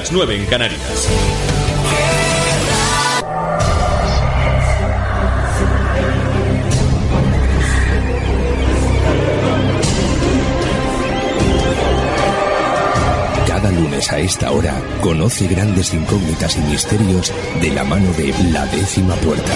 Son las 10, las 9 en Canarias. Cada lunes a esta hora conoce grandes incógnitas y misterios de la mano de la décima puerta.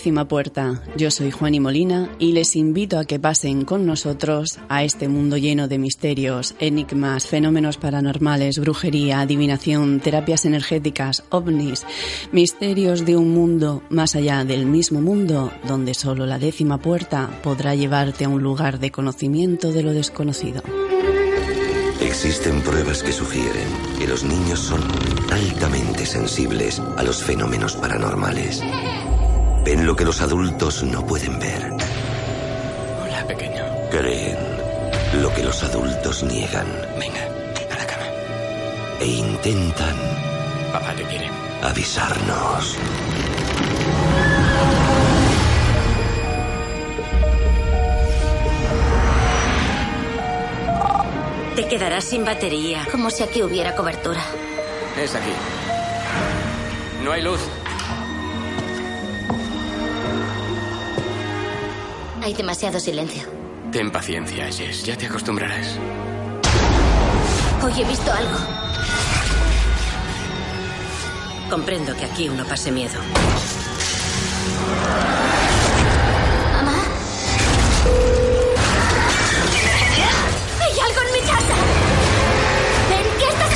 Décima puerta. Yo soy Juani Molina y les invito a que pasen con nosotros a este mundo lleno de misterios, enigmas, fenómenos paranormales, brujería, adivinación, terapias energéticas, ovnis, misterios de un mundo más allá del mismo mundo, donde solo la décima puerta podrá llevarte a un lugar de conocimiento de lo desconocido. Existen pruebas que sugieren que los niños son altamente sensibles a los fenómenos paranormales. Ven lo que los adultos no pueden ver. Hola, pequeño. Creen lo que los adultos niegan. Venga, a la cama. E intentan Papá te quiere. avisarnos. Te quedarás sin batería. Como si aquí hubiera cobertura. Es aquí. No hay luz. Hay demasiado silencio. Ten paciencia, Jess. Ya te acostumbrarás. Hoy he visto algo. Comprendo que aquí uno pase miedo. ¿Mamá? ¡Hay algo en mi casa! ¡Ven, ¿qué estás...?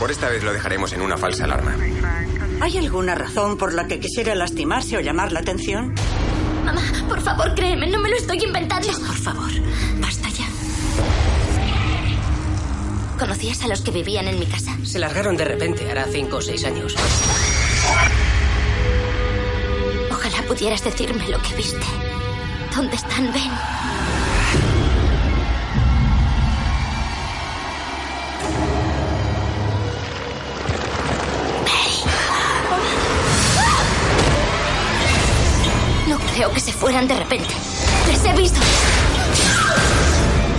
Por esta vez lo dejaremos en una falsa alarma. ¿Hay alguna razón por la que quisiera lastimarse o llamar la atención? Mamá, por favor, créeme, no me lo estoy inventando. Por favor, basta ya. ¿Conocías a los que vivían en mi casa? Se largaron de repente, hará cinco o seis años. Ojalá pudieras decirme lo que viste. ¿Dónde están? Ven. Fueran de repente. Les he visto.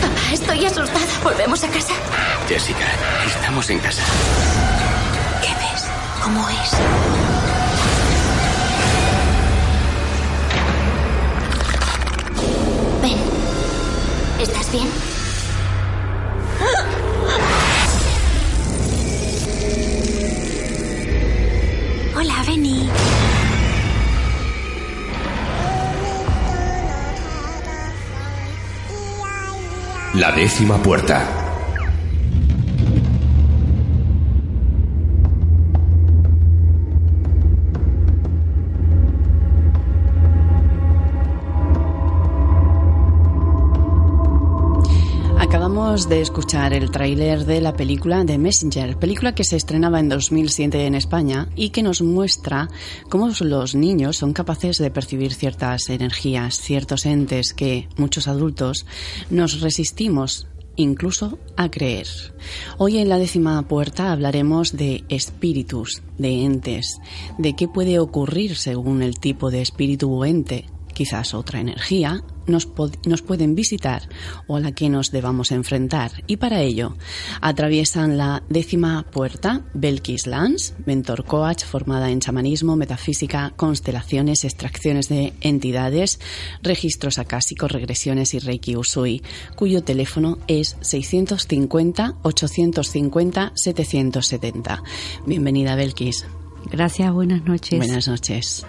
Papá, estoy asustada. ¿Volvemos a casa? Jessica, estamos en casa. ¿Qué ves? ¿Cómo es? Ven. ¿Estás bien? La décima puerta. Acabamos de escuchar el tráiler de la película The Messenger, película que se estrenaba en 2007 en España y que nos muestra cómo los niños son capaces de percibir ciertas energías, ciertos entes que muchos adultos nos resistimos incluso a creer. Hoy en la décima puerta hablaremos de espíritus, de entes, de qué puede ocurrir según el tipo de espíritu o ente, quizás otra energía, nos, nos, pueden visitar o a la que nos debamos enfrentar. Y para ello atraviesan la décima puerta Belkis Lance, mentor coach formada en chamanismo, metafísica, constelaciones, extracciones de entidades, registros acásicos, regresiones y Reiki Usui, cuyo teléfono es 650 850 770. Bienvenida Belkis. Gracias, buenas noches. Buenas noches.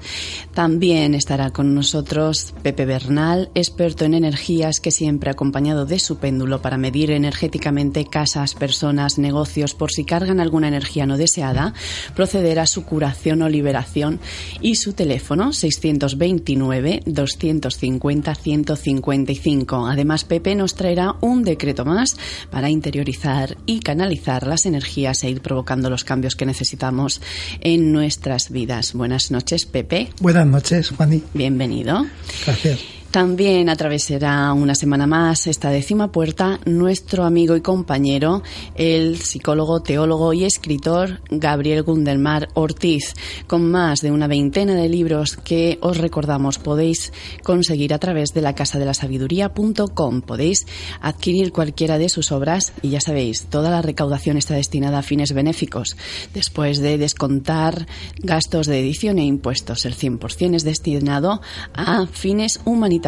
También estará con nosotros Pepe Bernal, experto en energías que siempre acompañado de su péndulo para medir energéticamente casas, personas, negocios por si cargan alguna energía no deseada, proceder a su curación o liberación y su teléfono 629 250 155. Además, Pepe nos traerá un decreto más para interiorizar y canalizar las energías e ir provocando los cambios que necesitamos en nuestras vidas. Buenas noches, Pepe. Buenas noches, Juaní. Bienvenido. Gracias. También atravesará una semana más esta décima puerta nuestro amigo y compañero, el psicólogo, teólogo y escritor Gabriel Gundelmar Ortiz, con más de una veintena de libros que os recordamos podéis conseguir a través de la casa de la sabiduría.com. Podéis adquirir cualquiera de sus obras y ya sabéis, toda la recaudación está destinada a fines benéficos. Después de descontar gastos de edición e impuestos, el 100% es destinado a fines humanitarios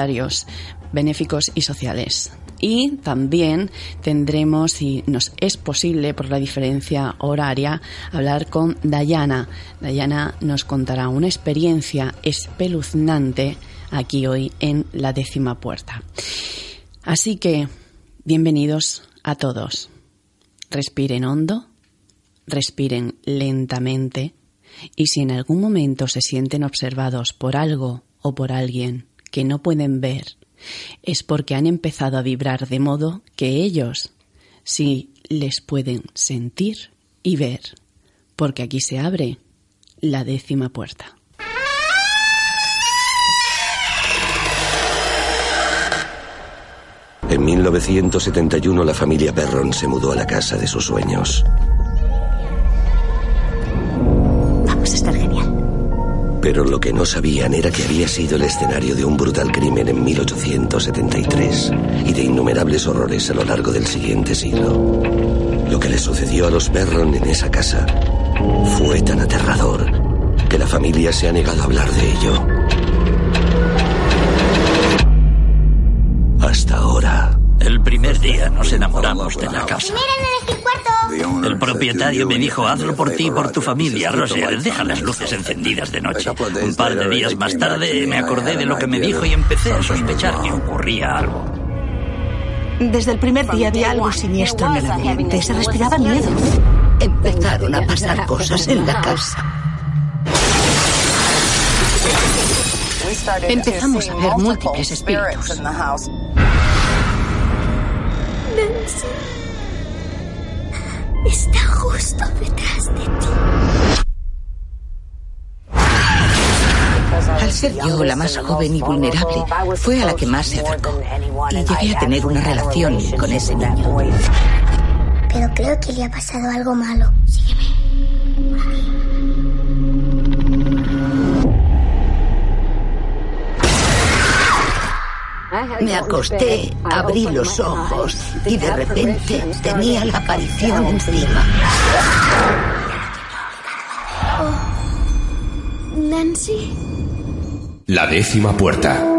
benéficos y sociales. Y también tendremos, si nos es posible por la diferencia horaria, hablar con Dayana. Dayana nos contará una experiencia espeluznante aquí hoy en la décima puerta. Así que, bienvenidos a todos. Respiren hondo, respiren lentamente y si en algún momento se sienten observados por algo o por alguien que no pueden ver es porque han empezado a vibrar de modo que ellos sí les pueden sentir y ver, porque aquí se abre la décima puerta. En 1971 la familia Perron se mudó a la casa de sus sueños. Pero lo que no sabían era que había sido el escenario de un brutal crimen en 1873 y de innumerables horrores a lo largo del siguiente siglo. Lo que le sucedió a los Perron en esa casa fue tan aterrador que la familia se ha negado a hablar de ello. Hasta ahora. El primer día nos enamoramos de la casa. El propietario me dijo, hazlo por ti y por tu familia, Roger. Deja las luces encendidas de noche. Un par de días más tarde me acordé de lo que me dijo y empecé a sospechar que ocurría algo. Desde el primer día había algo siniestro en el ambiente. Se respiraba miedo. Empezaron a pasar cosas en la casa. Empezamos a ver múltiples espíritus. Nancy. Está justo detrás de ti. Al ser yo la más joven y vulnerable, fue a la que más se acercó. Y llegué a tener una relación con ese niño. Pero creo que le ha pasado algo malo. Sígueme. Me acosté, abrí los ojos y de repente tenía la aparición encima. Nancy. La décima puerta.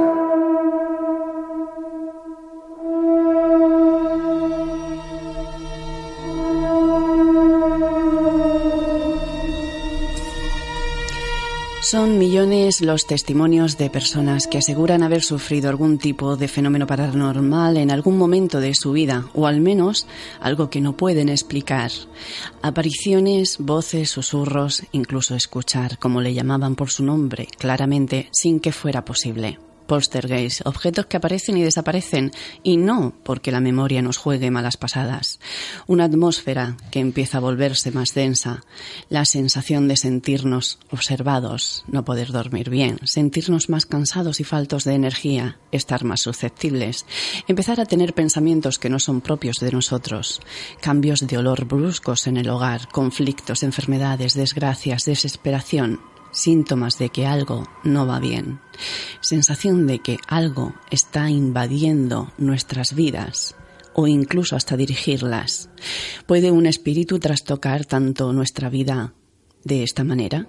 Millones los testimonios de personas que aseguran haber sufrido algún tipo de fenómeno paranormal en algún momento de su vida, o al menos algo que no pueden explicar. Apariciones, voces, susurros, incluso escuchar, como le llamaban por su nombre, claramente, sin que fuera posible. Poltergeist, objetos que aparecen y desaparecen, y no porque la memoria nos juegue malas pasadas. Una atmósfera que empieza a volverse más densa, la sensación de sentirnos observados, no poder dormir bien, sentirnos más cansados y faltos de energía, estar más susceptibles, empezar a tener pensamientos que no son propios de nosotros, cambios de olor bruscos en el hogar, conflictos, enfermedades, desgracias, desesperación, síntomas de que algo no va bien, sensación de que algo está invadiendo nuestras vidas o incluso hasta dirigirlas. ¿Puede un espíritu trastocar tanto nuestra vida de esta manera?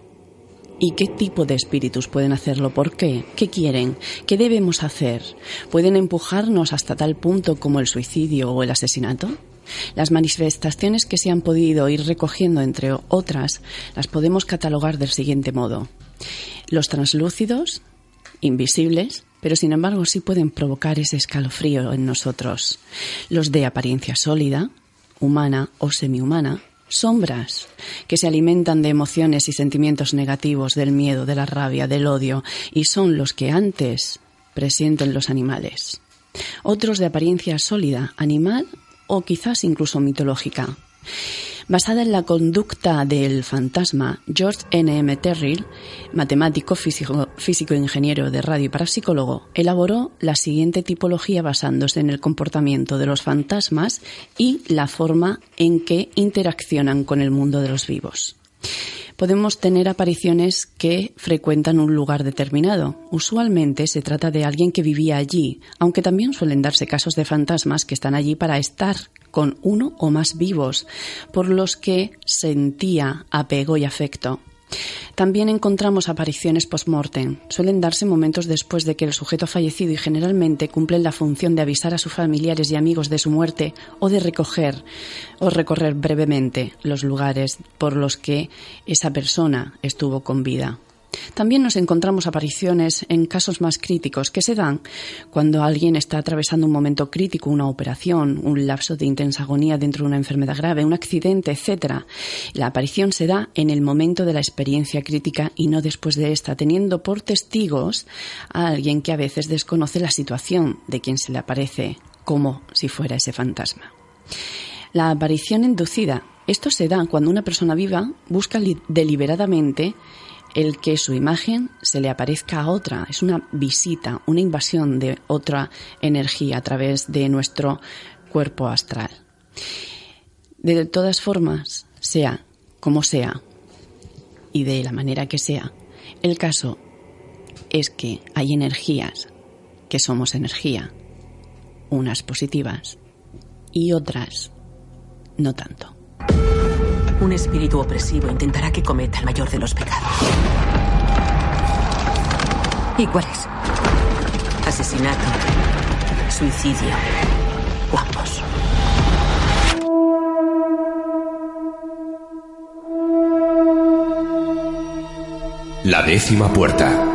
¿Y qué tipo de espíritus pueden hacerlo? ¿Por qué? ¿Qué quieren? ¿Qué debemos hacer? ¿Pueden empujarnos hasta tal punto como el suicidio o el asesinato? Las manifestaciones que se han podido ir recogiendo, entre otras, las podemos catalogar del siguiente modo. Los translúcidos, invisibles, pero sin embargo sí pueden provocar ese escalofrío en nosotros. Los de apariencia sólida, humana o semihumana, sombras que se alimentan de emociones y sentimientos negativos, del miedo, de la rabia, del odio, y son los que antes presienten los animales. Otros de apariencia sólida, animal o quizás incluso mitológica. Basada en la conducta del fantasma, George N. M. Terrill, matemático, físico, físico ingeniero de radio y parapsicólogo, elaboró la siguiente tipología basándose en el comportamiento de los fantasmas y la forma en que interaccionan con el mundo de los vivos podemos tener apariciones que frecuentan un lugar determinado. Usualmente se trata de alguien que vivía allí, aunque también suelen darse casos de fantasmas que están allí para estar con uno o más vivos, por los que sentía apego y afecto. También encontramos apariciones post-mortem. Suelen darse momentos después de que el sujeto ha fallecido y generalmente cumplen la función de avisar a sus familiares y amigos de su muerte o de recoger o recorrer brevemente los lugares por los que esa persona estuvo con vida. También nos encontramos apariciones en casos más críticos que se dan cuando alguien está atravesando un momento crítico, una operación, un lapso de intensa agonía dentro de una enfermedad grave, un accidente, etc. La aparición se da en el momento de la experiencia crítica y no después de esta, teniendo por testigos a alguien que a veces desconoce la situación de quien se le aparece como si fuera ese fantasma. La aparición inducida. Esto se da cuando una persona viva busca deliberadamente el que su imagen se le aparezca a otra. Es una visita, una invasión de otra energía a través de nuestro cuerpo astral. De todas formas, sea como sea y de la manera que sea, el caso es que hay energías que somos energía, unas positivas y otras no tanto. Un espíritu opresivo intentará que cometa el mayor de los pecados. ¿Y cuál es? Asesinato, suicidio o ambos. La décima puerta.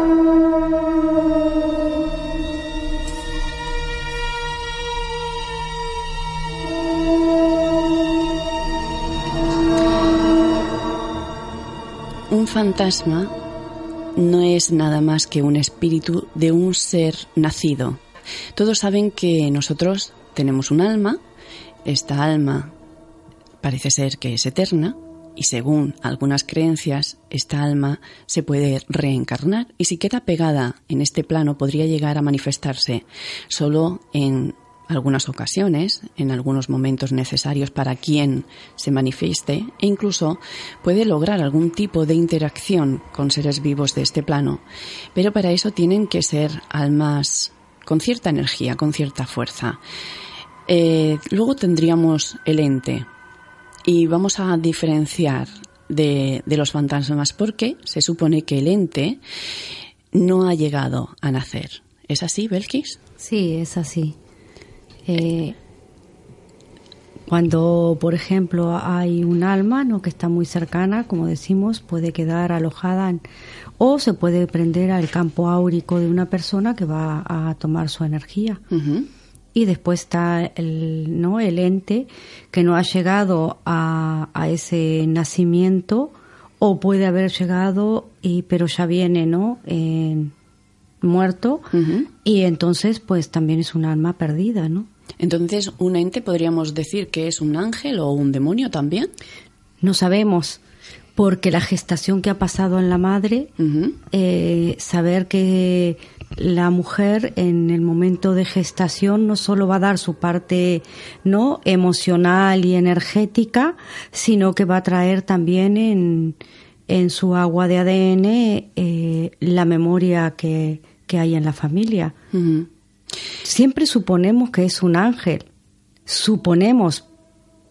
Fantasma no es nada más que un espíritu de un ser nacido. Todos saben que nosotros tenemos un alma, esta alma parece ser que es eterna y según algunas creencias esta alma se puede reencarnar y si queda pegada en este plano podría llegar a manifestarse solo en algunas ocasiones, en algunos momentos necesarios para quien se manifieste e incluso puede lograr algún tipo de interacción con seres vivos de este plano. Pero para eso tienen que ser almas con cierta energía, con cierta fuerza. Eh, luego tendríamos el ente y vamos a diferenciar de, de los fantasmas porque se supone que el ente no ha llegado a nacer. ¿Es así, Belkis? Sí, es así. Eh, cuando, por ejemplo, hay un alma ¿no? que está muy cercana, como decimos, puede quedar alojada o se puede prender al campo áurico de una persona que va a tomar su energía. Y después está el, ¿no? el ente que no ha llegado a, a ese nacimiento o puede haber llegado, y, pero ya viene ¿no? En, muerto y entonces pues también es un alma perdida, ¿no? Entonces, ¿un ente podríamos decir que es un ángel o un demonio también? No sabemos, porque la gestación que ha pasado en la madre, eh, saber que la mujer en el momento de gestación no solo va a dar su parte no emocional y energética, sino que va a traer también en, en su agua de ADN eh, la memoria que, que, hay en la familia. Siempre suponemos que es un ángel, suponemos,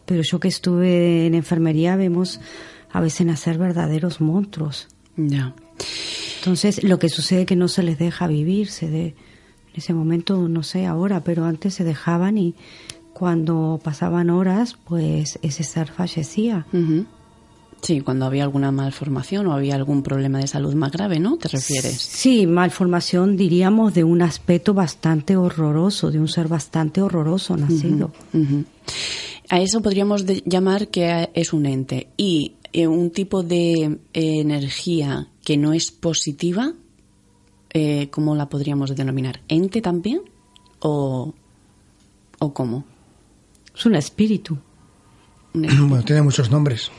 pero yo que estuve en enfermería vemos a veces nacer verdaderos monstruos. Ya. Entonces, lo que sucede es que no se les deja vivir, se de, en ese momento, no sé ahora, pero antes se dejaban y cuando pasaban horas, pues ese ser fallecía. Sí, cuando había alguna malformación o había algún problema de salud más grave, ¿no? ¿Te refieres? Sí, malformación diríamos de un aspecto bastante horroroso, de un ser bastante horroroso nacido. A eso podríamos llamar que es un ente. Y eh, un tipo de eh, energía que no es positiva, eh, ¿cómo la podríamos denominar? ¿Ente también? ¿O, o cómo? Es un espíritu. Bueno, tiene muchos nombres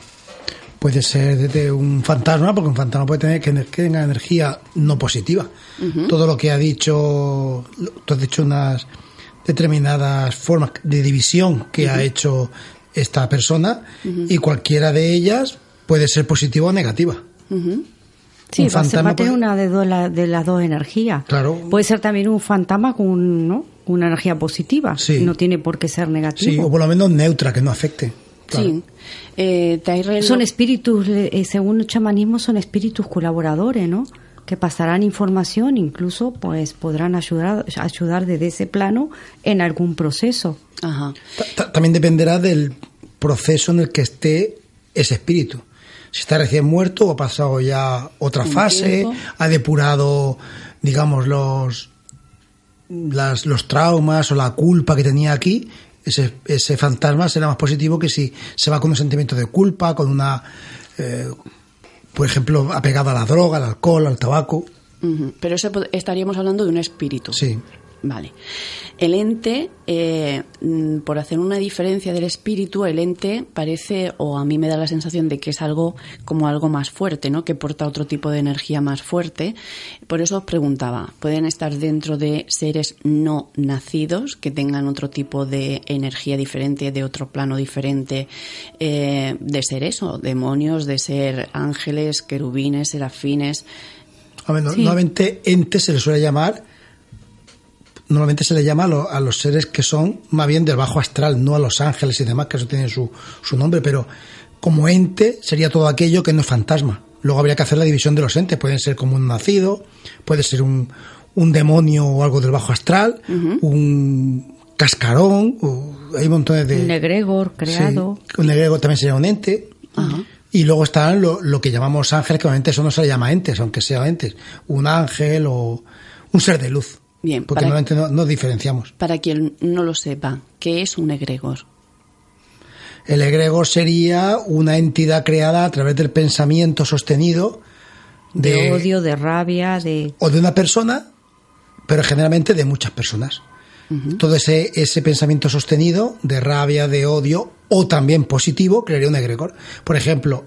puede ser desde un fantasma, porque un fantasma puede tener que tenga energía no positiva. Todo lo que ha dicho, tú has dicho unas determinadas formas de división que ha hecho esta persona y cualquiera de ellas puede ser positiva o negativa. Sí, un fantasma va una de, de las dos energías. Claro. Puede ser también un fantasma con ¿no? una energía positiva. Sí. No tiene por qué ser negativo. Sí, o por lo menos neutra, que no afecte. Sí. Eh, son espíritus, eh, según el chamanismo, son espíritus colaboradores, ¿no? Que pasarán información, incluso pues podrán ayudar, ayudar desde ese plano en algún proceso. Ajá. También dependerá del proceso en el que esté ese espíritu. Si está recién muerto o ha pasado ya otra fase, ha depurado, digamos, los, las, los traumas o la culpa que tenía aquí ese, ese fantasma será más positivo que si se va con un sentimiento de culpa, con una, eh, por ejemplo, apegado a la droga, al alcohol, al tabaco. Pero eso estaríamos hablando de un espíritu. Sí. Vale. El ente, eh, mm, por hacer una diferencia del espíritu, el ente parece, o a mí me da la sensación de que es algo como algo más fuerte, ¿no? Que porta otro tipo de energía más fuerte. Por eso os preguntaba, ¿pueden estar dentro de seres no nacidos que tengan otro tipo de energía diferente, de otro plano diferente, eh, de ser eso, demonios, de ser ángeles, querubines, serafines? A ver, ente se le suele llamar normalmente se le llama a, los seres que son más bien del bajo astral, no a los ángeles y demás, que eso tiene su, su nombre, pero como ente sería todo aquello que no es fantasma. Luego habría que hacer la división de los entes. Pueden ser como un nacido, puede ser un, un demonio o algo del bajo astral, un cascarón, hay montones de... Un egregor creado. un egregor también sería un ente. Y luego están lo, lo, que llamamos ángeles, que obviamente eso no se le llama entes, aunque sea entes. Un ángel o un ser de luz. Bien, porque normalmente no, diferenciamos. Para quien no lo sepa, ¿qué es un egregor? El egregor sería una entidad creada a través del pensamiento sostenido de, odio, de rabia, de o de una persona, pero generalmente de muchas personas. Todo ese, ese pensamiento sostenido de rabia, de odio o también positivo crearía un egregor. Por ejemplo,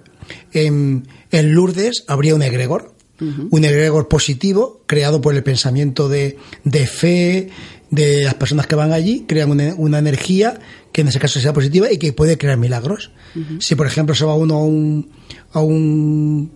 en, en Lourdes habría un egregor un egregor positivo creado por el pensamiento de, de, fe de las personas que van allí, crean una, energía que en ese caso sea positiva y que puede crear milagros. Si, por ejemplo, se va uno a un, a un,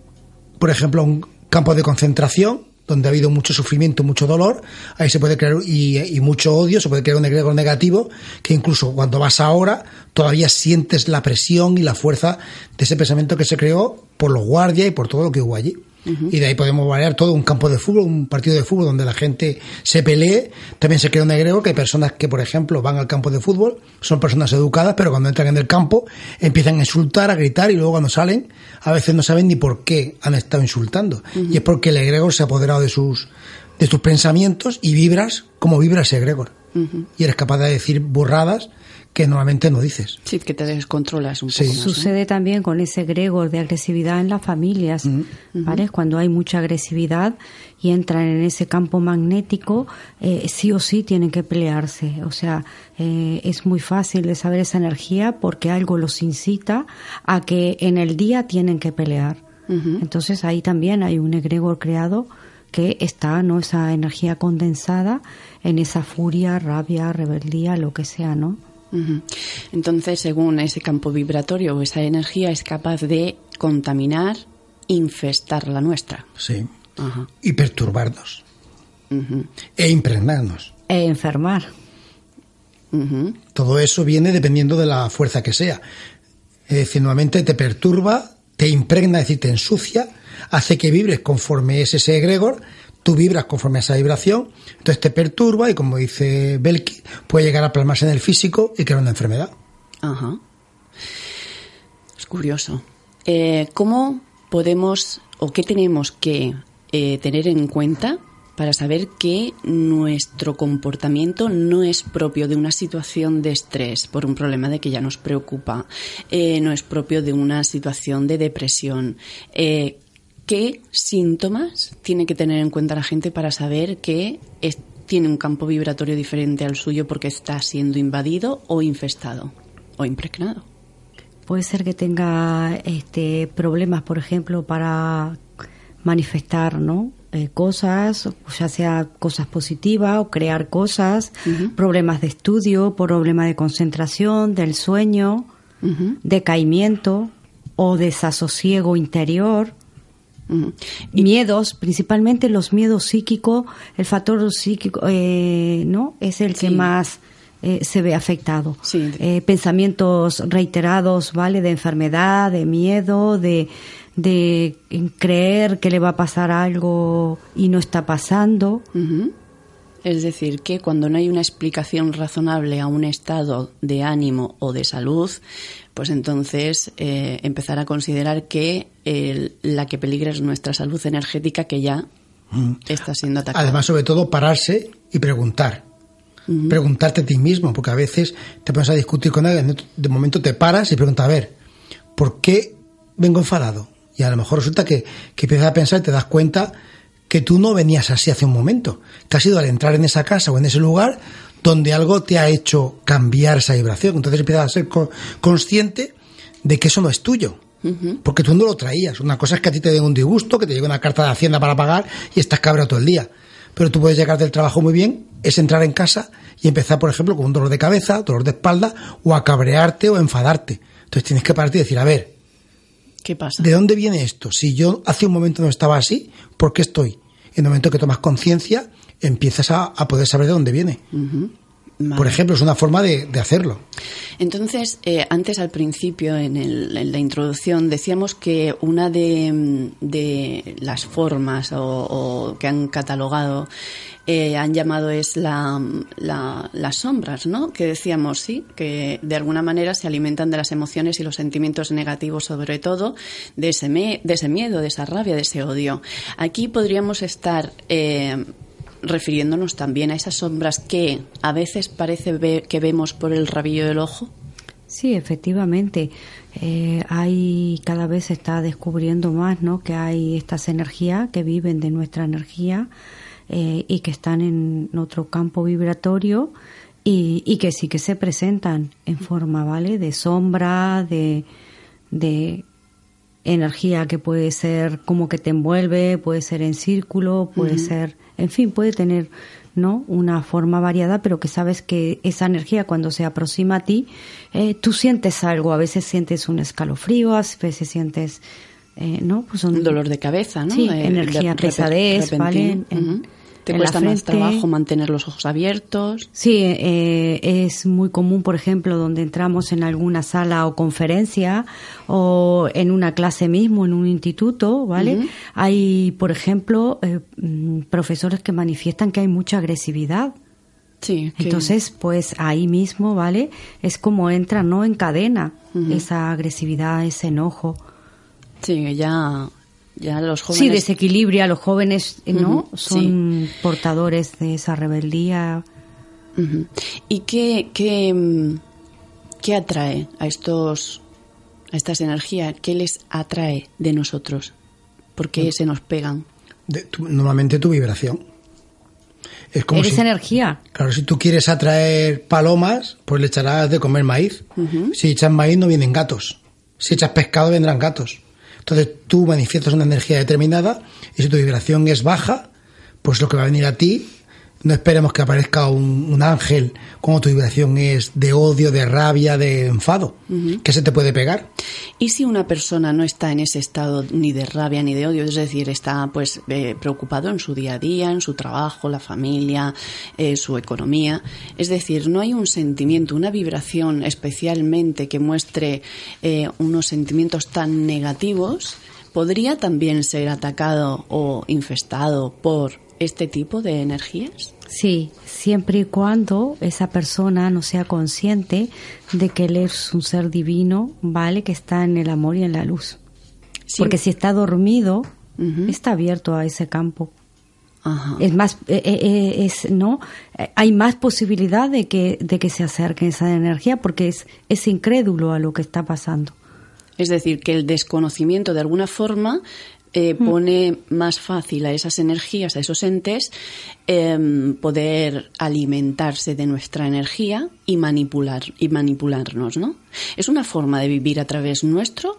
por ejemplo, a un campo de concentración, donde ha habido mucho sufrimiento, mucho dolor, ahí se puede crear, y, y, mucho odio, se puede crear un egregor negativo, que incluso cuando vas ahora, todavía sientes la presión y la fuerza de ese pensamiento que se creó por los guardias y por todo lo que hubo allí. Y de ahí podemos variar todo un campo de fútbol, un partido de fútbol donde la gente se pelee. También se crea un egregor que hay personas que, por ejemplo, van al campo de fútbol, son personas educadas, pero cuando entran en el campo empiezan a insultar, a gritar y luego cuando salen a veces no saben ni por qué han estado insultando. Y es porque el egregor se ha apoderado de sus, de tus pensamientos y vibras como vibra ese egregor. Y eres capaz de decir burradas que normalmente no dices. Sí, que te descontrolas un poco. Sucede también con ese gregor de agresividad en las familias, ¿vale? Cuando hay mucha agresividad y entran en ese campo magnético, eh, sí o sí tienen que pelearse. O sea, eh, es muy fácil de saber esa energía porque algo los incita a que en el día tienen que pelear. Entonces ahí también hay un egregor creado que está, ¿no? Esa energía condensada en esa furia, rabia, rebeldía, lo que sea, ¿no? Entonces, según ese campo vibratorio o esa energía es capaz de contaminar, infestar la nuestra. Sí. Y perturbarnos. E impregnarnos. E enfermar. Todo eso viene dependiendo de la fuerza que sea. Es decir, nuevamente te perturba, te impregna, es decir, te ensucia, hace que vibres conforme es ese egregor, tú vibras conforme a esa vibración, entonces te perturba y como dice Belki, puede llegar a plasmarse en el físico y crear una enfermedad. Ajá. Es curioso. Eh, ¿Cómo podemos o qué tenemos que eh, tener en cuenta para saber que nuestro comportamiento no es propio de una situación de estrés por un problema de que ya nos preocupa, eh, no es propio de una situación de depresión. Eh, ¿Qué síntomas tiene que tener en cuenta la gente para saber que tiene un campo vibratorio diferente al suyo porque está siendo invadido o infestado o impregnado? Puede ser que tenga este, problemas, por ejemplo, para manifestar, ¿no? Eh, cosas, ya sea cosas positivas o crear cosas, problemas de estudio, problemas de concentración, del sueño, decaimiento o desasosiego interior. Miedos, principalmente los miedos psíquicos, el factor psíquico, eh, ¿no? Es el que más eh, se ve afectado. pensamientos reiterados, ¿vale? De enfermedad, de miedo, de, de creer que le va a pasar algo y no está pasando. Es decir, que cuando no hay una explicación razonable a un estado de ánimo o de salud, pues entonces eh, empezar a considerar que la que peligra es nuestra salud energética que ya está siendo atacada. Además, sobre todo, pararse y preguntar. Preguntarte a ti mismo, porque a veces te pones a discutir con alguien, de momento te paras y preguntas, a ver, ¿por qué vengo enfadado? Y a lo mejor resulta que, que empiezas a pensar y te das cuenta que tú no venías así hace un momento. Que has sido al entrar en esa casa o en ese lugar donde algo te ha hecho cambiar esa vibración. Entonces empiezas a ser consciente de que eso no es tuyo. Porque tú no lo traías. Una cosa es que a ti te den un disgusto, que te llegue una carta de Hacienda para pagar y estás cabreado todo el día. Pero tú puedes llegar del trabajo muy bien, es entrar en casa y empezar, por ejemplo, con un dolor de cabeza, dolor de espalda, o a cabrearte o enfadarte. Entonces tienes que pararte y decir, a ver, ¿Qué pasa? ¿De dónde viene esto? Si yo hace un momento no estaba así, ¿por qué estoy? En el momento que tomas conciencia, empiezas a, poder saber de dónde viene. Por ejemplo, es una forma de, hacerlo. Entonces, eh, antes al principio, en, la introducción, decíamos que una de, las formas o, que han catalogado eh, han llamado es la, las sombras, ¿no? Que decíamos, sí, que de alguna manera se alimentan de las emociones y los sentimientos negativos, sobre todo de ese, de ese miedo, de esa rabia, de ese odio. Aquí podríamos estar eh, refiriéndonos también a esas sombras que a veces parece ver, que vemos por el rabillo del ojo. Sí, efectivamente. Eh, hay cada vez se está descubriendo más, ¿no? Que hay estas energías que viven de nuestra energía eh, y que están en otro campo vibratorio y, y, que sí que se presentan en forma, ¿vale? De sombra, de, de energía que puede ser como que te envuelve, puede ser en círculo, puede ser, en fin, puede tener ¿no? una forma variada, pero que sabes que esa energía cuando se aproxima a ti, eh, tú sientes algo, a veces sientes un escalofrío, a veces sientes eh, ¿no? Pues un, dolor de cabeza, ¿no? Sí, energía, pesadez, ¿vale? ¿Te cuesta más trabajo mantener los ojos abiertos? Sí, eh, es muy común, por ejemplo, donde entramos en alguna sala o conferencia o en una clase mismo, en un instituto, ¿vale? Hay, por ejemplo, eh, mm, profesores que manifiestan que hay mucha agresividad. Sí, Entonces, pues ahí mismo, ¿vale? Es como entra, ¿no? En cadena esa agresividad, ese enojo. Sí, ya ya los jóvenes... Sí, desequilibria a los jóvenes, ¿no? Son portadores de esa rebeldía. ¿Y qué, qué, qué atrae a estos a estas energías? ¿Qué les atrae de nosotros? ¿Por qué se nos pegan? normalmente tu vibración. Es como Eres energía. Claro, si tú quieres atraer palomas, pues le echarás de comer maíz. Si echas maíz no vienen gatos. Si echas pescado vendrán gatos. Entonces tú manifiestas una energía determinada y si tu vibración es baja, pues lo que va a venir a ti no esperemos que aparezca un, un ángel cuando tu vibración es de odio, de rabia, de enfado, que se te puede pegar. ¿Y si una persona no está en ese estado ni de rabia ni de odio, es decir, está pues eh, preocupado en su día a día, en su trabajo, la familia, eh, su economía, es decir, no hay un sentimiento, una vibración especialmente que muestre eh, unos sentimientos tan negativos, podría también ser atacado o infestado por este tipo de energías? Sí, siempre y cuando esa persona no sea consciente de que él es un ser divino, ¿vale? Que está en el amor y en la luz. Porque si está dormido, está abierto a ese campo. Es más, eh, eh, eh, es, ¿no? Hay más posibilidad de que, de que se acerque esa energía porque es, es incrédulo a lo que está pasando. Es decir, que el desconocimiento de alguna forma eh, mm. pone más fácil a esas energías, a esos entes, em, poder alimentarse de nuestra energía y manipular y manipularnos, ¿no? ¿Es una forma de vivir a través nuestro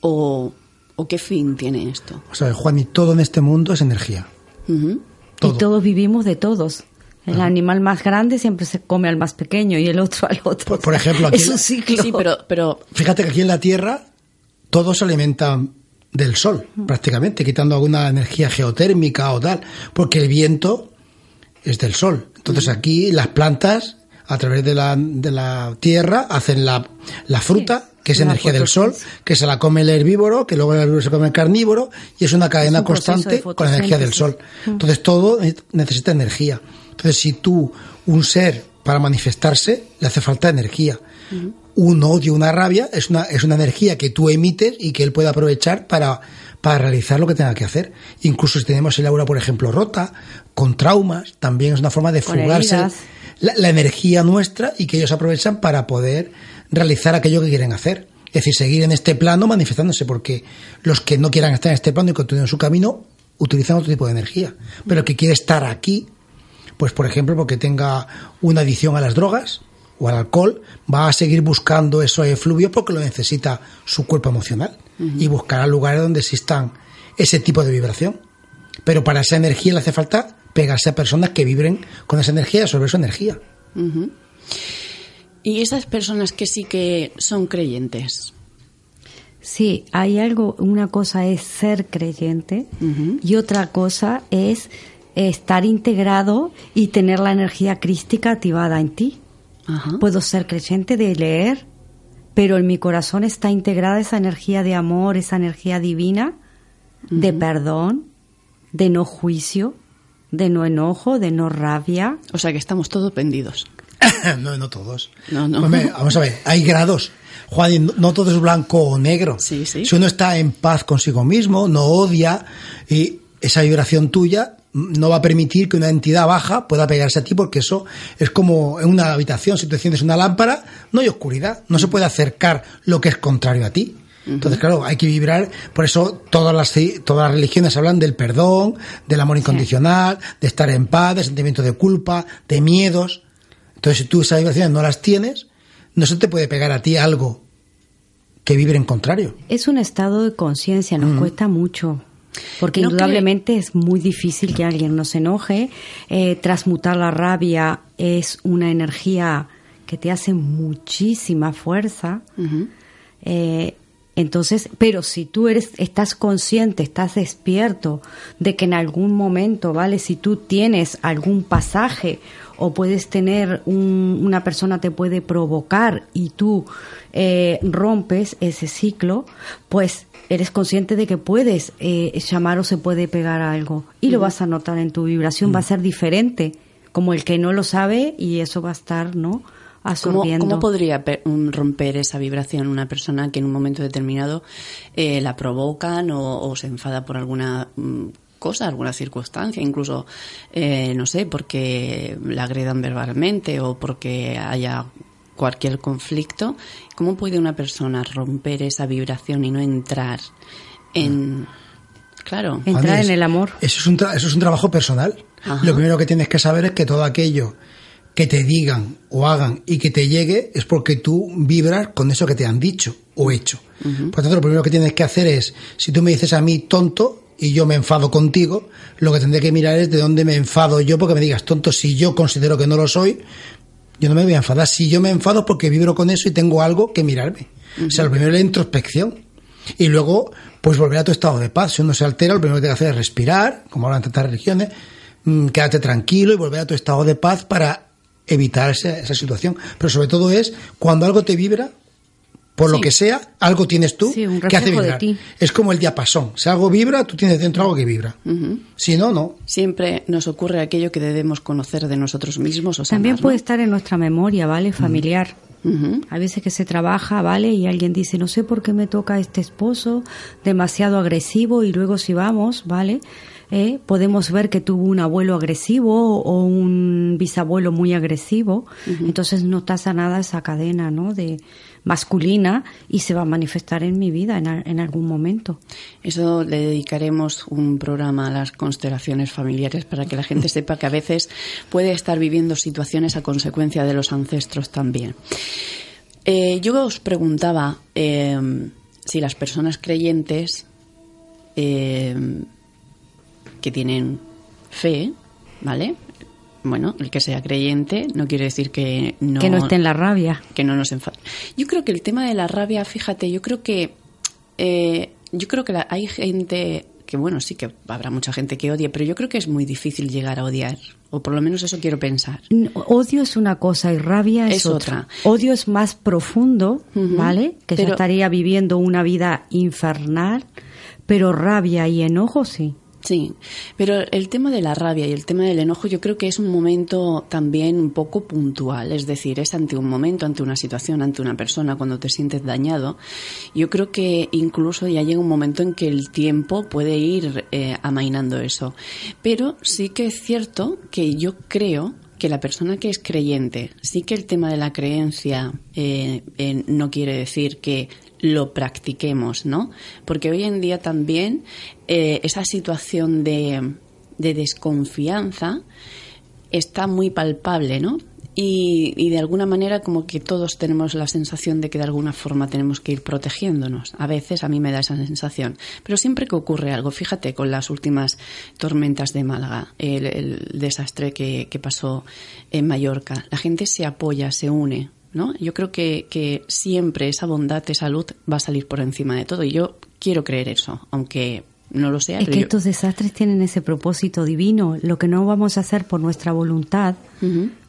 o, qué fin tiene esto? O sea, Juan, y todo en este mundo es energía. Y todos vivimos de todos. El animal más grande siempre se come al más pequeño y el otro al otro. Por, ejemplo, aquí es un ciclo. Sí, pero, pero fíjate que aquí en la Tierra todos se alimentan del sol, prácticamente, quitando alguna energía geotérmica o tal, porque el viento es del sol. Entonces aquí las plantas, a través de la, de la tierra, hacen la, la fruta, que es energía del sol, que se la come el herbívoro, que luego el herbívoro se come el carnívoro, y es una cadena constante con la energía del sol. Entonces todo necesita energía. Entonces si tú, un ser, para manifestarse, le hace falta energía un odio, una rabia, es una, es una energía que tú emites y que él puede aprovechar para, para realizar lo que tenga que hacer. Incluso si tenemos el aura, por ejemplo, rota, con traumas, también es una forma de fugarse la, energía nuestra y que ellos aprovechan para poder realizar aquello que quieren hacer. Es decir, seguir en este plano manifestándose, porque los que no quieran estar en este plano y continúen su camino utilizan otro tipo de energía. Pero el que quiere estar aquí, pues por ejemplo, porque tenga una adicción a las drogas, o al alcohol, va a seguir buscando esos efluvios porque lo necesita su cuerpo emocional y buscará lugares donde existan ese tipo de vibración. Pero para esa energía le hace falta pegarse a personas que vibren con esa energía y absorber su energía. ¿Y esas personas que sí que son creyentes? Sí, hay algo, una cosa es ser creyente y otra cosa es estar integrado y tener la energía crística activada en ti. Puedo ser creyente de leer, pero en mi corazón está integrada esa energía de amor, esa energía divina, de perdón, de no juicio, de no enojo, de no rabia. O sea que estamos todos pendidos. no, no todos. vamos a ver, hay grados. Juan, no todo es blanco o negro. Sí, sí. Si uno está en paz consigo mismo, no odia, y esa vibración tuya no va a permitir que una entidad baja pueda pegarse a ti porque eso es como en una habitación, si tú enciendes una lámpara, no hay oscuridad, no se puede acercar lo que es contrario a ti. Entonces, claro, hay que vibrar, por eso todas las, todas las religiones hablan del perdón, del amor incondicional, de estar en paz, de sentimiento de culpa, de miedos. Entonces, si tú esas vibraciones no las tienes, no se te puede pegar a ti algo que vibre en contrario. Es un estado de conciencia, nos cuesta mucho porque indudablemente es muy difícil que alguien nos enoje. Eh, transmutar la rabia es una energía que te hace muchísima fuerza. Eh, entonces, pero si tú eres, estás consciente, estás despierto de que en algún momento, ¿vale? Si tú tienes algún pasaje o puedes tener una persona te puede provocar y tú eh, rompes ese ciclo, pues eres consciente de que puedes eh, llamar o se puede pegar algo y lo vas a notar en tu vibración, va a ser diferente, como el que no lo sabe y eso va a estar, ¿no? Absorbiendo. ¿Cómo, podría romper esa vibración una persona que en un momento determinado eh, la provocan o, se enfada por alguna mm, cosa, alguna circunstancia, incluso, eh, no sé, porque la agredan verbalmente o porque haya cualquier conflicto, ¿cómo puede una persona romper esa vibración y no entrar en... Claro. Entrar en el amor. Eso es un, eso es un trabajo personal. Lo primero que tienes que saber es que todo aquello que te digan o hagan y que te llegue es porque tú vibras con eso que te han dicho o hecho. Por tanto, lo primero que tienes que hacer es, si tú me dices a mí tonto, y yo me enfado contigo, lo que tendré que mirar es de dónde me enfado yo porque me digas, tonto, si yo considero que no lo soy, yo no me voy a enfadar. Si yo me enfado porque vibro con eso y tengo algo que mirarme. O sea, lo primero es la introspección. Y luego, pues volver a tu estado de paz. Si uno se altera, lo primero que tiene que hacer es respirar, como hablan tantas religiones, mm, quédate tranquilo y volver a tu estado de paz para evitar esa, esa situación. Pero sobre todo es cuando algo te vibra, por lo que sea, algo tienes tú que hace vibrar. Es como el diapasón. Si algo vibra, tú tienes dentro algo que vibra. Si no, no. Siempre nos ocurre aquello que debemos conocer de nosotros mismos. O También puede estar en nuestra memoria, ¿vale? Familiar. A veces que se trabaja, ¿vale? Y alguien dice, no sé por qué me toca este esposo, demasiado agresivo, y luego si vamos, ¿vale? Eh, podemos ver que tuvo un abuelo agresivo o un bisabuelo muy agresivo, entonces no está sanada esa cadena, ¿no? De, masculina y se va a manifestar en mi vida en, en, algún momento. Eso le dedicaremos un programa a las constelaciones familiares para que la gente sepa que a veces puede estar viviendo situaciones a consecuencia de los ancestros también. Eh, yo os preguntaba eh, si las personas creyentes eh, que tienen fe, ¿vale? Bueno, el que sea creyente no quiere decir que no... Que no esté en la rabia. Que no nos enfade. Yo creo que el tema de la rabia, fíjate, yo creo que... Eh, yo creo que hay gente que, bueno, sí que habrá mucha gente que odie, pero yo creo que es muy difícil llegar a odiar. O por lo menos eso quiero pensar. Odio es una cosa y rabia es, otra. Odio es más profundo, ¿vale? Que yo estaría viviendo una vida infernal, pero rabia y enojo sí. Sí, pero el tema de la rabia y el tema del enojo yo creo que es un momento también un poco puntual, es decir, es ante un momento, ante una situación, ante una persona, cuando te sientes dañado. Yo creo que incluso ya llega un momento en que el tiempo puede ir eh, amainando eso. Pero sí que es cierto que yo creo que la persona que es creyente, sí que el tema de la creencia eh, no quiere decir que lo practiquemos, ¿no? Porque hoy en día también eh, esa situación de, de, desconfianza está muy palpable, ¿no? Y, de alguna manera como que todos tenemos la sensación de que de alguna forma tenemos que ir protegiéndonos. A veces a mí me da esa sensación. Pero siempre que ocurre algo, fíjate con las últimas tormentas de Málaga, el, desastre que pasó en Mallorca, la gente se apoya, se une, ¿no? Yo creo que, que siempre esa bondad, esa luz va a salir por encima de todo y yo quiero creer eso, aunque no lo sea. Es que estos desastres tienen ese propósito divino. Lo que no vamos a hacer por nuestra voluntad,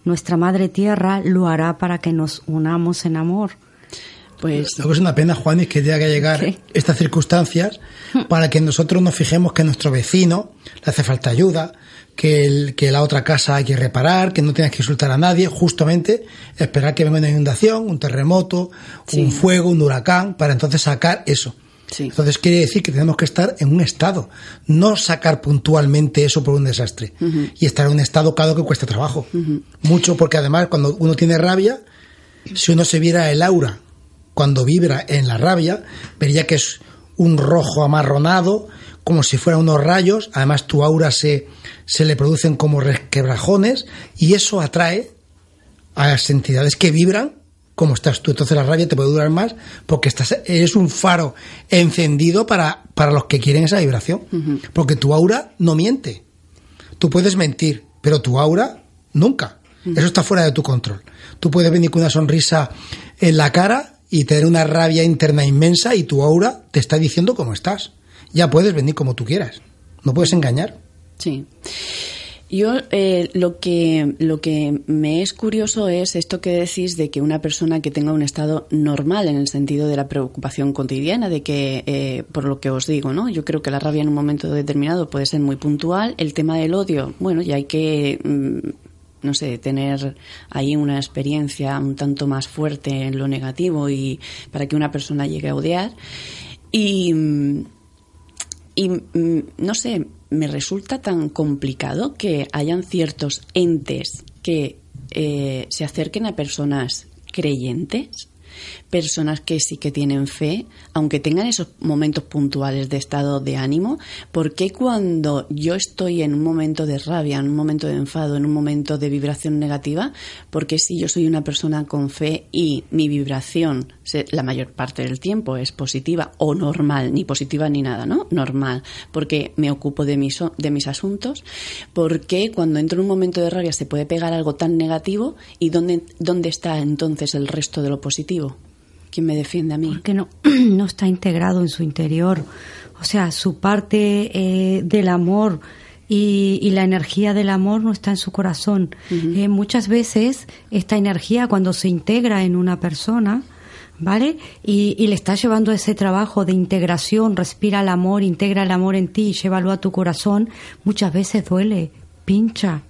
nuestra Madre Tierra lo hará para que nos unamos en amor. Pues... Lo que es una pena, Juan, es que tenga que llegar estas circunstancias para que nosotros nos fijemos que nuestro vecino le hace falta ayuda, que, el, que la otra casa hay que reparar, que no tienes que insultar a nadie, justamente esperar que venga una inundación, un terremoto, un fuego, un huracán, para entonces sacar eso. Entonces quiere decir que tenemos que estar en un estado, no sacar puntualmente eso por un desastre y estar en un estado cada que cuesta trabajo. Mucho porque además cuando uno tiene rabia, si uno se viera el aura cuando vibra en la rabia, vería que es un rojo amarronado, como si fueran unos rayos, además tu aura se, se le producen como resquebrajones y eso atrae a las entidades que vibran como estás tú. Entonces la rabia te puede durar más porque estás, eres un faro encendido para, para los que quieren esa vibración. Porque tu aura no miente. Tú puedes mentir, pero tu aura nunca. Eso está fuera de tu control. Tú puedes venir con una sonrisa en la cara y tener una rabia interna inmensa y tu aura te está diciendo cómo estás. Ya puedes venir como tú quieras. No puedes engañar. Sí. Yo eh, lo que lo que me es curioso es esto que decís de que una persona que tenga un estado normal en el sentido de la preocupación cotidiana, de que eh, por lo que os digo, ¿no? Yo creo que la rabia en un momento determinado puede ser muy puntual. El tema del odio, bueno, ya hay que mm, no sé, tener ahí una experiencia un tanto más fuerte en lo negativo y para que una persona llegue a odiar. Y, y mm, no sé, me resulta tan complicado que hayan ciertos entes que eh, se acerquen a personas creyentes personas que sí que tienen fe, aunque tengan esos momentos puntuales de estado de ánimo, ¿por qué cuando yo estoy en un momento de rabia, en un momento de enfado, en un momento de vibración negativa, porque si yo soy una persona con fe y mi vibración la mayor parte del tiempo es positiva o normal, ni positiva ni nada, ¿no? Normal, porque me ocupo de mis, de mis asuntos, porque cuando entro en un momento de rabia se puede pegar algo tan negativo y dónde, dónde está entonces el resto de lo positivo? ¿Quién me defiende a mí? Porque no, no está integrado en su interior. O sea, su parte eh, del amor y, la energía del amor no está en su corazón. Eh, muchas veces esta energía cuando se integra en una persona, ¿vale? Y, y, le está llevando ese trabajo de integración, respira el amor, integra el amor en ti, llévalo a tu corazón, muchas veces duele, pincha.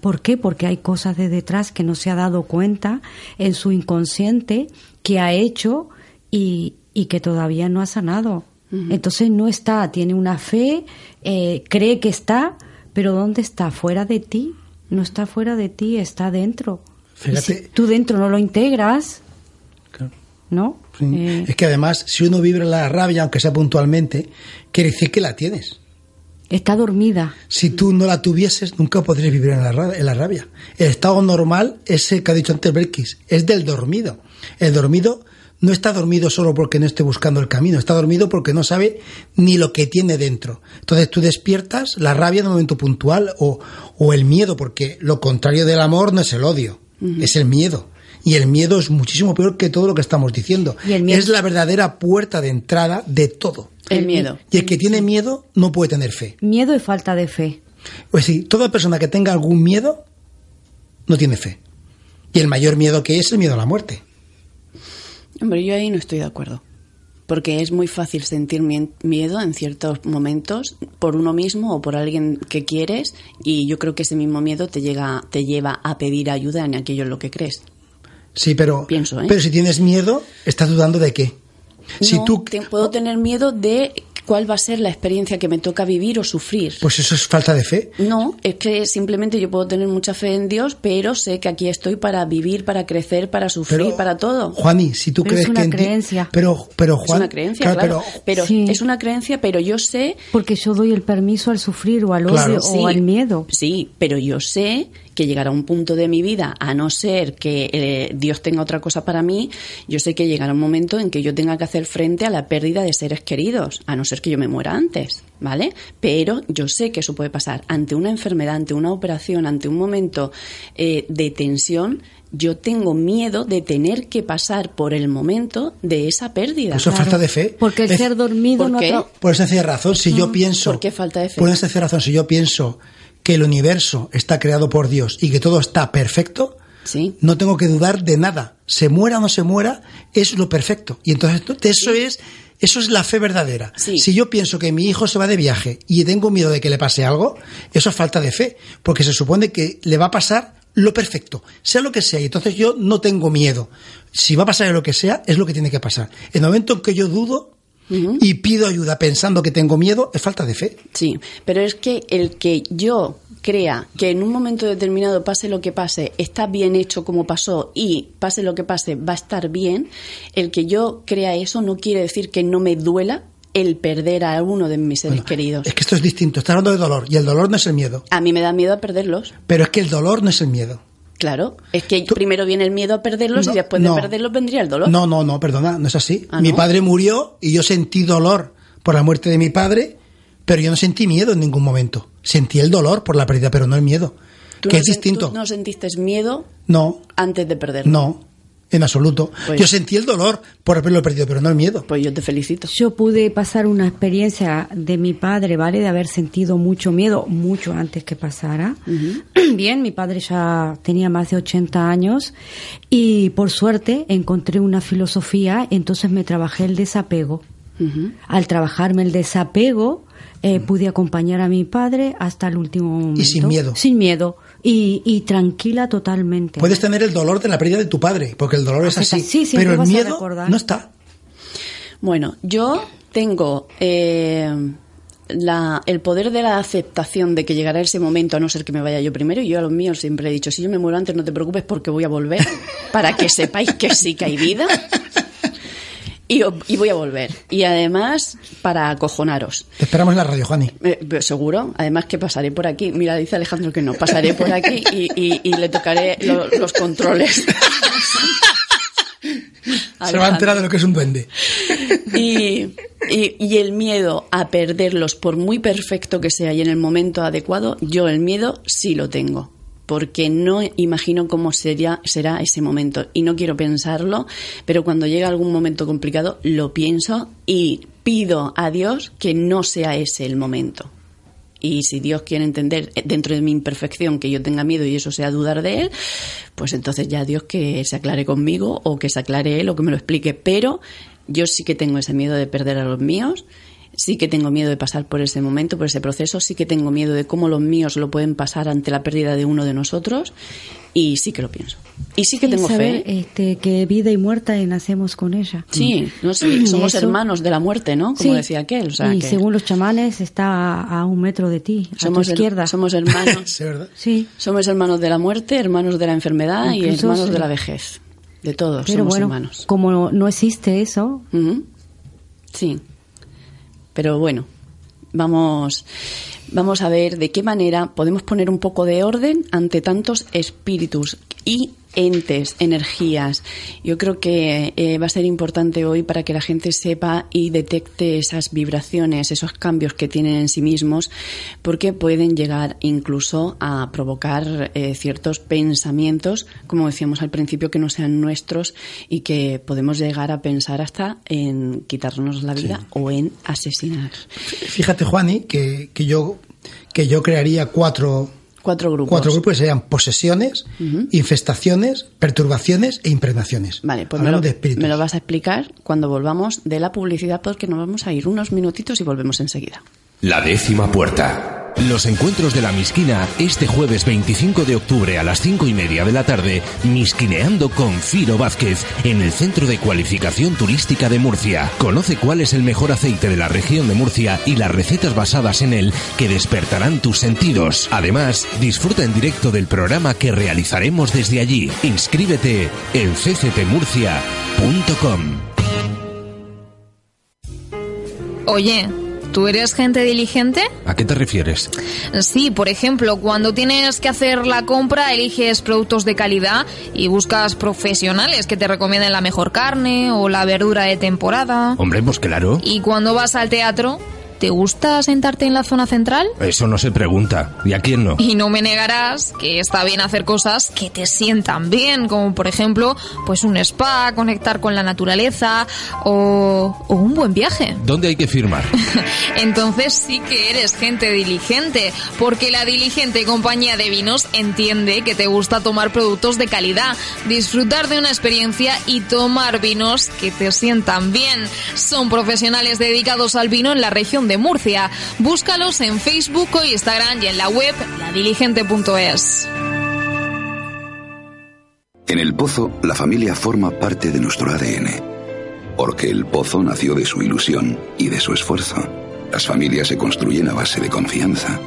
¿Por qué? Porque hay cosas de detrás que no se ha dado cuenta en su inconsciente que ha hecho y, que todavía no ha sanado. Entonces no está, tiene una fe, eh, cree que está, pero ¿dónde está? ¿Fuera de ti? No está fuera de ti, está dentro. si tú dentro no lo integras, ¿no? Eh, es que además, si uno vibra la rabia, aunque sea puntualmente, quiere decir que la tienes. Está dormida. Si tú no la tuvieses, nunca podrías vivir en la, en la rabia. El estado normal es el que ha dicho antes Belkis, es del dormido. El dormido no está dormido solo porque no esté buscando el camino, está dormido porque no sabe ni lo que tiene dentro. Entonces tú despiertas la rabia en un momento puntual o, o el miedo, porque lo contrario del amor no es el odio, es el miedo. Y el miedo es muchísimo peor que todo lo que estamos diciendo. Es la verdadera puerta de entrada de todo. El miedo. Y el que tiene miedo no puede tener fe. Miedo y falta de fe. Pues sí, toda persona que tenga algún miedo no tiene fe. Y el mayor miedo que es el miedo a la muerte. Hombre, yo ahí no estoy de acuerdo. Porque es muy fácil sentir miedo en ciertos momentos por uno mismo o por alguien que quieres y yo creo que ese mismo miedo te, llega, te lleva a pedir ayuda en aquello en lo que crees. Sí, pero, Pienso, ¿eh? pero si tienes miedo, ¿estás dudando de qué? Si tú... puedo tener miedo de cuál va a ser la experiencia que me toca vivir o sufrir. Pues eso es falta de fe. No, es que simplemente yo puedo tener mucha fe en Dios, pero sé que aquí estoy para vivir, para crecer, para sufrir, para todo. Juani, si tú crees es una que creencia. pero pero Juan, es una creencia, claro, pero, es una creencia, pero yo sé porque yo doy el permiso al sufrir o al odio o al miedo. Sí, pero yo sé que llegará un punto de mi vida, a no ser que eh, Dios tenga otra cosa para mí, yo sé que llegará un momento en que yo tenga que hacer frente a la pérdida de seres queridos, a no ser que yo me muera antes, ¿vale? Pero yo sé que eso puede pasar ante una enfermedad, ante una operación, ante un momento eh, de tensión. Yo tengo miedo de tener que pasar por el momento de esa pérdida. Eso es falta de fe. Porque el ser dormido ¿Por no qué? Por esa razón, si yo Mm, pienso. ¿Por qué falta de fe? Por esa razón, si yo pienso que el universo está creado por Dios y que todo está perfecto, sí. no tengo que dudar de nada. Se muera o no se muera, es lo perfecto. Y entonces eso es eso es la fe verdadera. Si yo pienso que mi hijo se va de viaje y tengo miedo de que le pase algo, eso es falta de fe, porque se supone que le va a pasar lo perfecto, sea lo que sea, y entonces yo no tengo miedo. Si va a pasar lo que sea, es lo que tiene que pasar. En el momento en que yo dudo, y pido ayuda pensando que tengo miedo, es falta de fe. Sí, pero es que el que yo crea que en un momento determinado pase lo que pase, está bien hecho como pasó y pase lo que pase, va a estar bien, el que yo crea eso no quiere decir que no me duela el perder a uno de mis seres queridos. Es que esto es distinto, estás hablando de dolor y el dolor no es el miedo. A mí me da miedo a perderlos. Pero es que el dolor no es el miedo. Claro, es que primero viene el miedo a perderlos y después de perderlos vendría el dolor. No, no, no, perdona, no es así. Ah, mi ¿no? padre murió y yo sentí dolor por la muerte de mi padre, pero yo no sentí miedo en ningún momento. Sentí el dolor por la pérdida, pero no el miedo. ¿Tú Que no es distinto. ¿Tú no sentiste miedo No, antes de perderlo? no, en absoluto. Pues- yo sentí el dolor por haberlo perdido, pero no el miedo. Pues yo te felicito. Yo pude pasar una experiencia de mi padre, ¿vale? De haber sentido mucho miedo, mucho antes que pasara. Bien, mi padre ya tenía más de 80 años y por suerte encontré una filosofía, entonces me trabajé el desapego. Al trabajarme el desapego, eh, pude acompañar a mi padre hasta el último momento. sin miedo. Sin miedo. Y, y tranquila totalmente. Puedes tener el dolor de la pérdida de tu padre, porque el dolor es así. Sí, siempre pero el vas a miedo no está. Bueno, yo tengo eh, la, el poder de la aceptación de que llegará ese momento, a no ser que me vaya yo primero, y yo a los míos siempre he dicho, si yo me muero antes no te preocupes porque voy a volver, para que sepáis que sí que hay vida. Y, y voy a volver. Y además, para acojonaros. Te esperamos en la radio, Juani. Eh, seguro. Además que pasaré por aquí. Mira, dice Alejandro que no. Pasaré por aquí y, y- y le tocaré lo- los controles. Se va a enterar de lo que es un duende. Y, y- y el miedo a perderlos, por muy perfecto que sea y en el momento adecuado, yo el miedo sí lo tengo. Porque no imagino cómo sería, será ese momento. Y no quiero pensarlo, pero cuando llega algún momento complicado, lo pienso y pido a Dios que no sea ese el momento. Y si Dios quiere entender eh, dentro de mi imperfección que yo tenga miedo y eso sea dudar de Él, pues entonces ya Dios que se aclare conmigo o que se aclare Él o que me lo explique. Pero yo sí que tengo ese miedo de perder a los míos, sí que tengo miedo de pasar por ese momento, por ese proceso, sí que tengo miedo de cómo los míos lo pueden pasar ante la pérdida de uno de nosotros y sí que lo pienso. Y sí que Y tengo saber, fe. este, que vida y muerte nacemos con ella. Sí, no sé, somos Eso- hermanos de la muerte, ¿no? Como Sí. decía aquel. O sea, y que según los chamanes está a, a un metro de ti, a somos, tu her- izquierda. somos hermanos. Sí. Somos hermanos de la muerte, hermanos de la enfermedad y hermanos sí. de la vejez. De todos Pero somos bueno, hermanos. como no, existe eso. Sí. Pero bueno, vamos, vamos a ver de qué manera podemos poner un poco de orden ante tantos espíritus y entes, energías. Yo creo que eh, va a ser importante hoy para que la gente sepa y detecte esas vibraciones, esos cambios que tienen en sí mismos, porque pueden llegar incluso a provocar eh, ciertos pensamientos, como decíamos al principio, que no sean nuestros y que podemos llegar a pensar hasta en quitarnos la vida o en asesinar. Fíjate, Juani, que, que yo que yo crearía cuatro Cuatro grupos. cuatro grupos que serían posesiones, infestaciones, perturbaciones e impregnaciones. Vale, pues me lo, de me lo vas a explicar cuando volvamos de la publicidad porque nos vamos a ir unos minutitos y volvemos enseguida. La décima puerta. Los encuentros de la Misquina este jueves 25 de octubre a las 5 y media de la tarde, Misquineando con Firo Vázquez en el Centro de Cualificación Turística de Murcia. Conoce cuál es el mejor aceite de la región de Murcia y las recetas basadas en él que despertarán tus sentidos. Además, disfruta en directo del programa que realizaremos desde allí. Inscríbete en cctmurcia.com. Oye, ¿tú eres gente diligente? ¿A qué te refieres? Sí, por ejemplo, cuando tienes que hacer la compra, eliges productos de calidad y buscas profesionales que te recomienden la mejor carne o la verdura de temporada. Hombre, pues claro. Y cuando vas al teatro, ¿te gusta sentarte en la zona central? Eso no se pregunta. ¿Y a quién no? Y no me negarás que está bien hacer cosas que te sientan bien, como por ejemplo, pues un spa, conectar con la naturaleza o, o un buen viaje. ¿Dónde hay que firmar? Entonces sí que eres gente diligente, porque la diligente compañía de vinos entiende que te gusta tomar productos de calidad, disfrutar de una experiencia y tomar vinos que te sientan bien. Son profesionales dedicados al vino en la región de Murcia. Búscalos en Facebook o Instagram y en la web ladiligente.es. En el pozo, la familia forma parte de nuestro ADN. Porque el pozo nació de su ilusión y de su esfuerzo. Las familias se construyen a base de confianza.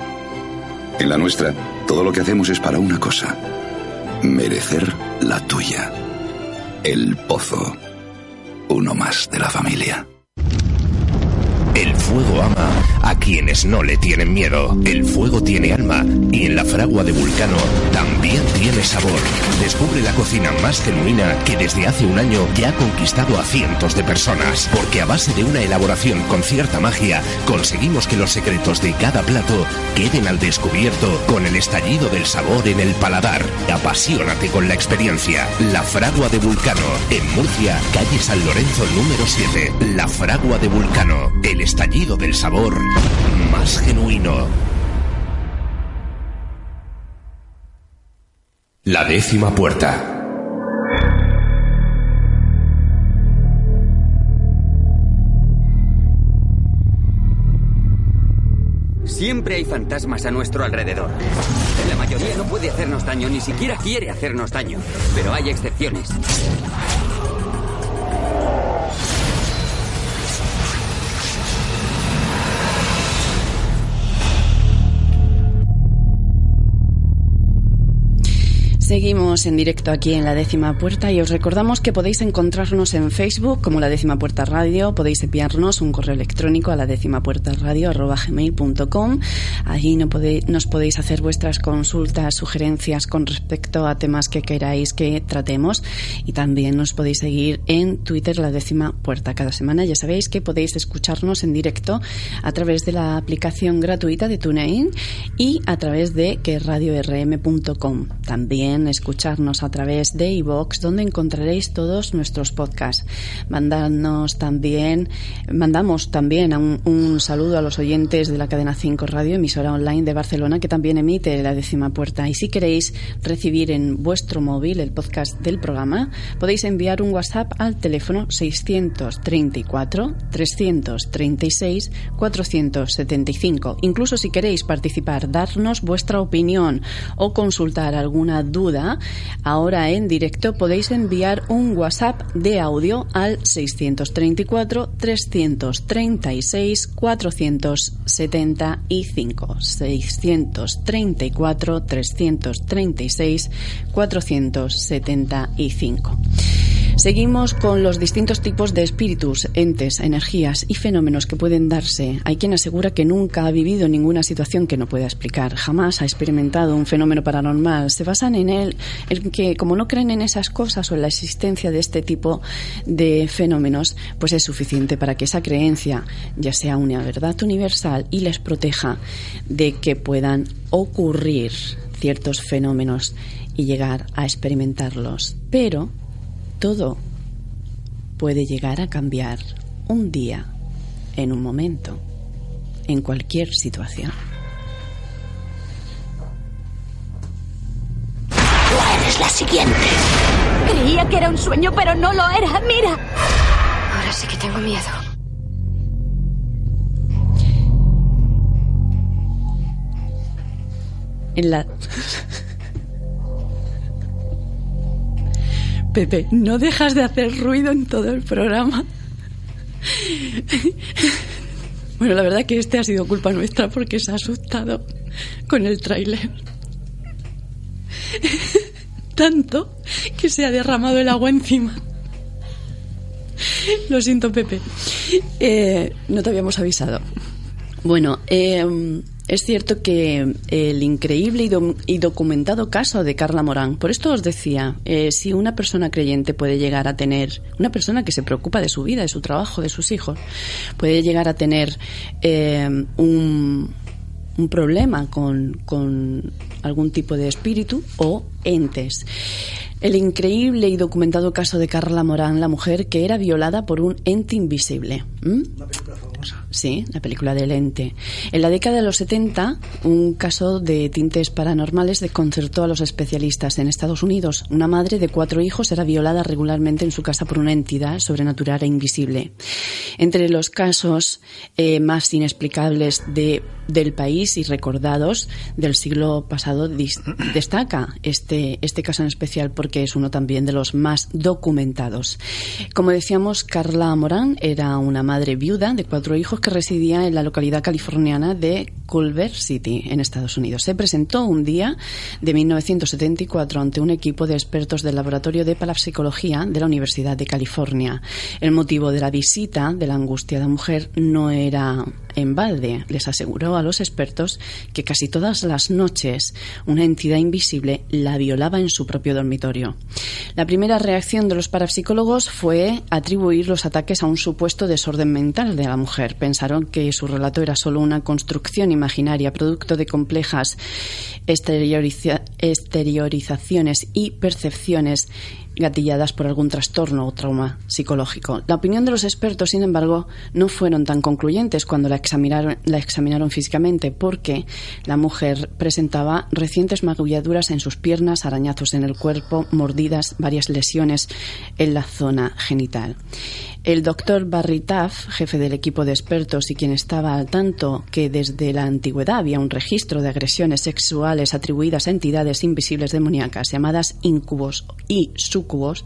En la nuestra, todo lo que hacemos es para una cosa. Merecer la tuya. El pozo. Uno más de la familia. El fuego ama a quienes no le tienen miedo. El fuego tiene alma y en la fragua de Vulcano también tiene sabor. Descubre la cocina más genuina que desde hace un año ya ha conquistado a cientos de personas. Porque a base de una elaboración con cierta magia, conseguimos que los secretos de cada plato queden al descubierto con el estallido del sabor en el paladar. Apasionate con la experiencia. La fragua de Vulcano. En Murcia, calle San Lorenzo número 7. La fragua de Vulcano. Estallido del sabor más genuino. La décima puerta. Siempre hay fantasmas a nuestro alrededor. La mayoría no puede hacernos daño, ni siquiera quiere hacernos daño. Pero hay excepciones. Seguimos en directo aquí en la décima puerta y os recordamos que podéis encontrarnos en Facebook como la décima puerta radio, podéis enviarnos un correo electrónico a la décima puerta radio gmail.com. Allí no podéis, nos podéis hacer vuestras consultas, sugerencias con respecto a temas que queráis que tratemos y también nos podéis seguir en Twitter la décima puerta cada semana. Ya sabéis que podéis escucharnos en directo a través de la aplicación gratuita de TuneIn y a través de que radiorm.com. También escucharnos a través de iVoox, donde encontraréis todos nuestros podcasts. Mandarnos también, mandamos también un, un, saludo a los oyentes de la cadena 5 Radio, emisora online de Barcelona, que también emite la décima puerta. Y si queréis recibir en vuestro móvil el podcast del programa, podéis enviar un WhatsApp al teléfono 634 336 475. Incluso si queréis participar, darnos vuestra opinión o consultar alguna duda ahora en directo podéis enviar un WhatsApp de audio al 634 336 475. 634 336 475. Seguimos con los distintos tipos de espíritus, entes, energías y fenómenos que pueden darse. Hay quien asegura que nunca ha vivido ninguna situación que no pueda explicar, jamás ha experimentado un fenómeno paranormal. Se basan en él, en que como no creen en esas cosas o en la existencia de este tipo de fenómenos, pues es suficiente para que esa creencia ya sea una verdad universal y les proteja de que puedan ocurrir ciertos fenómenos y llegar a experimentarlos. Pero todo puede llegar a cambiar un día, en un momento, en cualquier situación. Tú eres la siguiente. Creía que era un sueño, pero no lo era. Mira. Ahora sí que tengo miedo. En la... Pepe, no dejas de hacer ruido en todo el programa. Bueno, la verdad que este ha sido culpa nuestra porque se ha asustado con el tráiler. Tanto que se ha derramado el agua encima. Lo siento, Pepe. Eh, no te habíamos avisado. Bueno, eh, es cierto que el increíble y, y, documentado caso de Carla Morán, por esto os decía, eh, si una persona creyente puede llegar a tener, una persona que se preocupa de su vida, de su trabajo, de sus hijos, puede llegar a tener eh, un, problema con algún tipo de espíritu o entes. El increíble y documentado caso de Carla Morán, la mujer que era violada por un ente invisible. ¿Mm? Una película famosa. Sí, la película del ente. En la década de los 70, un caso de tintes paranormales desconcertó a los especialistas. En Estados Unidos, una madre de cuatro hijos era violada regularmente en su casa por una entidad sobrenatural e invisible. Entre los casos eh, más inexplicables de, del país y recordados del siglo pasado destaca este, este caso en especial porque es uno también de los más documentados. Como decíamos, Carla Morán era una madre viuda de cuatro hijos que residía en la localidad californiana de Culver City, en Estados Unidos. Se presentó un día de 1974 ante un equipo de expertos del Laboratorio de Parapsicología de la Universidad de California. El motivo de la visita de la angustiada mujer no era en balde. Les aseguró a los expertos que casi todas las noches una entidad invisible la violaba en su propio dormitorio. La primera reacción de los parapsicólogos fue atribuir los ataques a un supuesto desorden mental de la mujer. Pensaron que su relato era solo una construcción imaginaria, producto de complejas exterioriza exteriorizaciones y percepciones gatilladas por algún trastorno o trauma psicológico. La opinión de los expertos, sin embargo, no fueron tan concluyentes cuando la examinaron, la examinaron físicamente, porque la mujer presentaba recientes magulladuras en sus piernas, arañazos en el cuerpo, mordidas, varias lesiones en la zona genital. El doctor Barry Taff, jefe del equipo de expertos y quien estaba al tanto que desde la antigüedad había un registro de agresiones sexuales atribuidas a entidades invisibles demoníacas llamadas incubos y sucubos,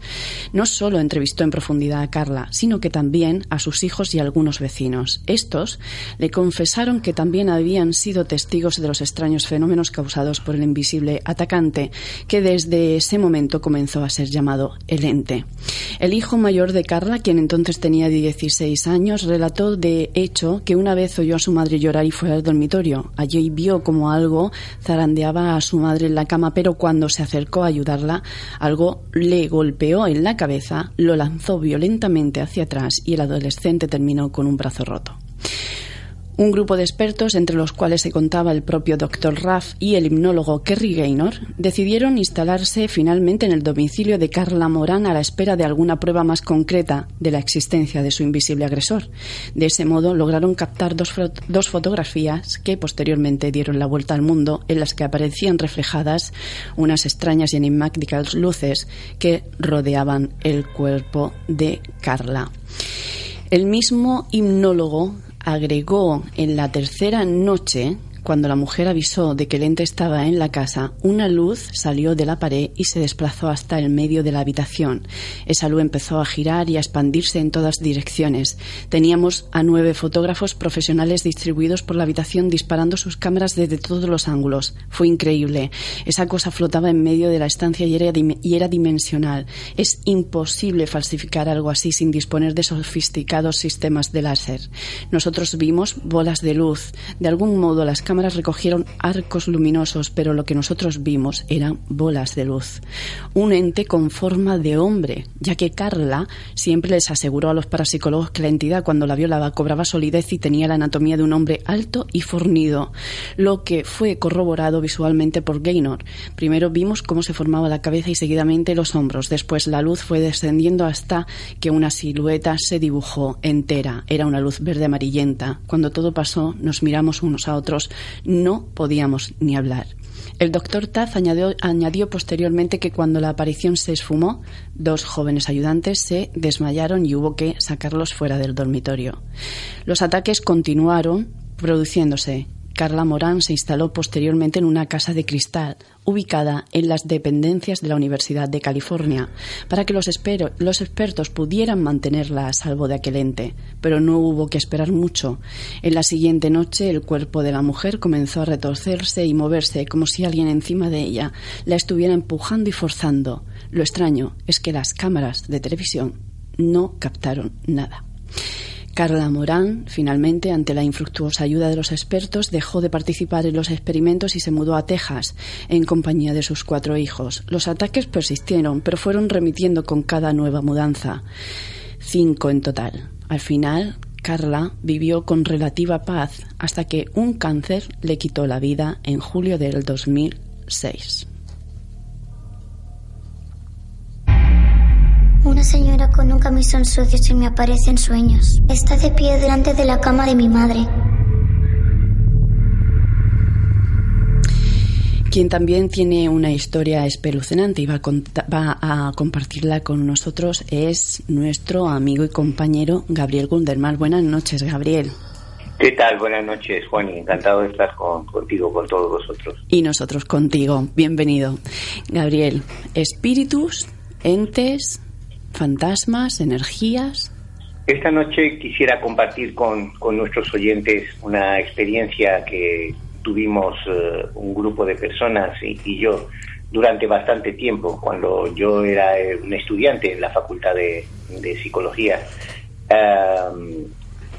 no solo entrevistó en profundidad a Carla, sino que también a sus hijos y algunos vecinos. Estos le confesaron que también habían sido testigos de los extraños fenómenos causados por el invisible atacante, que desde ese momento comenzó a ser llamado el ente. El hijo mayor de Carla, quien entonces tenía 16 años, relató de hecho que una vez oyó a su madre llorar y fue al dormitorio. Allí vio como algo zarandeaba a su madre en la cama, pero cuando se acercó a ayudarla, algo le golpeó en la cabeza, lo lanzó violentamente hacia atrás y el adolescente terminó con un brazo roto. Un grupo de expertos, entre los cuales se contaba el propio Dr. Raff y el hipnólogo Kerry Gaynor, decidieron instalarse finalmente en el domicilio de Carla Morán a la espera de alguna prueba más concreta de la existencia de su invisible agresor. De ese modo lograron captar dos, dos fotografías que posteriormente dieron la vuelta al mundo, en las que aparecían reflejadas unas extrañas y enigmáticas luces que rodeaban el cuerpo de Carla. El mismo hipnólogo agregó en la tercera noche cuando la mujer avisó de que el ente estaba en la casa, una luz salió de la pared y se desplazó hasta el medio de la habitación. Esa luz empezó a girar y a expandirse en todas direcciones. Teníamos a nueve fotógrafos profesionales distribuidos por la habitación disparando sus cámaras desde todos los ángulos. Fue increíble. Esa cosa flotaba en medio de la estancia y era, y era dimensional. Es imposible falsificar algo así sin disponer de sofisticados sistemas de láser. Nosotros vimos bolas de luz. De algún modo las cámaras cámaras recogieron arcos luminosos, pero lo que nosotros vimos eran bolas de luz. Un ente con forma de hombre, ya que Carla siempre les aseguró a los parapsicólogos que la entidad cuando la violaba cobraba solidez y tenía la anatomía de un hombre alto y fornido, lo que fue corroborado visualmente por Gaynor. Primero vimos cómo se formaba la cabeza y seguidamente los hombros. Después la luz fue descendiendo hasta que una silueta se dibujó entera. Era una luz verde amarillenta. Cuando todo pasó, nos miramos unos a otros no podíamos ni hablar. El doctor Taz añadió, añadió, posteriormente que cuando la aparición se esfumó, dos jóvenes ayudantes se desmayaron y hubo que sacarlos fuera del dormitorio. Los ataques continuaron produciéndose Carla Morán se instaló posteriormente en una casa de cristal ubicada en las dependencias de la Universidad de California para que los, expertos pudieran mantenerla a salvo de aquel ente, pero no hubo que esperar mucho. En la siguiente noche el cuerpo de la mujer comenzó a retorcerse y moverse como si alguien encima de ella la estuviera empujando y forzando. Lo extraño es que las cámaras de televisión no captaron nada. Carla Morán, finalmente, ante la infructuosa ayuda de los expertos, dejó de participar en los experimentos y se mudó a Texas en compañía de sus cuatro hijos. Los ataques persistieron, pero fueron remitiendo con cada nueva mudanza. Cinco en total. Al final, Carla vivió con relativa paz hasta que un cáncer le quitó la vida en julio del 2006. Una señora con un camisón sucio se me aparece en sueños. Está de pie delante de la cama de mi madre. Quien también tiene una historia espeluznante y va a, compartirla con nosotros es nuestro amigo y compañero Gabriel Gunderman. Buenas noches, Gabriel. ¿Qué tal? Buenas noches, Juan. Encantado de estar contigo, con todos vosotros. Y nosotros contigo. Bienvenido. Gabriel, espíritus, entes, fantasmas, energías. Esta noche quisiera compartir con, nuestros oyentes una experiencia que tuvimos eh, un grupo de personas y, yo durante bastante tiempo, cuando yo era eh, un estudiante en la Facultad de, Psicología.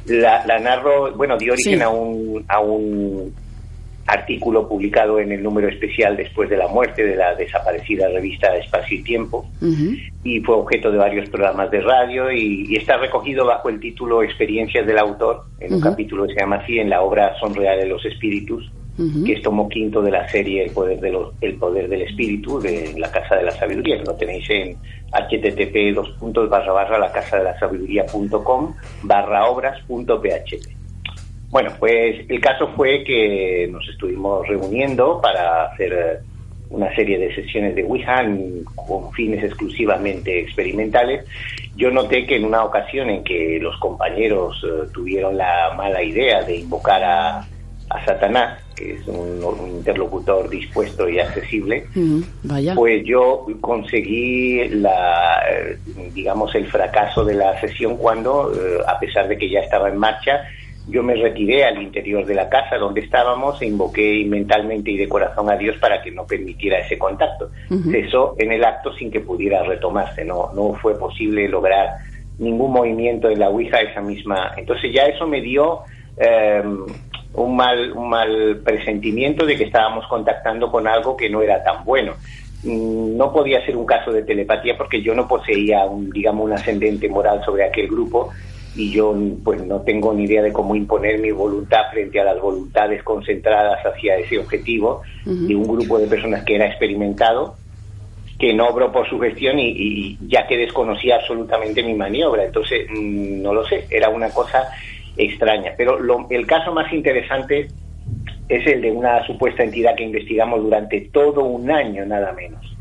la, narro, bueno, dio origen a, un, a un artículo publicado en el número especial después de la muerte de la desaparecida revista Espacio y Tiempo y fue objeto de varios programas de radio y, está recogido bajo el título Experiencias del autor en un capítulo que se llama así en la obra Son reales los espíritus que es tomo quinto de la serie El poder, de los, el poder del espíritu de la Casa de la Sabiduría que lo tenéis en http dos puntos barra barra la casa de la sabiduría.com barra obras punto php bueno, pues el caso fue que nos estuvimos reuniendo para hacer eh, una serie de sesiones de Wuhan con fines exclusivamente experimentales. Yo noté que en una ocasión en que los compañeros eh, tuvieron la mala idea de invocar a, a Satanás, que es un, interlocutor dispuesto y accesible, vaya. pues yo conseguí la, eh, digamos, el fracaso de la sesión cuando, eh, a pesar de que ya estaba en marcha, yo me retiré al interior de la casa donde estábamos e invoqué mentalmente y de corazón a Dios para que no permitiera ese contacto. Cesó en el acto sin que pudiera retomarse, no, no fue posible lograr ningún movimiento de la Ouija esa misma. Entonces ya eso me dio em, un, mal, un mal presentimiento de que estábamos contactando con algo que no era tan bueno. Mm, no podía ser un caso de telepatía porque yo no poseía, un, digamos, un ascendente moral sobre aquel grupo y yo pues no tengo ni idea de cómo imponer mi voluntad frente a las voluntades concentradas hacia ese objetivo de un grupo de personas que era experimentado que no obró por su gestión y, ya que desconocía absolutamente mi maniobra. Entonces mm, no lo sé era una cosa extraña. Pero el caso más interesante es el de una supuesta entidad que investigamos durante todo un año nada menos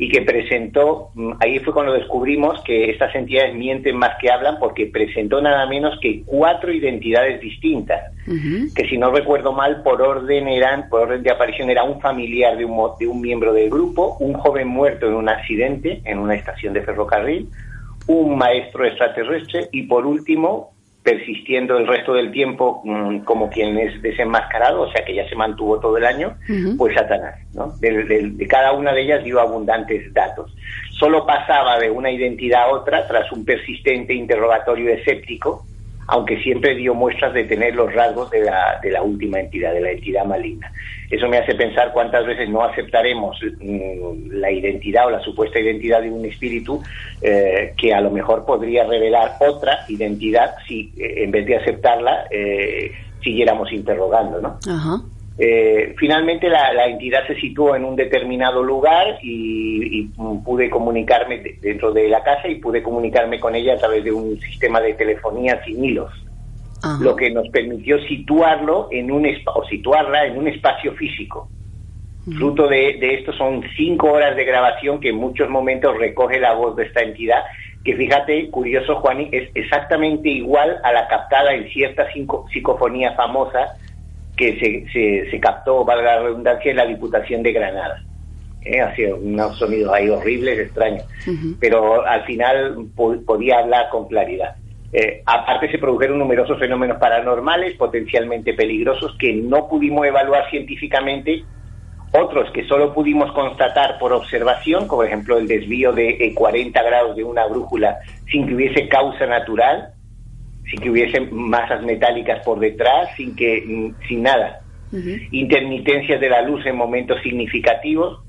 y que presentó, mm, ahí fue cuando descubrimos que estas entidades mienten más que hablan porque presentó nada menos que cuatro identidades distintas, que si no recuerdo mal, por orden eran, por orden de aparición era un familiar de un, de un miembro del grupo, un joven muerto en un accidente en una estación de ferrocarril, un maestro extraterrestre y por último persistiendo el resto del tiempo mm, como quien es desenmascarado, o sea que ya se mantuvo todo el año, pues Satanás. ¿no? De, cada una de ellas dio abundantes datos. Solo pasaba de una identidad a otra tras un persistente interrogatorio escéptico, aunque siempre dio muestras de tener los rasgos de la, de la última entidad, de la entidad maligna. Eso me hace pensar cuántas veces no aceptaremos mm, la identidad o la supuesta identidad de un espíritu eh, que a lo mejor podría revelar otra identidad si eh, en vez de aceptarla eh, siguiéramos interrogando, ¿no? Finalmente la, entidad se situó en un determinado lugar y, pude comunicarme dentro de la casa y pude comunicarme con ella a través de un sistema de telefonía sin hilos. Lo que nos permitió situarlo en un o situarla en un espacio físico. Fruto de, esto son cinco horas de grabación que en muchos momentos recoge la voz de esta entidad, que fíjate, curioso Juan, es exactamente igual a la captada en cierta psicofonía famosa que se, se, captó, valga la redundancia, en la Diputación de Granada. ¿Eh? Hacía unos sonidos ahí horribles, extraños, pero al final podía hablar con claridad. Eh, aparte se produjeron numerosos fenómenos paranormales potencialmente peligrosos que no pudimos evaluar científicamente, otros que solo pudimos constatar por observación, como por ejemplo el desvío de 40 grados de una brújula sin que hubiese causa natural, sin que hubiese masas metálicas por detrás, sin que sin nada. Intermitencias de la luz en momentos significativos,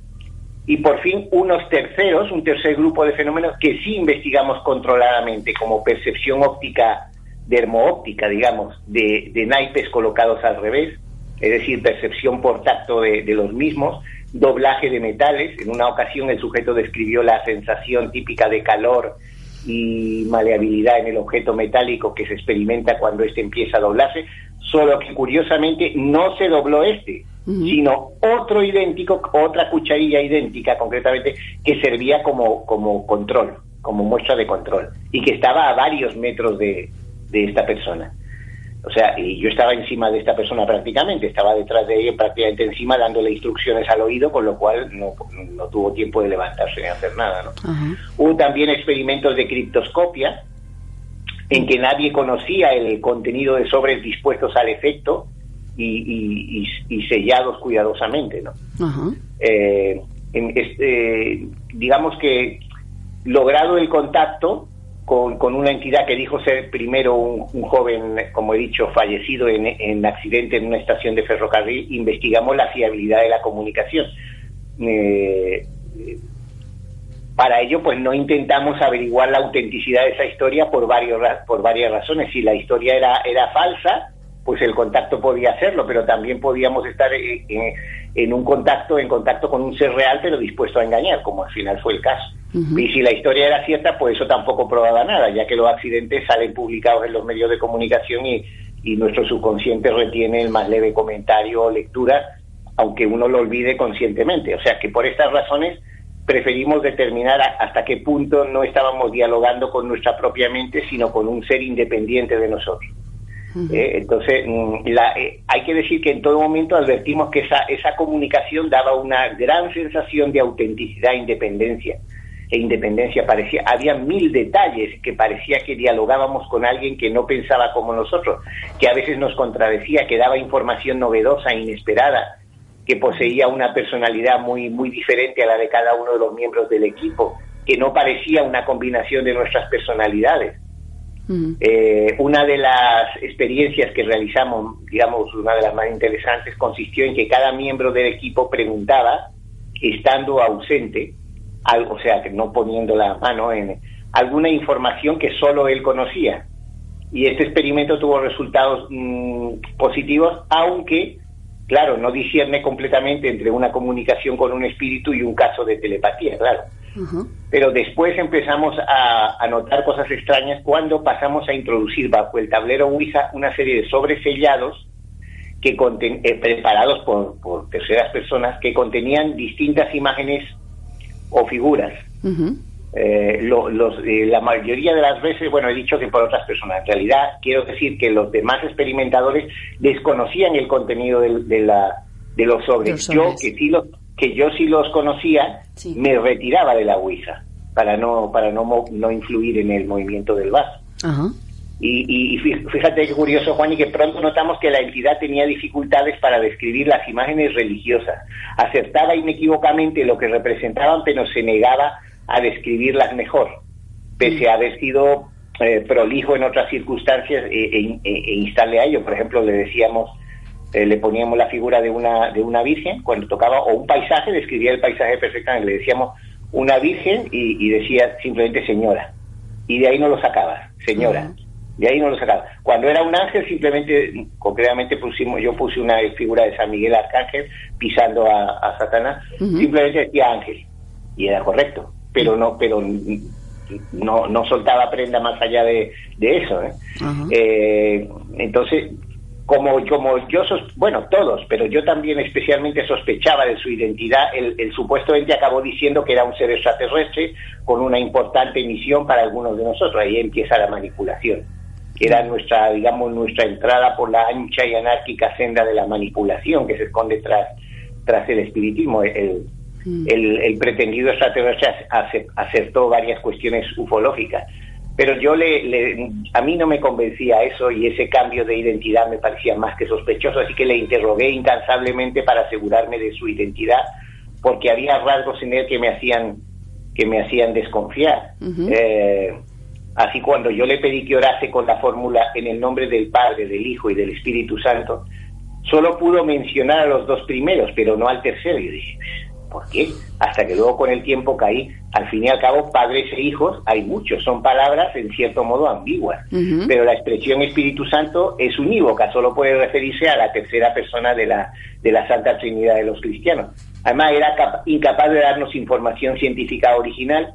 y por fin unos terceros, un tercer grupo de fenómenos que sí investigamos controladamente, como percepción óptica dermoóptica, digamos, de, naipes colocados al revés, es decir, percepción por tacto de, de, los mismos, doblaje de metales. En una ocasión el sujeto describió la sensación típica de calor y maleabilidad en el objeto metálico que se experimenta cuando éste empieza a doblarse, solo que curiosamente no se dobló este, sino otro idéntico, otra cucharilla idéntica concretamente, que servía como, como control, como muestra de control, y que estaba a varios metros de, de esta persona. O sea, y yo estaba encima de esta persona prácticamente, estaba detrás de ella prácticamente encima dándole instrucciones al oído, con lo cual no, no tuvo tiempo de levantarse ni hacer nada. ¿no? Hubo también experimentos de criptoscopia, en que nadie conocía el contenido de sobres dispuestos al efecto, y, sellados cuidadosamente, ¿no? Eh, este, digamos que logrado el contacto con, una entidad que dijo ser primero un, joven, como he dicho, fallecido en, en, accidente en una estación de ferrocarril, investigamos la fiabilidad de la comunicación. Eh, para ello, pues no intentamos averiguar la autenticidad de esa historia por, varios, por varias razones. Si la historia era, era falsa, pues el contacto podía hacerlo, pero también podíamos estar eh, eh, en, un contacto, en contacto con un ser real, pero dispuesto a engañar, como al final fue el caso. Y si la historia era cierta, pues eso tampoco probaba nada, ya que los accidentes salen publicados en los medios de comunicación y, nuestro subconsciente retiene el más leve comentario o lectura, aunque uno lo olvide conscientemente. O sea que por estas razones preferimos determinar hasta qué punto no estábamos dialogando con nuestra propia mente, sino con un ser independiente de nosotros. Eh, entonces, mm, la, eh, hay que decir que en todo momento advertimos que esa, esa comunicación daba una gran sensación de autenticidad e independencia. E independencia parecía, había mil detalles que parecía que dialogábamos con alguien que no pensaba como nosotros, que a veces nos contradecía, que daba información novedosa, inesperada, que poseía una personalidad muy, muy diferente a la de cada uno de los miembros del equipo, que no parecía una combinación de nuestras personalidades. Eh, una de las experiencias que realizamos, digamos, una de las más interesantes, consistió en que cada miembro del equipo preguntaba, estando ausente, algo, o sea, que no poniendo la mano en alguna información que solo él conocía. Y este experimento tuvo resultados mm, positivos, aunque, claro, no discierne completamente entre una comunicación con un espíritu y un caso de telepatía, claro. Pero después empezamos a, notar cosas extrañas cuando pasamos a introducir bajo el tablero Ouija una serie de sobres sellados que eh, preparados por, terceras personas que contenían distintas imágenes o figuras. Eh, eh, la mayoría de las veces, bueno, he dicho que por otras personas. En realidad, quiero decir que los demás experimentadores desconocían el contenido de, la, de los sobres. Yo, que sí los que yo si los conocía, me retiraba de la Ouija para no para no, no influir en el movimiento del vaso. Y, y, fíjate qué curioso, Juan, y que pronto notamos que la entidad tenía dificultades para describir las imágenes religiosas. Acertaba inequívocamente lo que representaban, pero se negaba a describirlas mejor, pese a haber sido eh, prolijo en otras circunstancias e, e, e, e instarle a ello. Por ejemplo, le decíamos eh, le poníamos la figura de una, de una virgen, cuando tocaba, o un paisaje, describía el paisaje perfectamente, le decíamos una virgen y, decía simplemente señora. Y de ahí no lo sacaba, señora. De ahí no lo sacaba. Cuando era un ángel, simplemente, concretamente pusimos, yo puse una figura de San Miguel Arcángel pisando a, Satanás, simplemente decía ángel. Y era correcto. Pero no, pero no, no soltaba prenda más allá de, eso. ¿eh? Eh, entonces, como, como yo, bueno, todos, pero yo también especialmente sospechaba de su identidad, el, el supuesto ente acabó diciendo que era un ser extraterrestre con una importante misión para algunos de nosotros. Ahí empieza la manipulación, que era nuestra, digamos, nuestra entrada por la ancha y anárquica senda de la manipulación que se esconde tras, tras el espiritismo. El, el, el pretendido extraterrestre acertó varias cuestiones ufológicas pero yo le, a mí no me convencía eso y ese cambio de identidad me parecía más que sospechoso, así que le interrogué incansablemente para asegurarme de su identidad, porque había rasgos en él que me hacían que me hacían desconfiar. Eh, así cuando yo le pedí que orase con la fórmula en el nombre del Padre, del Hijo y del Espíritu Santo, solo pudo mencionar a los dos primeros, pero no al tercero. Y dije, ¿Por qué? Hasta que luego con el tiempo caí. Al fin y al cabo, padres e hijos hay muchos, son palabras en cierto modo ambiguas, pero la expresión Espíritu Santo es unívoca, solo puede referirse a la tercera persona de la, de la Santa Trinidad de los cristianos. Además, era incapaz de darnos información científica original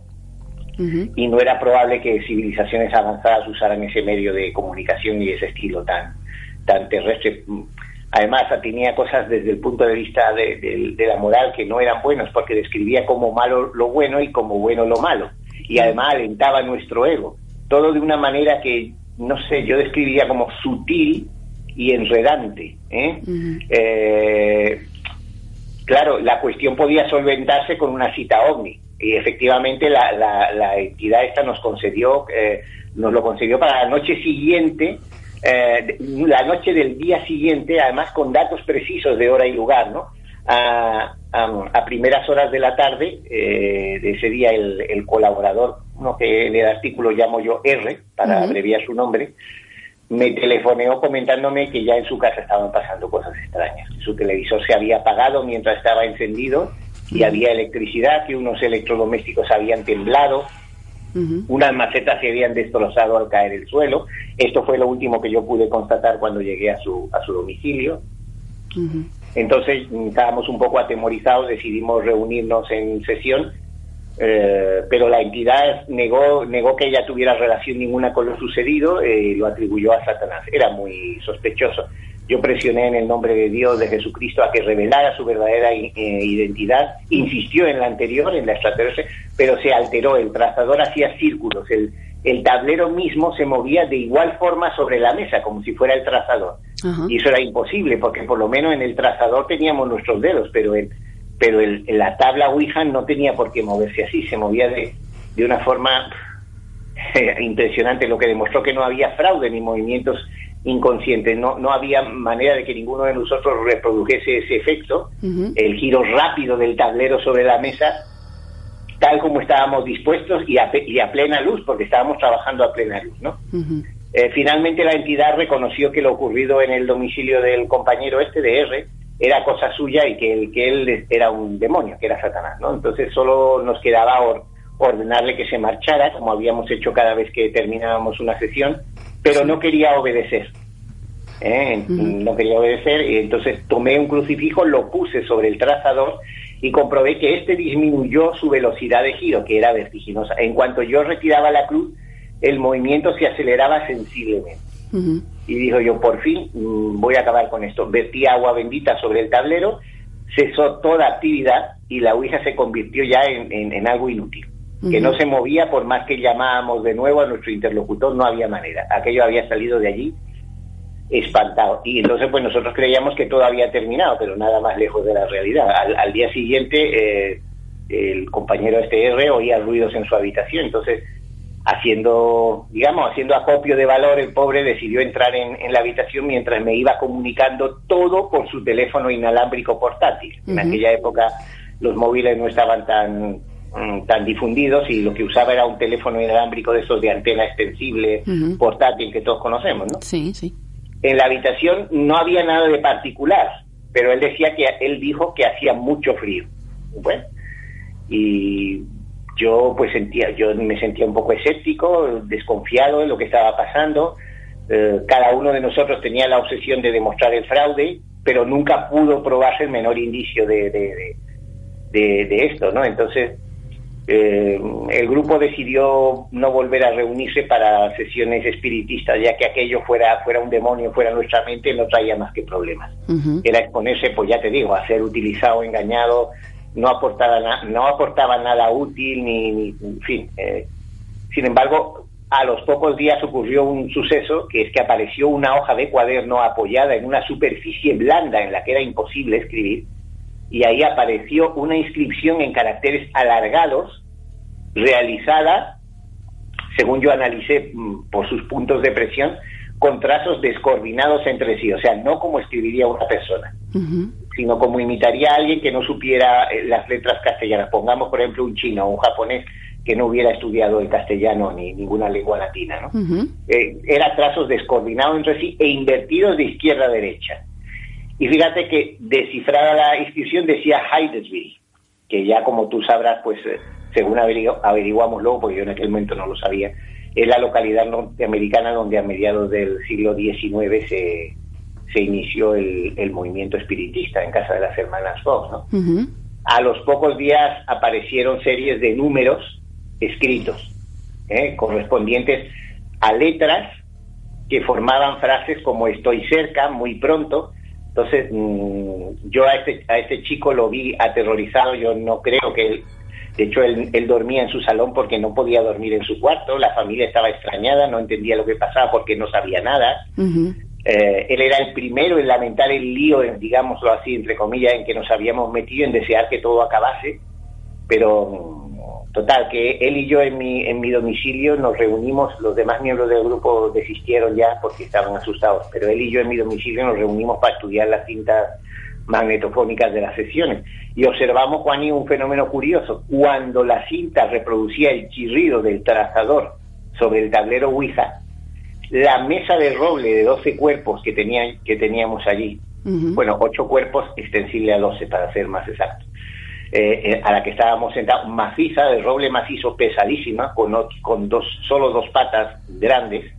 y no era probable que civilizaciones avanzadas usaran ese medio de comunicación y ese estilo tan, tan terrestre Además, tenía cosas desde el punto de vista de, la moral que no eran buenos, porque describía como malo lo bueno y como bueno lo malo. Y además alentaba nuestro ego. Todo de una manera que, no sé, yo describiría como sutil y enredante. ¿eh? Eh, claro, la cuestión podía solventarse con una cita ovni. Y efectivamente la, la, entidad esta nos concedió, eh, nos lo concedió para la noche siguiente eh, la noche del día siguiente, además con datos precisos de hora y lugar, ¿no? A, primeras horas de la tarde eh, de ese día el, colaborador, uno que en el artículo llamo yo R, para abreviar su nombre, me telefoneó comentándome que ya en su casa estaban pasando cosas extrañas. Su televisor se había apagado mientras estaba encendido y había electricidad, que unos electrodomésticos habían temblado, unas macetas se habían destrozado al caer el suelo. Esto fue lo último que yo pude constatar cuando llegué a su, a su domicilio. Entonces mm, estábamos un poco atemorizados, decidimos reunirnos en sesión, eh, pero la entidad negó, negó que ella tuviera relación ninguna con lo sucedido, y eh, lo atribuyó a Satanás. Era muy sospechoso. Yo presioné en el nombre de Dios, de Jesucristo, a que revelara su verdadera eh, identidad. Insistió en la anterior, en la extraterrestre, pero se alteró. El trazador hacía círculos. El, el tablero mismo se movía de igual forma sobre la mesa, como si fuera el trazador. Y eso era imposible, porque por lo menos en el trazador teníamos nuestros dedos, pero el, pero el, la tabla Ouija no tenía por qué moverse así, se movía de, de una forma impresionante, lo que demostró que no había fraude ni movimientos inconscientes, no, no había manera de que ninguno de nosotros reprodujese ese efecto, el giro rápido del tablero sobre la mesa, tal como estábamos dispuestos y a, y a plena luz, porque estábamos trabajando a plena luz, ¿no? Eh, finalmente la entidad reconoció que lo ocurrido en el domicilio del compañero este de R era cosa suya y que, el, que él era un demonio, que era Satanás, ¿no? Entonces solo nos quedaba ordenarle que se marchara, como habíamos hecho cada vez que terminábamos una sesión, pero no quería obedecer. ¿eh? No quería obedecer, y entonces tomé un crucifijo, lo puse sobre el trazador y comprobé que este disminuyó su velocidad de giro, que era vertiginosa. En cuanto yo retiraba la cruz, el movimiento se aceleraba sensiblemente. Y dijo yo, por fin mm, voy a acabar con esto. Vertí agua bendita sobre el tablero, cesó toda actividad y la Ouija se convirtió ya en algo inútil que no se movía por más que llamábamos de nuevo a nuestro interlocutor, no había manera. Aquello había salido de allí espantado. Y entonces pues nosotros creíamos que todo había terminado, pero nada más lejos de la realidad. Al, día siguiente eh, el compañero este R oía ruidos en su habitación, entonces haciendo, digamos, haciendo acopio de valor, el pobre decidió entrar en, en, la habitación mientras me iba comunicando todo por su teléfono inalámbrico portátil. En aquella época los móviles no estaban tan Mm, tan difundidos y lo que usaba era un teléfono inalámbrico de esos de antena extensible, portátil que todos conocemos, ¿no? Sí, sí. En la habitación no había nada de particular, pero él decía que él dijo que hacía mucho frío. Bueno, y yo pues sentía, yo me sentía un poco escéptico, desconfiado de lo que estaba pasando. Eh, cada uno de nosotros tenía la obsesión de demostrar el fraude, pero nunca pudo probarse el menor indicio de, de, de, de esto, ¿no? Entonces, eh, el grupo decidió no volver a reunirse para sesiones espiritistas, ya que aquello fuera, fuera un demonio, fuera nuestra mente, no traía más que problemas. Era exponerse, pues ya te digo, a ser utilizado, engañado, no aportaba, no aportaba nada útil, ni, en fin. Eh. sin embargo, a los pocos días ocurrió un suceso, que es que apareció una hoja de cuaderno apoyada en una superficie blanda en la que era imposible escribir, y ahí apareció una inscripción en caracteres alargados realizada, según yo analicé mm, por sus puntos de presión, con trazos descoordinados entre sí, o sea, no como escribiría una persona, sino como imitaría a alguien que no supiera eh, las letras castellanas. Pongamos, por ejemplo, un chino o un japonés que no hubiera estudiado el castellano ni ninguna lengua latina, ¿no? Eh, era trazos descoordinados entre sí e invertidos de izquierda a derecha. Y fíjate que descifrada la inscripción decía Hydesville, que ya como tú sabrás, pues eh, según averiguamos luego, porque yo en aquel momento no lo sabía, es la localidad norteamericana donde a mediados del siglo XIX se, se inició el, movimiento espiritista en casa de las hermanas Fox. ¿no? A los pocos días aparecieron series de números escritos, ¿eh? correspondientes a letras que formaban frases como estoy cerca, muy pronto, entonces, mm, yo a este, a este chico lo vi aterrorizado, yo no creo que él, de hecho él, dormía en su salón porque no podía dormir en su cuarto, la familia estaba extrañada, no entendía lo que pasaba porque no sabía nada. Eh, él era el primero en lamentar el lío, digámoslo así, entre comillas, en que nos habíamos metido, en desear que todo acabase, pero Total, que él y yo en mi, en mi domicilio nos reunimos, los demás miembros del grupo desistieron ya porque estaban asustados, pero él y yo en mi domicilio nos reunimos para estudiar las cintas magnetofónicas de las sesiones. Y observamos, Juan, y un fenómeno curioso. Cuando la cinta reproducía el chirrido del trazador sobre el tablero Ouija, la mesa de roble de 12 cuerpos que, tenía, que teníamos allí, bueno, 8 cuerpos extensible a 12 para ser más exacto, eh, eh, a la que estábamos sentados, maciza, de roble macizo, pesadísima, con, con dos, solo dos patas grandes,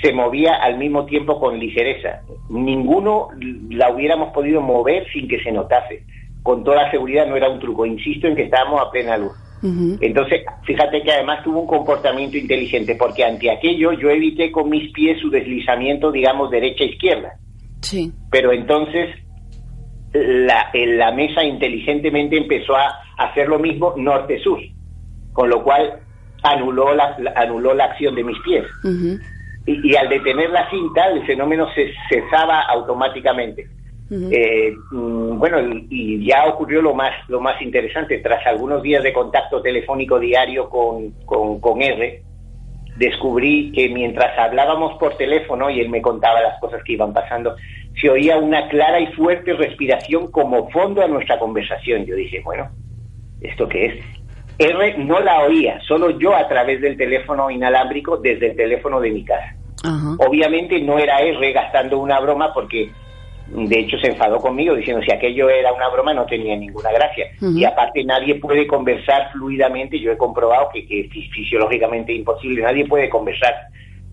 se movía al mismo tiempo con ligereza. Ninguno la hubiéramos podido mover sin que se notase. Con toda seguridad no era un truco. Insisto en que estábamos a plena luz. Entonces, fíjate que además tuvo un comportamiento inteligente, porque ante aquello yo evité con mis pies su deslizamiento, digamos, derecha-izquierda. Sí. Pero entonces la, la mesa inteligentemente empezó a hacer lo mismo norte-sur, con lo cual anuló la, anuló la acción de mis pies. y, al detener la cinta, el fenómeno se cesaba automáticamente. Eh, mm, bueno, y, ya ocurrió lo más, lo más interesante. Tras algunos días de contacto telefónico diario con, con, con R, descubrí que mientras hablábamos por teléfono y él me contaba las cosas que iban pasando, se oía una clara y fuerte respiración como fondo a nuestra conversación. Yo dije, bueno, ¿esto qué es? R no la oía, solo yo a través del teléfono inalámbrico desde el teléfono de mi casa. Obviamente no era R gastando una broma porque de hecho se enfadó conmigo diciendo si aquello era una broma no tenía ninguna gracia. Y aparte nadie puede conversar fluidamente, yo he comprobado que, que es fisiológicamente imposible, nadie puede conversar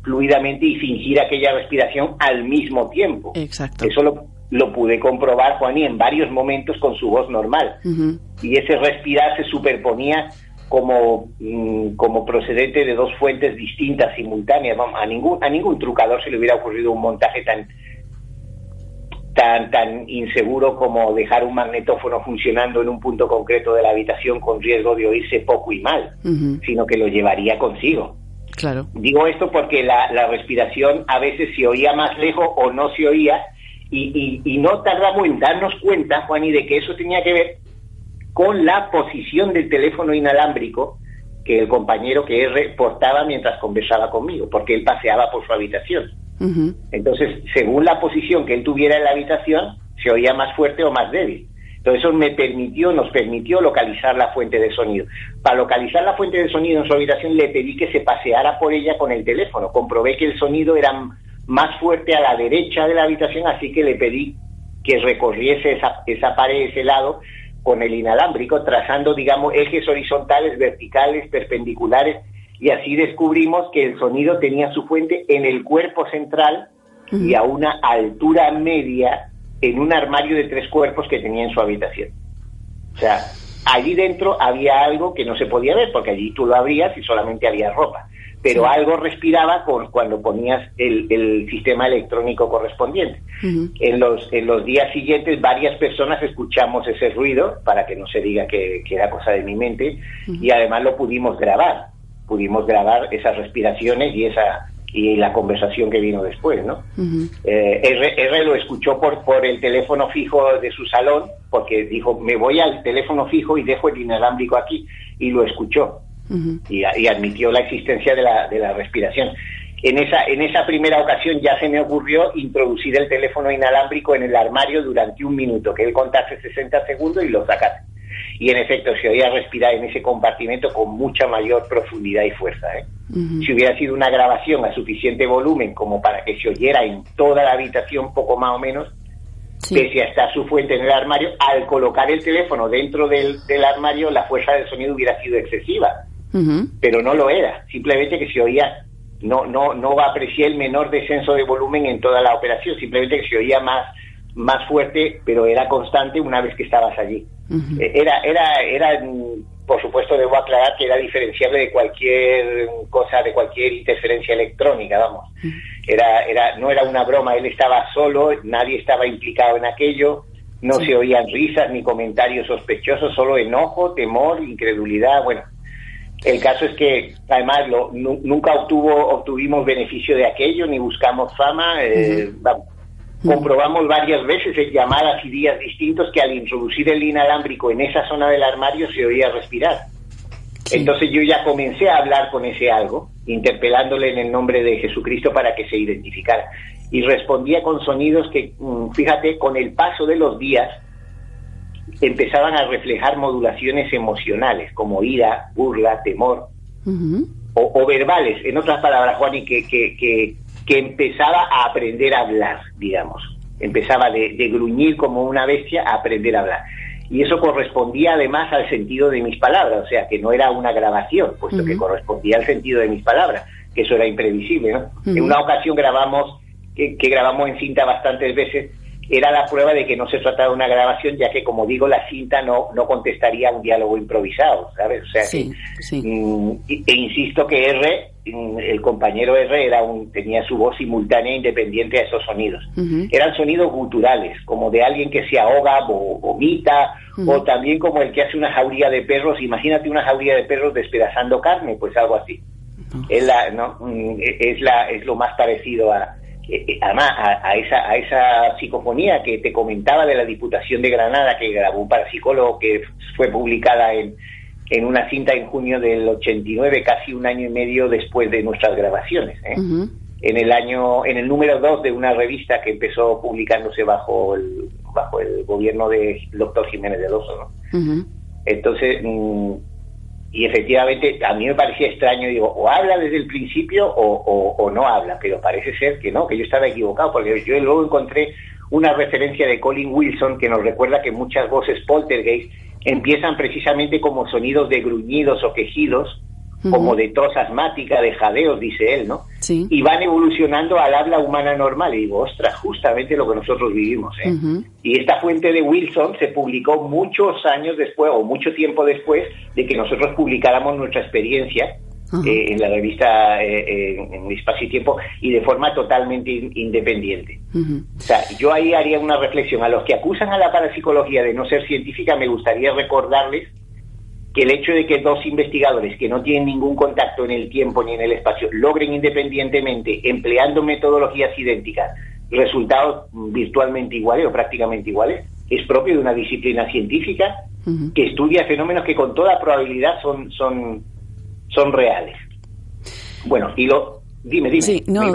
fluidamente y fingir aquella respiración al mismo tiempo. Exacto. Eso lo, lo pude comprobar, Juan, y en varios momentos con su voz normal. Y ese respirar se superponía como, mm, como procedente de dos fuentes distintas, simultáneas. a ningún, a ningún trucador se le hubiera ocurrido un montaje tan, tan, tan inseguro como dejar un magnetófono funcionando en un punto concreto de la habitación con riesgo de oírse poco y mal, sino que lo llevaría consigo. Claro. Digo esto porque la, la respiración a veces se oía más lejos o no se oía y, y, no tardamos en darnos cuenta, Juan, y de que eso tenía que ver con la posición del teléfono inalámbrico que el compañero que R portaba mientras conversaba conmigo, porque él paseaba por su habitación. Entonces, según la posición que él tuviera en la habitación, se oía más fuerte o más débil. Entonces, eso me permitió, nos permitió localizar la fuente de sonido. Para localizar la fuente de sonido en su habitación, le pedí que se paseara por ella con el teléfono. Comprobé que el sonido era más fuerte a la derecha de la habitación, así que le pedí que recorriese esa, esa pared, ese lado, con el inalámbrico, trazando, digamos, ejes horizontales, verticales, perpendiculares, y así descubrimos que el sonido tenía su fuente en el cuerpo central y a una altura media en un armario de tres cuerpos que tenía en su habitación. O sea, allí dentro había algo que no se podía ver, porque allí tú lo abrías y solamente había ropa. Pero algo respiraba con, cuando ponías el, el sistema electrónico correspondiente. en, los, en los días siguientes varias personas escuchamos ese ruido para que no se diga que, era cosa de mi mente y además lo pudimos grabar, pudimos grabar esas respiraciones y esa y la conversación que vino después, ¿no? Eh, R, R, lo escuchó por, por el teléfono fijo de su salón porque dijo, me voy al teléfono fijo y dejo el inalámbrico aquí y lo escuchó y, admitió la existencia de la, de la respiración. En esa, en esa primera ocasión ya se me ocurrió introducir el teléfono inalámbrico en el armario durante un minuto, que él contase 60 segundos y lo sacase. Y en efecto se oía respirar en ese compartimento con mucha mayor profundidad y fuerza. ¿eh? Si hubiera sido una grabación a suficiente volumen como para que se oyera en toda la habitación, poco más o menos, pese a estar su fuente en el armario, al colocar el teléfono dentro del, del armario, la fuerza del sonido hubiera sido excesiva. Pero no lo era, simplemente que se oía, no, no, no aprecié el menor descenso de volumen en toda la operación, simplemente que se oía más, más fuerte, pero era constante una vez que estabas allí. Eh, era, era, era, por supuesto, debo aclarar que era diferenciable de cualquier cosa, de cualquier interferencia electrónica, vamos. Era, era, no era una broma, él estaba solo, nadie estaba implicado en aquello, no se oían risas ni comentarios sospechosos, solo enojo, temor, incredulidad, bueno, el caso es que además lo, nunca obtuvo, obtuvimos beneficio de aquello ni buscamos fama. Eh, comprobamos varias veces en llamadas y días distintos que al introducir el inalámbrico en esa zona del armario se oía respirar. Entonces yo ya comencé a hablar con ese algo, interpelándole en el nombre de Jesucristo para que se identificara. Y respondía con sonidos que, mm, fíjate, con el paso de los días, empezaban a reflejar modulaciones emocionales como ira, burla, temor, o, verbales, en otras palabras, Juan, y que, que, que, empezaba a aprender a hablar, digamos. Empezaba de, gruñir como una bestia a aprender a hablar. Y eso correspondía además al sentido de mis palabras, o sea, que no era una grabación, puesto que correspondía al sentido de mis palabras, que eso era imprevisible. ¿no? En una ocasión grabamos, que, que grabamos en cinta bastantes veces, era la prueba de que no se trataba de una grabación, ya que, como digo, la cinta no, no contestaría un diálogo improvisado, ¿sabes? O sea, mm, e insisto que R el compañero R era un, tenía su voz simultánea independiente a esos sonidos. Eran sonidos guturales, como de alguien que se ahoga o vomita, o también como el que hace una jauría de perros. Imagínate una jauría de perros despedazando carne, pues algo así. Es, la, ¿no? Mm, es, la, es lo más parecido a, eh, eh, además a, esa, a esa psicofonía que te comentaba de la Diputación de Granada que grabó un parapsicólogo que fue publicada en, en una cinta en junio del 89, casi un año y medio después de nuestras grabaciones. ¿eh? En el año, en el número 2 de una revista que empezó publicándose bajo el, bajo el gobierno del doctor Jiménez de Oso, ¿no? Entonces, mm, y efectivamente a mí me parecía extraño, digo, o habla desde el principio o, o, no habla, pero parece ser que no, que yo estaba equivocado, porque yo luego encontré una referencia de Colin Wilson que nos recuerda que muchas voces poltergeist empiezan precisamente como sonidos de gruñidos o quejidos, como de tos asmática, de jadeos, dice él, ¿no? Sí. Y van evolucionando al habla humana normal. Y digo, ostras, justamente lo que nosotros vivimos. ¿eh? Y esta fuente de Wilson se publicó muchos años después, o mucho tiempo después, de que nosotros publicáramos nuestra experiencia eh, en la revista eh, en Espacio y Tiempo y de forma totalmente independiente. O sea, yo ahí haría una reflexión. A los que acusan a la parapsicología de no ser científica, me gustaría recordarles que el hecho de que dos investigadores que no tienen ningún contacto en el tiempo ni en el espacio logren independientemente, empleando metodologías idénticas, resultados virtualmente iguales o prácticamente iguales, es propio de una disciplina científica que estudia fenómenos que con toda probabilidad son, son son reales. Bueno, y lo, Dime, dime. Sí, no,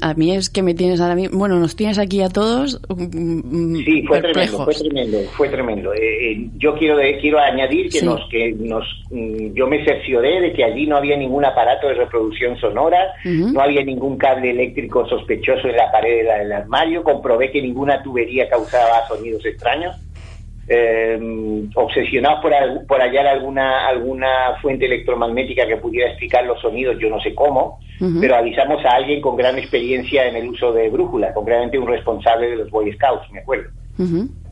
a mí es que me tienes ahora mismo. Bueno, nos tienes aquí a todos. Mm, sí, fue tremendo, fue tremendo, fue tremendo. Eh, eh, yo quiero quiero añadir que nos que nos mm, yo me cercioré de que allí no había ningún aparato de reproducción sonora, no había ningún cable eléctrico sospechoso en la pared del armario, comprobé que ninguna tubería causaba sonidos extraños eh, obsesionados por, por hallar alguna, alguna fuente electromagnética que pudiera explicar los sonidos, yo no sé cómo, pero avisamos a alguien con gran experiencia en el uso de brújula, concretamente un responsable de los Boy Scouts, me acuerdo.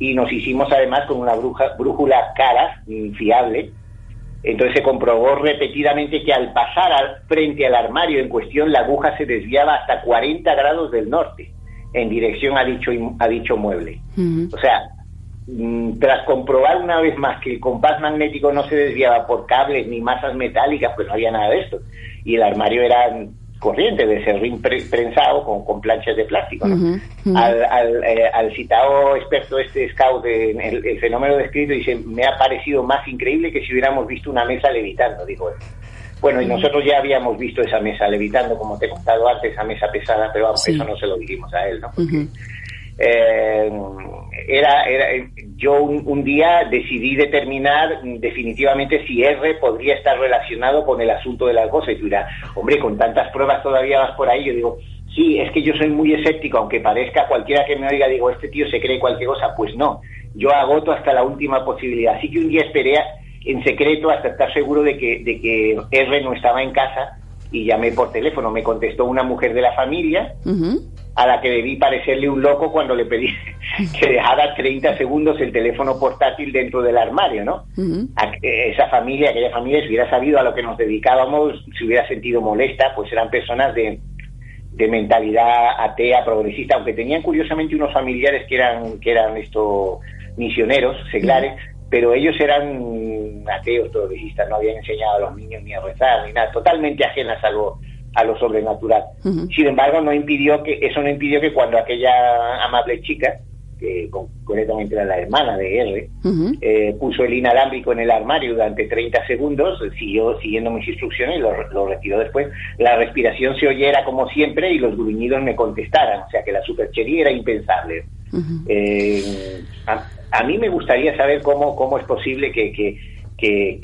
Y nos hicimos además con una bruja, brújula cara, fiable. Entonces se comprobó repetidamente que al pasar frente al armario en cuestión, la aguja se desviaba hasta 40 grados del norte en dirección a dicho, a dicho mueble. O sea, Mm, tras comprobar una vez más que el compás magnético no se desviaba por cables ni masas metálicas, pues no había nada de esto. Y el armario era corriente de serrín prensado con, planchas de plástico. Eh, al, citado experto este scout en el, fenómeno descrito dice, me ha parecido más increíble que si hubiéramos visto una mesa levitando, dijo él. Bueno, y nosotros ya habíamos visto esa mesa levitando, como te he contado antes, esa mesa pesada, pero eso no se lo dijimos a él, ¿no? Eh, era, era, yo un, día decidí determinar definitivamente si R podría estar relacionado con el asunto de las cosas. Y tú dirás, hombre, con tantas pruebas todavía vas por ahí. Yo digo, sí, es que yo soy muy escéptico, aunque parezca cualquiera que me oiga, digo, este tío se cree cualquier cosa. Pues no, yo agoto hasta la última posibilidad. Así que un día esperé en secreto hasta estar seguro de que, de que R no estaba en casa y llamé por teléfono. Me contestó una mujer de la familia a la que debí parecerle un loco cuando le pedí que dejara 30 segundos el teléfono portátil dentro del armario, ¿no? esa familia, aquella familia, si hubiera sabido a lo que nos dedicábamos, se hubiera sentido molesta, pues eran personas de, de mentalidad atea, progresista, aunque tenían curiosamente unos familiares que eran, que eran estos misioneros, seglares, pero ellos eran ateos, progresistas, no habían enseñado a los niños ni a rezar, ni nada, totalmente ajenas a lo, a lo sobrenatural. Sin embargo, no impidió que eso no impidió que cuando aquella amable chica, que concretamente era la hermana de R, eh, puso el inalámbrico en el armario durante 30 segundos, siguió siguiendo mis instrucciones y lo, lo, retiró después, la respiración se oyera como siempre y los gruñidos me contestaran, o sea que la superchería era impensable. Eh, a, mí me gustaría saber cómo, cómo es posible que, que, que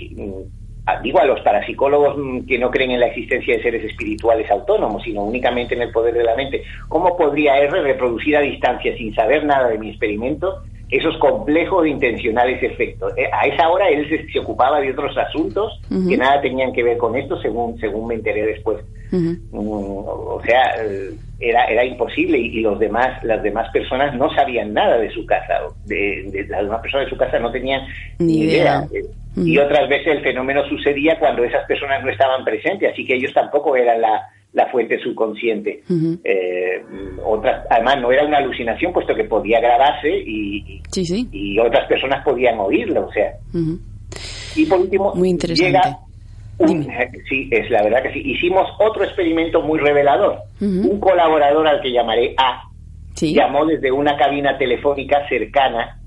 digo a los parapsicólogos mm, que no creen en la existencia de seres espirituales autónomos, sino únicamente en el poder de la mente, ¿cómo podría R reproducir a distancia, sin saber nada de mi experimento, esos complejos de intencionales efectos? Eh, a esa hora él se, ocupaba de otros asuntos que nada tenían que ver con esto, según, según me enteré después. Mm, o sea, era, era imposible y, los demás, las demás personas no sabían nada de su casa, de, las demás personas de su casa no tenían ni idea. y otras veces el fenómeno sucedía cuando esas personas no estaban presentes, así que ellos tampoco eran la, la fuente subconsciente. Eh, otras, además, no era una alucinación, puesto que podía grabarse y, y otras personas podían oírlo, o sea. Y por último, muy interesante. llega sí, es la verdad que sí. Hicimos otro experimento muy revelador. Un colaborador al que llamaré A llamó desde una cabina telefónica cercana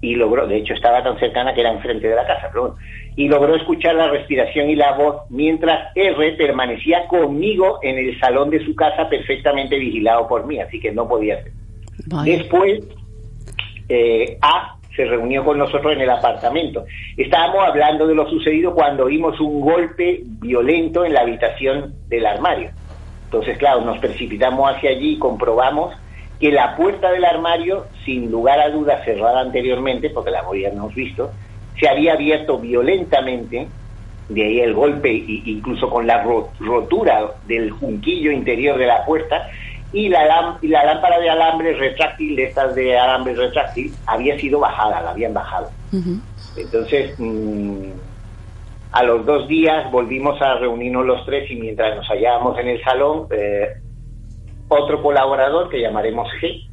y logró, de hecho estaba tan cercana que era enfrente de la casa, pero y logró escuchar la respiración y la voz mientras R permanecía conmigo en el salón de su casa perfectamente vigilado por mí, así que no podía ser. Después, eh, A se reunió con nosotros en el apartamento. Estábamos hablando de lo sucedido cuando oímos un golpe violento en la habitación del armario. Entonces, claro, nos precipitamos hacia allí y comprobamos que la puerta del armario, sin lugar a dudas cerrada anteriormente, porque la habíamos visto, se había abierto violentamente, de ahí el golpe, incluso con la rotura del junquillo interior de la puerta, y la, y la lámpara de alambre retráctil, de estas de alambre retráctil, había sido bajada, la habían bajado. Entonces, mm, a los dos días volvimos a reunirnos los tres y mientras nos hallábamos en el salón, eh, otro colaborador que llamaremos G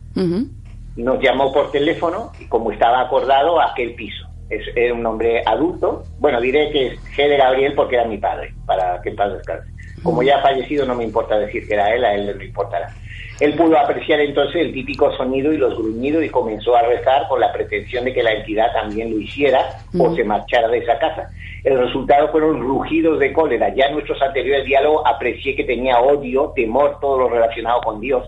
nos llamó por teléfono y como estaba acordado a aquel piso. Es, un hombre adulto, bueno, diré que es G de Gabriel porque era mi padre, para que en paz descanse. Como ya ha fallecido, no me importa decir que era él, a él no importará. Él pudo apreciar entonces el típico sonido y los gruñidos y comenzó a rezar con la pretensión de que la entidad también lo hiciera o se marchara de esa casa. El resultado fueron rugidos de cólera. Ya en nuestros anteriores diálogos aprecié que tenía odio, temor, todo lo relacionado con Dios.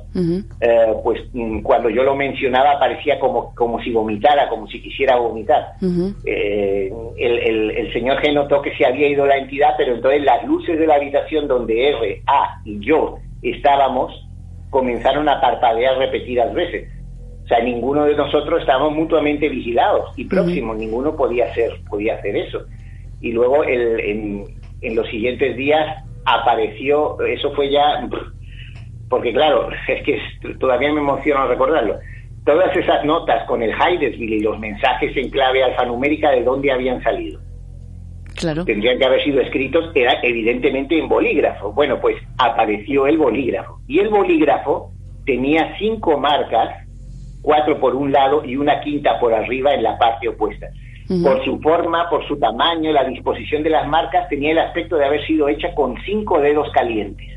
Eh, pues mm, cuando yo lo mencionaba parecía como, como si vomitara, como si quisiera vomitar. Eh, el, el, señor G notó que se había ido la entidad, pero entonces las luces de la habitación donde R, A y yo estábamos comenzaron a parpadear repetidas veces. O sea, ninguno de nosotros estábamos mutuamente vigilados y próximos, ninguno podía hacer, podía hacer eso. Y luego el, en, en los siguientes días apareció, eso fue ya, porque claro, es que todavía me emociona recordarlo, todas esas notas con el Hydesville y los mensajes en clave alfanumérica de dónde habían salido. Tendrían que haber sido escritos era evidentemente en bolígrafo. Bueno, pues apareció el bolígrafo. Y el bolígrafo tenía cinco marcas, cuatro por un lado y una quinta por arriba en la parte opuesta. Por su forma, por su tamaño, la disposición de las marcas, tenía el aspecto de haber sido hecha con cinco dedos calientes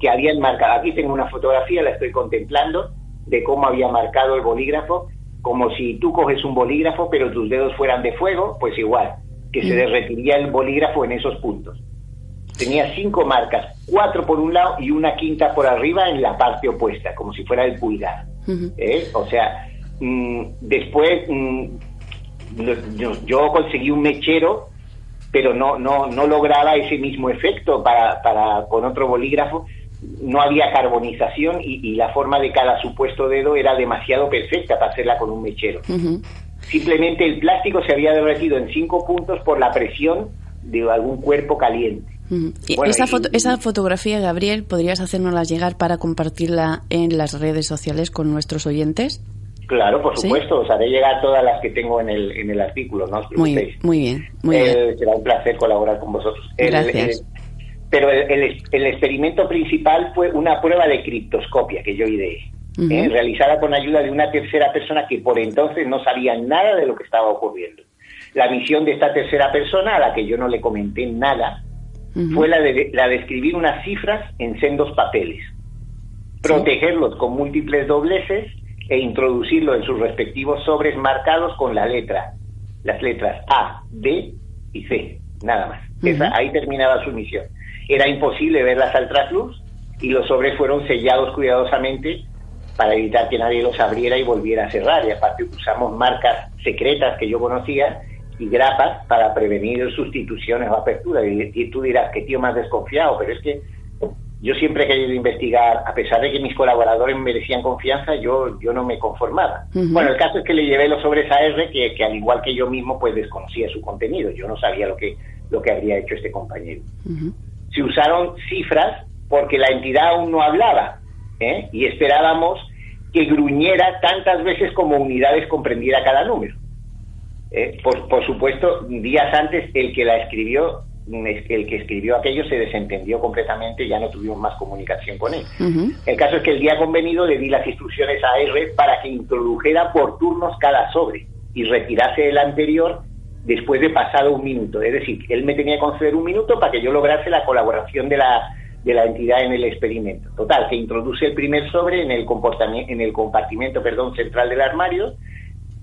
que habían marcado. Aquí tengo una fotografía, la estoy contemplando, de cómo había marcado el bolígrafo, como si tú coges un bolígrafo, pero tus dedos fueran de fuego, pues igual que se derretiría el bolígrafo en esos puntos. Tenía cinco marcas, cuatro por un lado y una quinta por arriba en la parte opuesta, como si fuera el pulgar. ¿Eh? O sea, mm, después mm, yo, conseguí un mechero, pero no, no, no lograba ese mismo efecto para, para con otro bolígrafo. No había carbonización y, la forma de cada supuesto dedo era demasiado perfecta para hacerla con un mechero. Simplemente el plástico se había derretido en cinco puntos por la presión de algún cuerpo caliente. esa, esa fotografía, Gabriel, ¿podrías hacérnosla llegar para compartirla en las redes sociales con nuestros oyentes? Claro, por supuesto, os haré llegar todas las que tengo en el, en el artículo, no Muy, muy bien, muy bien. Eh, será un placer colaborar con vosotros. Gracias. pero el, el, experimento principal fue una prueba de criptoscopia que yo ideé. ¿Eh? realizada con ayuda de una tercera persona que por entonces no sabía nada de lo que estaba ocurriendo. La misión de esta tercera persona, a la que yo no le comenté nada, fue la de, la de escribir unas cifras en sendos papeles, protegerlos con múltiples dobleces e introducirlos en sus respectivos sobres marcados con la letra, las letras A, D y C, nada más. ahí terminaba su misión. Era imposible verlas al trasluz y los sobres fueron sellados cuidadosamente para evitar que nadie los abriera y volviera a cerrar. Y aparte usamos marcas secretas que yo conocía y grapas para prevenir sustituciones o aperturas. Y, tú dirás, qué tío más desconfiado, pero es que yo siempre he querido investigar, a pesar de que mis colaboradores merecían confianza, yo, yo no me conformaba. Bueno, el caso es que le llevé los sobres a R, que, que, al igual que yo mismo, pues desconocía su contenido. Yo no sabía lo que, lo que habría hecho este compañero. Se usaron cifras porque la entidad aún no hablaba ¿eh? y esperábamos que gruñera tantas veces como unidades comprendiera cada número. Eh, por, por supuesto, días antes el que la escribió el que escribió aquello se desentendió completamente y ya no tuvimos más comunicación con él. El caso es que el día convenido le di las instrucciones a R para que introdujera por turnos cada sobre y retirase el anterior después de pasado un minuto. Es decir, él me tenía que conceder un minuto para que yo lograse la colaboración de la, de la entidad en el experimento. Total, que introduce el primer sobre en el, comportamiento, en el compartimento perdón, central del armario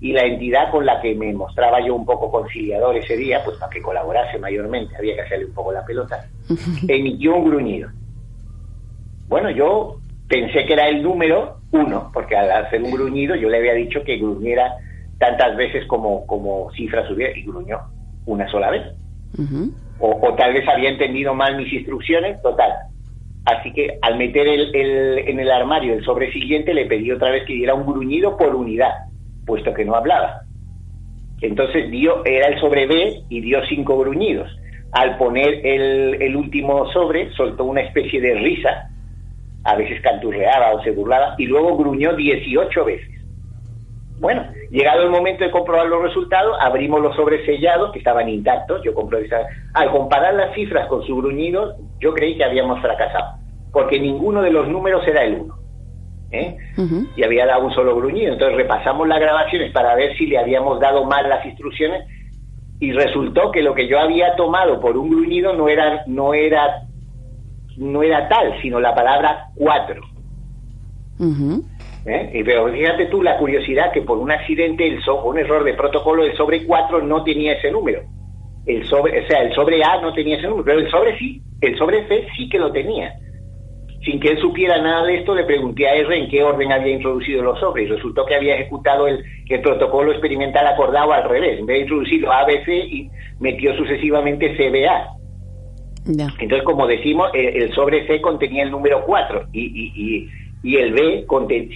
y la entidad con la que me mostraba yo un poco conciliador ese día, pues para que colaborase mayormente, había que hacerle un poco la pelota, emitió un gruñido. Bueno, yo pensé que era el número uno, porque al hacer un gruñido yo le había dicho que gruñera tantas veces como, como cifras hubiera, y gruñó una sola vez. o, tal vez había entendido mal mis instrucciones, total. Así que al meter el, el, en el armario el sobre siguiente le pedí otra vez que diera un gruñido por unidad puesto que no hablaba. Entonces dio, era el sobre B y dio cinco gruñidos. Al poner el, el último sobre, soltó una especie de risa, a veces canturreaba o se burlaba, y luego gruñó 18 veces. Bueno, llegado el momento de comprobar los resultados, abrimos los sobres sellados, que estaban intactos, yo comprobé Al comparar las cifras con su gruñido, yo creí que habíamos fracasado, porque ninguno de los números era el 1. ¿eh? y había dado un solo gruñido. Entonces repasamos las grabaciones para ver si le habíamos dado mal las instrucciones y resultó que lo que yo había tomado por un gruñido no era no era no era tal, sino la palabra cuatro. ¿Eh? Y pero fíjate tú la curiosidad que por un accidente, el un error de protocolo, el sobre 4 no tenía ese número. El sobre, o sea, el sobre A no tenía ese número, pero el sobre sí, el sobre C sí que lo tenía sin que él supiera nada de esto, le pregunté a R en qué orden había introducido los sobres y resultó que había ejecutado el, el protocolo experimental acordado al revés. En vez de introducirlo ABC, y metió sucesivamente CBA. Entonces, como decimos, el, sobre C contenía el número 4 y, y, y, el B,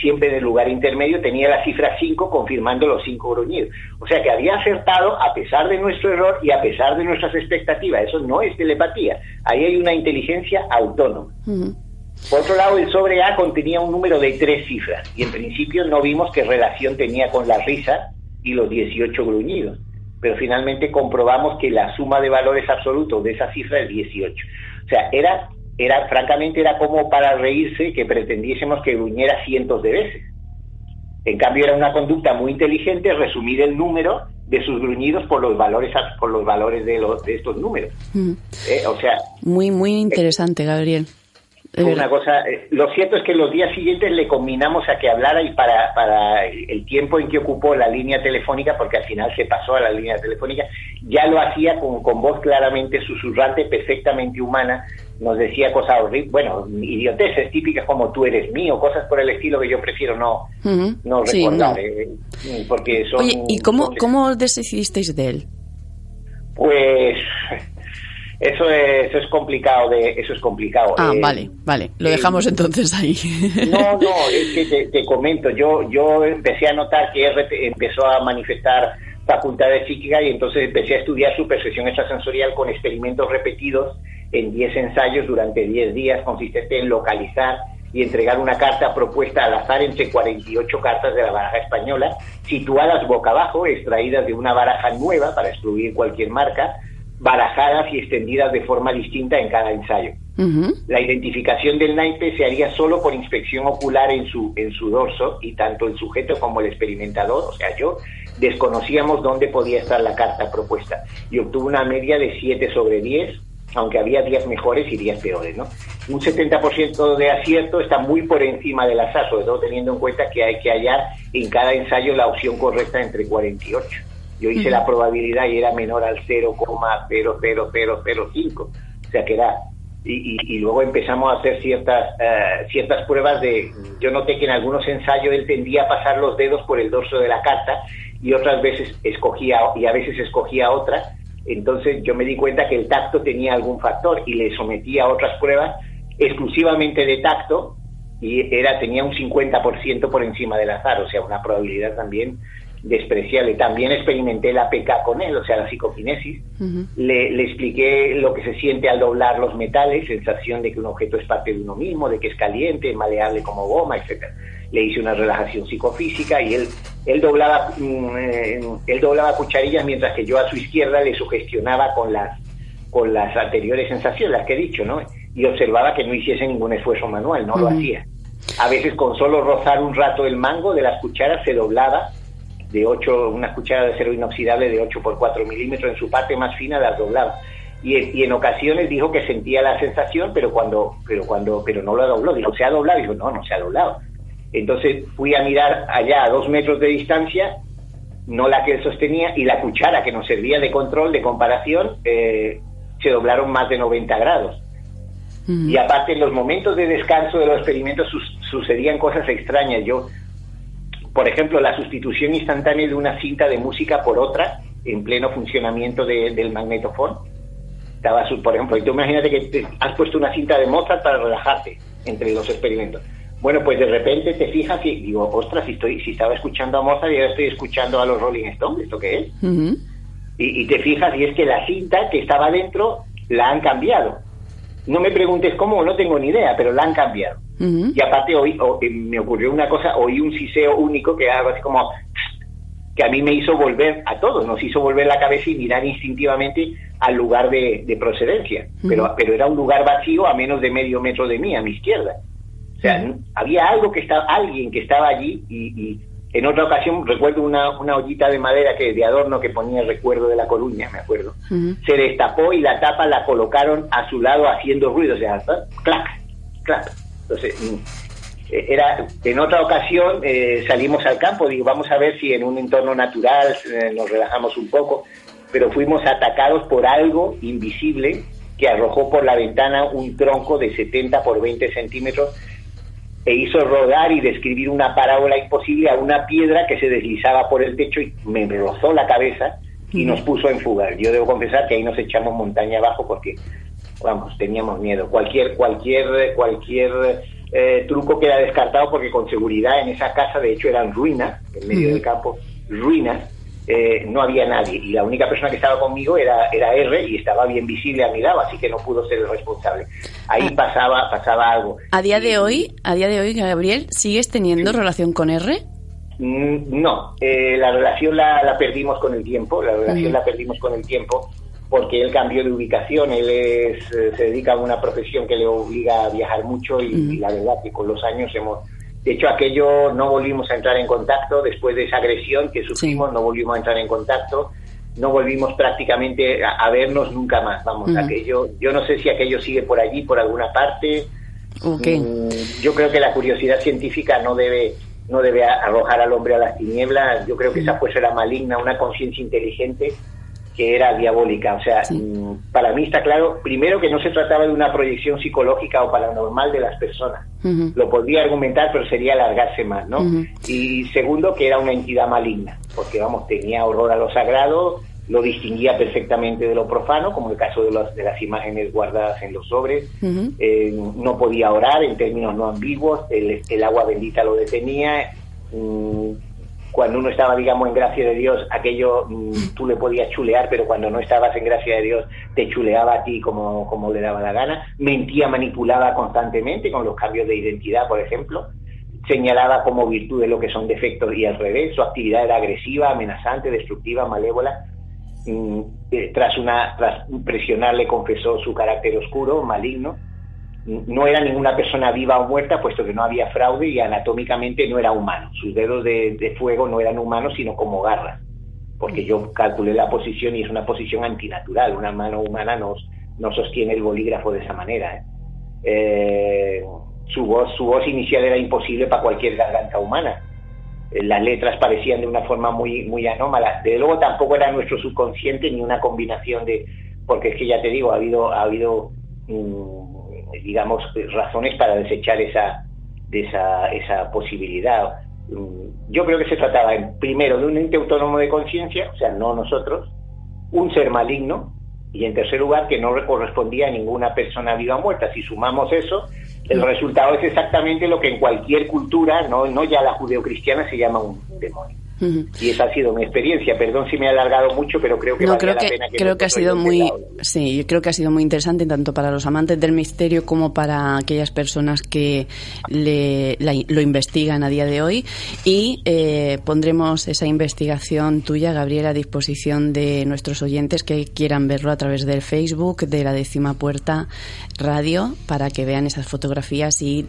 siempre en el lugar intermedio, tenía la cifra 5 confirmando los 5 gruñidos. O sea que había acertado a pesar de nuestro error y a pesar de nuestras expectativas. Eso no es telepatía. Ahí hay una inteligencia autónoma. Por otro lado, el sobre A contenía un número de tres cifras y en principio no vimos qué relación tenía con la risa y los 18 gruñidos, pero finalmente comprobamos que la suma de valores absolutos de esa cifra es 18. O sea, era, era francamente era como para reírse que pretendiésemos que gruñera cientos de veces. En cambio era una conducta muy inteligente resumir el número de sus gruñidos por los valores por los valores de, los, de estos números. Mm. Eh, o sea, muy muy interesante, Gabriel una cosa, eh, lo cierto es que los días siguientes le combinamos a que hablara y para, para el tiempo en que ocupó la línea telefónica, porque al final se pasó a la línea telefónica, ya lo hacía con, con voz claramente susurrante, perfectamente humana, nos decía cosas horribles, bueno, idioteces típicas como tú eres mío, cosas por el estilo que yo prefiero no, no recordar, eh, porque son... Oye, ¿y cómo, cómo deshicisteis de él? Pues eso es, eso es complicado de eso es complicado ah eh, vale vale. Lo dejamos entonces ahí. No no es que te, comento yo yo empecé a notar que empezó a manifestar facultades psíquicas y entonces empecé a estudiar su percepción extrasensorial con experimentos repetidos en 10 ensayos durante 10 días consistente en localizar y entregar una carta propuesta al azar entre 48 cartas de la baraja española, situadas boca abajo, extraídas de una baraja nueva para excluir cualquier marca, barajadas y extendidas de forma distinta en cada ensayo. La identificación del naipe se haría solo por inspección ocular en su, en su dorso y tanto el sujeto como el experimentador, o sea, yo, desconocíamos dónde podía estar la carta propuesta y obtuvo una media de 7 sobre 10, aunque había días mejores y días peores. ¿no? Un 70% de acierto está muy por encima del azar, sobre todo teniendo en cuenta que hay que hallar en cada ensayo la opción correcta entre 48. Yo hice la probabilidad y era menor al 0,00005. O sea que era. Y, y, luego empezamos a hacer ciertas eh, ciertas pruebas de. Yo noté que en algunos ensayos él tendía a pasar los dedos por el dorso de la carta y otras veces escogía y a veces escogía otra. Entonces yo me di cuenta que el tacto tenía algún factor y le sometí a otras pruebas exclusivamente de tacto y era tenía un 50% por encima del azar, o sea, una probabilidad también despreciable. También experimenté la PK con él, o sea, la psicoquinesis. le, le, expliqué lo que se siente al doblar los metales, sensación de que un objeto es parte de uno mismo, de que es caliente, maleable como goma, etcétera. Le hice una relajación psicofísica y él él doblaba, mm, eh, él doblaba cucharillas mientras que yo a su izquierda le sugestionaba con las, con las anteriores sensaciones, las que he dicho, ¿no? Y observaba que no hiciese ningún esfuerzo manual, no lo hacía. A veces con solo rozar un rato el mango de las cucharas se doblaba de 8, una cuchara de acero inoxidable de 8 por 4 milímetros, en su parte más fina las doblaba. Y, y, en ocasiones dijo que sentía la sensación, pero cuando, pero cuando, pero no lo dobló. Dijo, ¿se ha doblado? Dijo, no, no se ha doblado. Entonces fui a mirar allá a dos metros de distancia, no la que él sostenía, y la cuchara que nos servía de control, de comparación, eh, se doblaron más de 90 grados. Y aparte, en los momentos de descanso de los experimentos sucedían cosas extrañas. Yo, por ejemplo, la sustitución instantánea de una cinta de música por otra en pleno funcionamiento del magnetofón. Estaba, por ejemplo, y tú imagínate que te has puesto una cinta de Mozart para relajarte entre los experimentos. Bueno, pues de repente te fijas y digo, ostras, si, estoy, si estaba escuchando a Mozart y ahora estoy escuchando a los Rolling Stones, ¿esto qué es? y, y, te fijas y es que la cinta que estaba dentro la han cambiado. No me preguntes cómo, no tengo ni idea, pero la han cambiado. Y aparte hoy eh, me ocurrió una cosa, oí un siseo único que algo así como que a mí me hizo volver a todos, nos hizo volver la cabeza y mirar instintivamente al lugar de, procedencia. pero, pero era un lugar vacío a menos de medio metro de mí, a mi izquierda. O sea, había algo que estaba, alguien que estaba allí y, en otra ocasión recuerdo una, una, ollita de madera que de adorno que ponía el recuerdo de la Coruña, me acuerdo. Se destapó y la tapa la colocaron a su lado haciendo ruido, o sea, clac, clac. Entonces, mm, eh, era en otra ocasión eh, salimos al campo, digo, vamos a ver si en un entorno natural eh, nos relajamos un poco, pero fuimos atacados por algo invisible que arrojó por la ventana un tronco de 70 por 20 centímetros e hizo rodar y describir una parábola imposible a una piedra que se deslizaba por el techo y me rozó la cabeza y nos puso en fuga. Yo debo confesar que ahí nos echamos montaña abajo porque, vamos, teníamos miedo. Cualquier, cualquier, cualquier eh, truco queda descartado porque con seguridad en esa casa, de hecho, eran ruinas, en medio del campo, ruinas, eh, no había nadie y la única persona que estaba conmigo era, era R y estaba bien visible a mi lado, así que no pudo ser el responsable. Ahí ah. pasaba, pasaba algo. A día de hoy, a día de hoy, Gabriel, ¿sigues teniendo relación con R? Mm, no, eh, la relación la, perdimos con el tiempo, la relación la perdimos con el tiempo porque él cambió de ubicación, él es, eh, se dedica a una profesión que le obliga a viajar mucho y la verdad que con los años hemos de hecho, aquello no volvimos a entrar en contacto. Después de esa agresión que sufrimos, no volvimos a entrar en contacto, no volvimos prácticamente a, vernos nunca más. Vamos, aquello, yo no sé si aquello sigue por allí, por alguna parte. Mm, yo creo que la curiosidad científica no debe no debe arrojar al hombre a las tinieblas. Yo creo que esa fuerza era maligna, una conciencia inteligente que era diabólica. O sea, mm, para mí está claro, primero que no se trataba de una proyección psicológica o paranormal de las personas. Lo podría argumentar, pero sería alargarse más, ¿no? Y segundo, que era una entidad maligna, porque, vamos, tenía horror a lo sagrado, lo distinguía perfectamente de lo profano, como el caso de, los, de las imágenes guardadas en los sobres. Eh, no podía orar en términos no ambiguos, el, el agua bendita lo detenía. Mm, cuando uno estaba, digamos, en gracia de Dios, aquello mm, tú le podías chulear, pero cuando no estabas en gracia de Dios, te chuleaba a ti como, como le daba la gana. Mentía, manipulaba constantemente con los cambios de identidad, por ejemplo. Señalaba como virtudes lo que son defectos y al revés. Su actividad era agresiva, amenazante, destructiva, malévola. Mm, eh, tras, una, tras presionarle confesó su carácter oscuro, maligno no era ninguna persona viva o muerta, puesto que no había fraude y anatómicamente no era humano. Sus dedos de, fuego no eran humanos, sino como garras, porque yo calculé la posición y es una posición antinatural. Una mano humana no, no sostiene el bolígrafo de esa manera. ¿eh? Eh, su, voz, su voz inicial era imposible para cualquier garganta humana. Eh, las letras parecían de una forma muy, muy anómala. Desde luego tampoco era nuestro subconsciente ni una combinación de... Porque es que ya te digo, ha habido... Ha habido mm, digamos, razones para desechar esa, esa, esa posibilidad. Mm, yo creo que se trataba, primero, de un ente autónomo de conciencia, o sea, no nosotros, un ser maligno, y en tercer lugar, que no correspondía a ninguna persona viva o muerta. Si sumamos eso, el resultado es exactamente lo que en cualquier cultura, no, no ya la judeocristiana, se llama un demonio. Y esa ha sido mi experiencia. Perdón si me he alargado mucho, pero creo que no, creo que, la pena que creo que ha sido muy sí, yo creo que ha sido muy interesante tanto para los amantes del misterio como para aquellas personas que le, lo investigan a día de hoy y eh, pondremos esa investigación tuya, Gabriela, a disposición de nuestros oyentes que quieran verlo a través del Facebook de la décima puerta radio para que vean esas fotografías y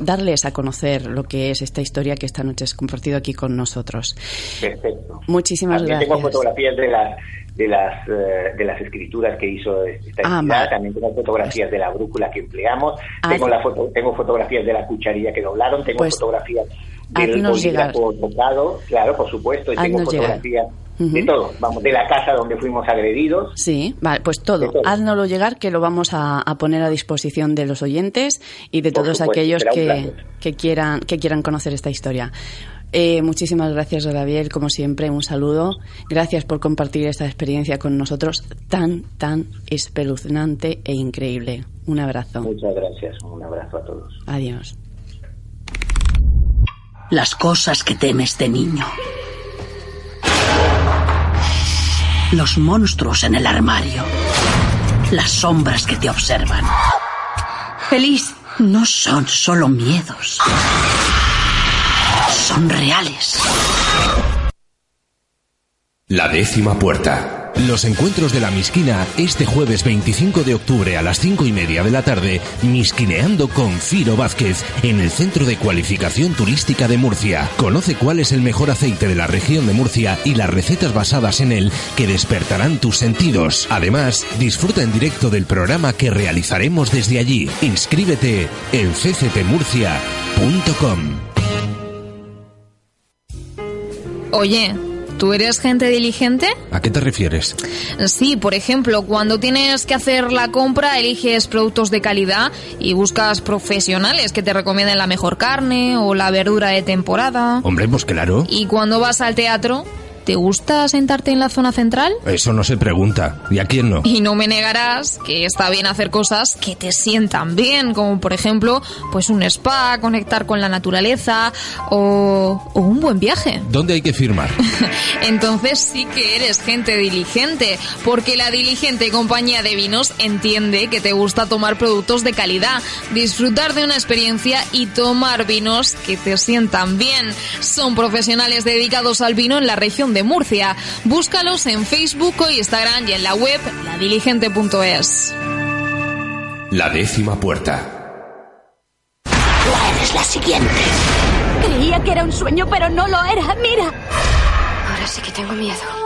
darles a conocer lo que es esta historia que esta noche has compartido aquí con nosotros. Perfecto. Muchísimas También gracias. Tengo fotografías de las de las eh, de las escrituras que hizo esta ah, entidad. También tengo fotografías de la brújula que empleamos. Ah, tengo la foto, tengo fotografías de la cucharilla que doblaron. Tengo pues, fotografías del bolígrafo tocado, claro, por supuesto. Y tengo fotografías de todo, vamos, de la casa donde fuimos agredidos. Sí, vale, pues todo. todo. Háznoslo llegar que lo vamos a, a, poner a disposición de los oyentes y de todos supuesto, aquellos que, que, quieran, que quieran conocer esta historia. Eh, muchísimas gracias, Gabriel, como siempre, un saludo. Gracias por compartir esta experiencia con nosotros tan, tan espeluznante e increíble. Un abrazo. Muchas gracias, un abrazo a todos. Adiós. Las cosas que temes de niño. Los monstruos en el armario. Las sombras que te observan. Feliz. No son solo miedos son reales. La décima puerta. Los encuentros de la Misquina este jueves 25 de octubre a las 5 y media de la tarde, Misquineando con Ciro Vázquez en el Centro de Cualificación Turística de Murcia. Conoce cuál es el mejor aceite de la región de Murcia y las recetas basadas en él que despertarán tus sentidos. Además, disfruta en directo del programa que realizaremos desde allí. Inscríbete en cctmurcia.com. Oye, ¿tú eres gente diligente? ¿A qué te refieres? Sí, por ejemplo, cuando tienes que hacer la compra, eliges productos de calidad y buscas profesionales que te recomienden la mejor carne o la verdura de temporada. Hombre, pues claro. Y cuando vas al teatro, ¿Te gusta sentarte en la zona central? Eso no se pregunta. ¿Y a quién no? Y no me negarás que está bien hacer cosas que te sientan bien, como por ejemplo, pues un spa, conectar con la naturaleza o, o un buen viaje. ¿Dónde hay que firmar? Entonces sí que eres gente diligente, porque la diligente compañía de vinos entiende que te gusta tomar productos de calidad, disfrutar de una experiencia y tomar vinos que te sientan bien. Son profesionales dedicados al vino en la región de Murcia. Búscalos en Facebook o Instagram y en la web ladiligente.es. La décima puerta. Tú eres la siguiente. Creía que era un sueño, pero no lo era. Mira. Ahora sí que tengo miedo.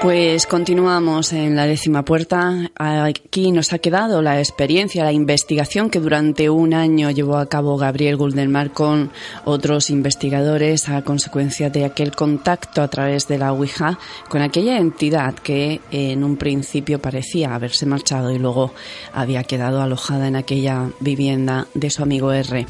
Pues continuamos en la décima puerta. Aquí nos ha quedado la experiencia, la investigación que durante un año llevó a cabo Gabriel Guldenmar con otros investigadores a consecuencia de aquel contacto a través de la Ouija con aquella entidad que en un principio parecía haberse marchado y luego había quedado alojada en aquella vivienda de su amigo R.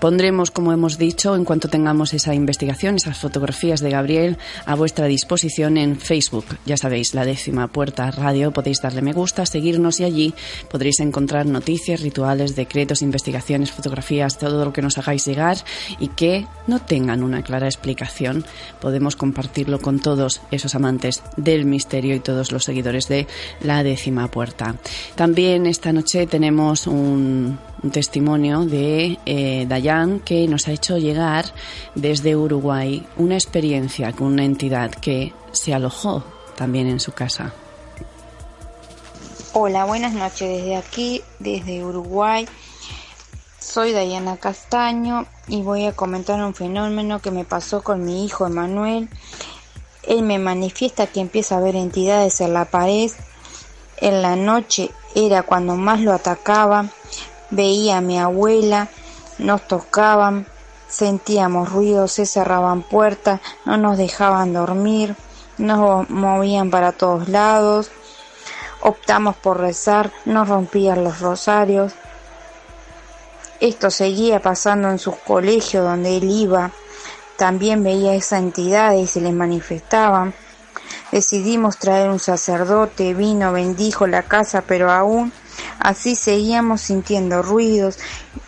Pondremos, como hemos dicho, en cuanto tengamos esa investigación, esas fotografías de Gabriel a vuestra disposición en Facebook ya sabéis, la décima puerta radio, podéis darle me gusta, seguirnos y allí podréis encontrar noticias, rituales, decretos, investigaciones, fotografías, todo lo que nos hagáis llegar y que no tengan una clara explicación. Podemos compartirlo con todos esos amantes del misterio y todos los seguidores de la décima puerta. También esta noche tenemos un, testimonio de eh, Dayan que nos ha hecho llegar desde Uruguay una experiencia con una entidad que se alojó también en su casa. Hola, buenas noches desde aquí, desde Uruguay. Soy Dayana Castaño y voy a comentar un fenómeno que me pasó con mi hijo Emanuel. Él me manifiesta que empieza a ver entidades en la pared. En la noche era cuando más lo atacaba. Veía a mi abuela, nos tocaban, sentíamos ruidos, se cerraban puertas, no nos dejaban dormir nos movían para todos lados, optamos por rezar, nos rompían los rosarios. Esto seguía pasando en sus colegios donde él iba, también veía esa entidad y se les manifestaban. Decidimos traer un sacerdote, vino, bendijo la casa, pero aún Así seguíamos sintiendo ruidos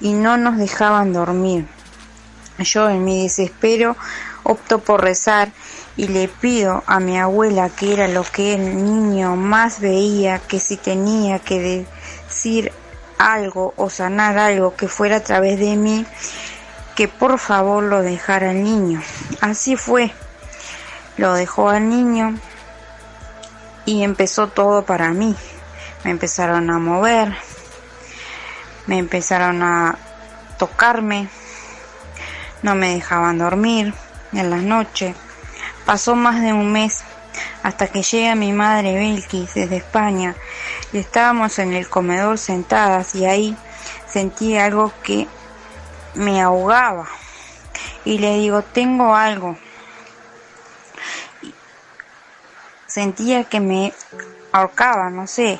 y no nos dejaban dormir. Yo en mi desespero opto por rezar y le pido a mi abuela, que era lo que el niño más veía, que si tenía que decir algo o sanar algo que fuera a través de mí, que por favor lo dejara al niño. Así fue. Lo dejó al niño y empezó todo para mí. Me empezaron a mover, me empezaron a tocarme, no me dejaban dormir en la noche. Pasó más de un mes hasta que llega mi madre Belkis desde España. Y estábamos en el comedor sentadas y ahí sentí algo que me ahogaba. Y le digo tengo algo sentía que me ahorcaba no sé.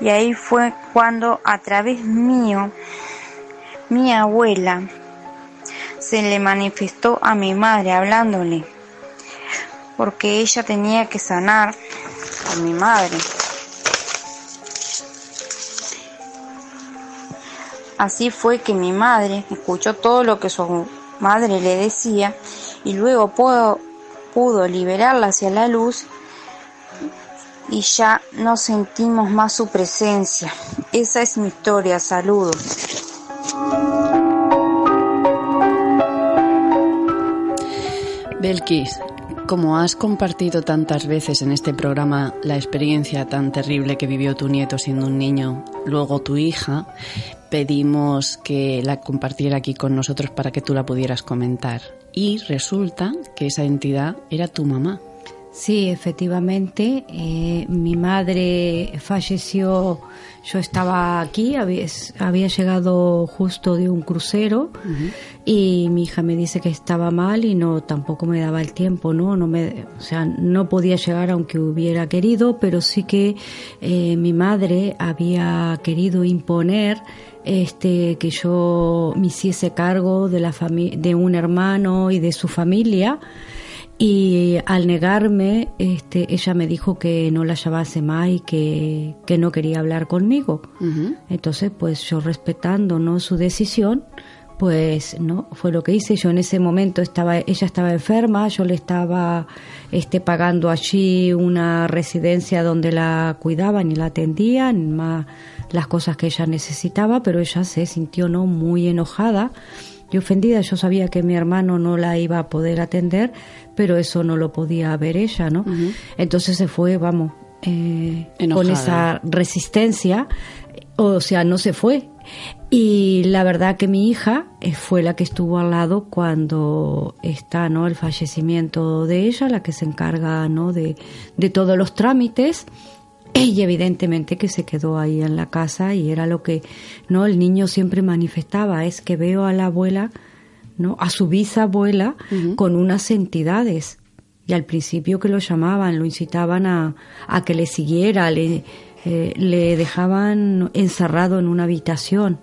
Y ahí fue cuando a través mío mi abuela se le manifestó a mi madre hablándole porque ella tenía que sanar a mi madre Así fue que mi madre escuchó todo lo que su madre le decía y luego pudo, pudo liberarla hacia la luz y ya no sentimos más su presencia. Esa es mi historia. Saludos. Belkis, como has compartido tantas veces en este programa la experiencia tan terrible que vivió tu nieto siendo un niño, luego tu hija, pedimos que la compartiera aquí con nosotros para que tú la pudieras comentar. Y resulta que esa entidad era tu mamá. Sí, efectivamente. Eh, mi madre falleció, yo estaba aquí, había, había llegado justo de un crucero y mi hija me dice que estaba mal y no tampoco me daba el tiempo, ¿no? no me, o sea, no podía llegar aunque hubiera querido, pero sí que eh, mi madre había querido imponer este que yo me hiciese cargo de la de un hermano y de su familia y al negarme este ella me dijo que no la llamase más y que, que no quería hablar conmigo. Entonces pues yo respetando no su decisión pues no fue lo que hice. Yo en ese momento estaba ella estaba enferma yo le estaba este pagando allí una residencia donde la cuidaban y la atendían más las cosas que ella necesitaba, pero ella se sintió no muy enojada y ofendida. Yo sabía que mi hermano no la iba a poder atender, pero eso no lo podía ver ella, ¿no? Entonces se fue, vamos, eh, con esa resistencia, o sea, no se fue. Y la verdad que mi hija eh, fue la que estuvo al lado cuando está, ¿no? El fallecimiento de ella, la que se encarga, ¿no? De, de todos los trámites y evidentemente que se quedó ahí en la casa y era lo que no el niño siempre manifestaba es que veo a la abuela no a su bisabuela con unas entidades y al principio que lo llamaban lo incitaban a, a que le siguiera le eh, le dejaban encerrado en una habitación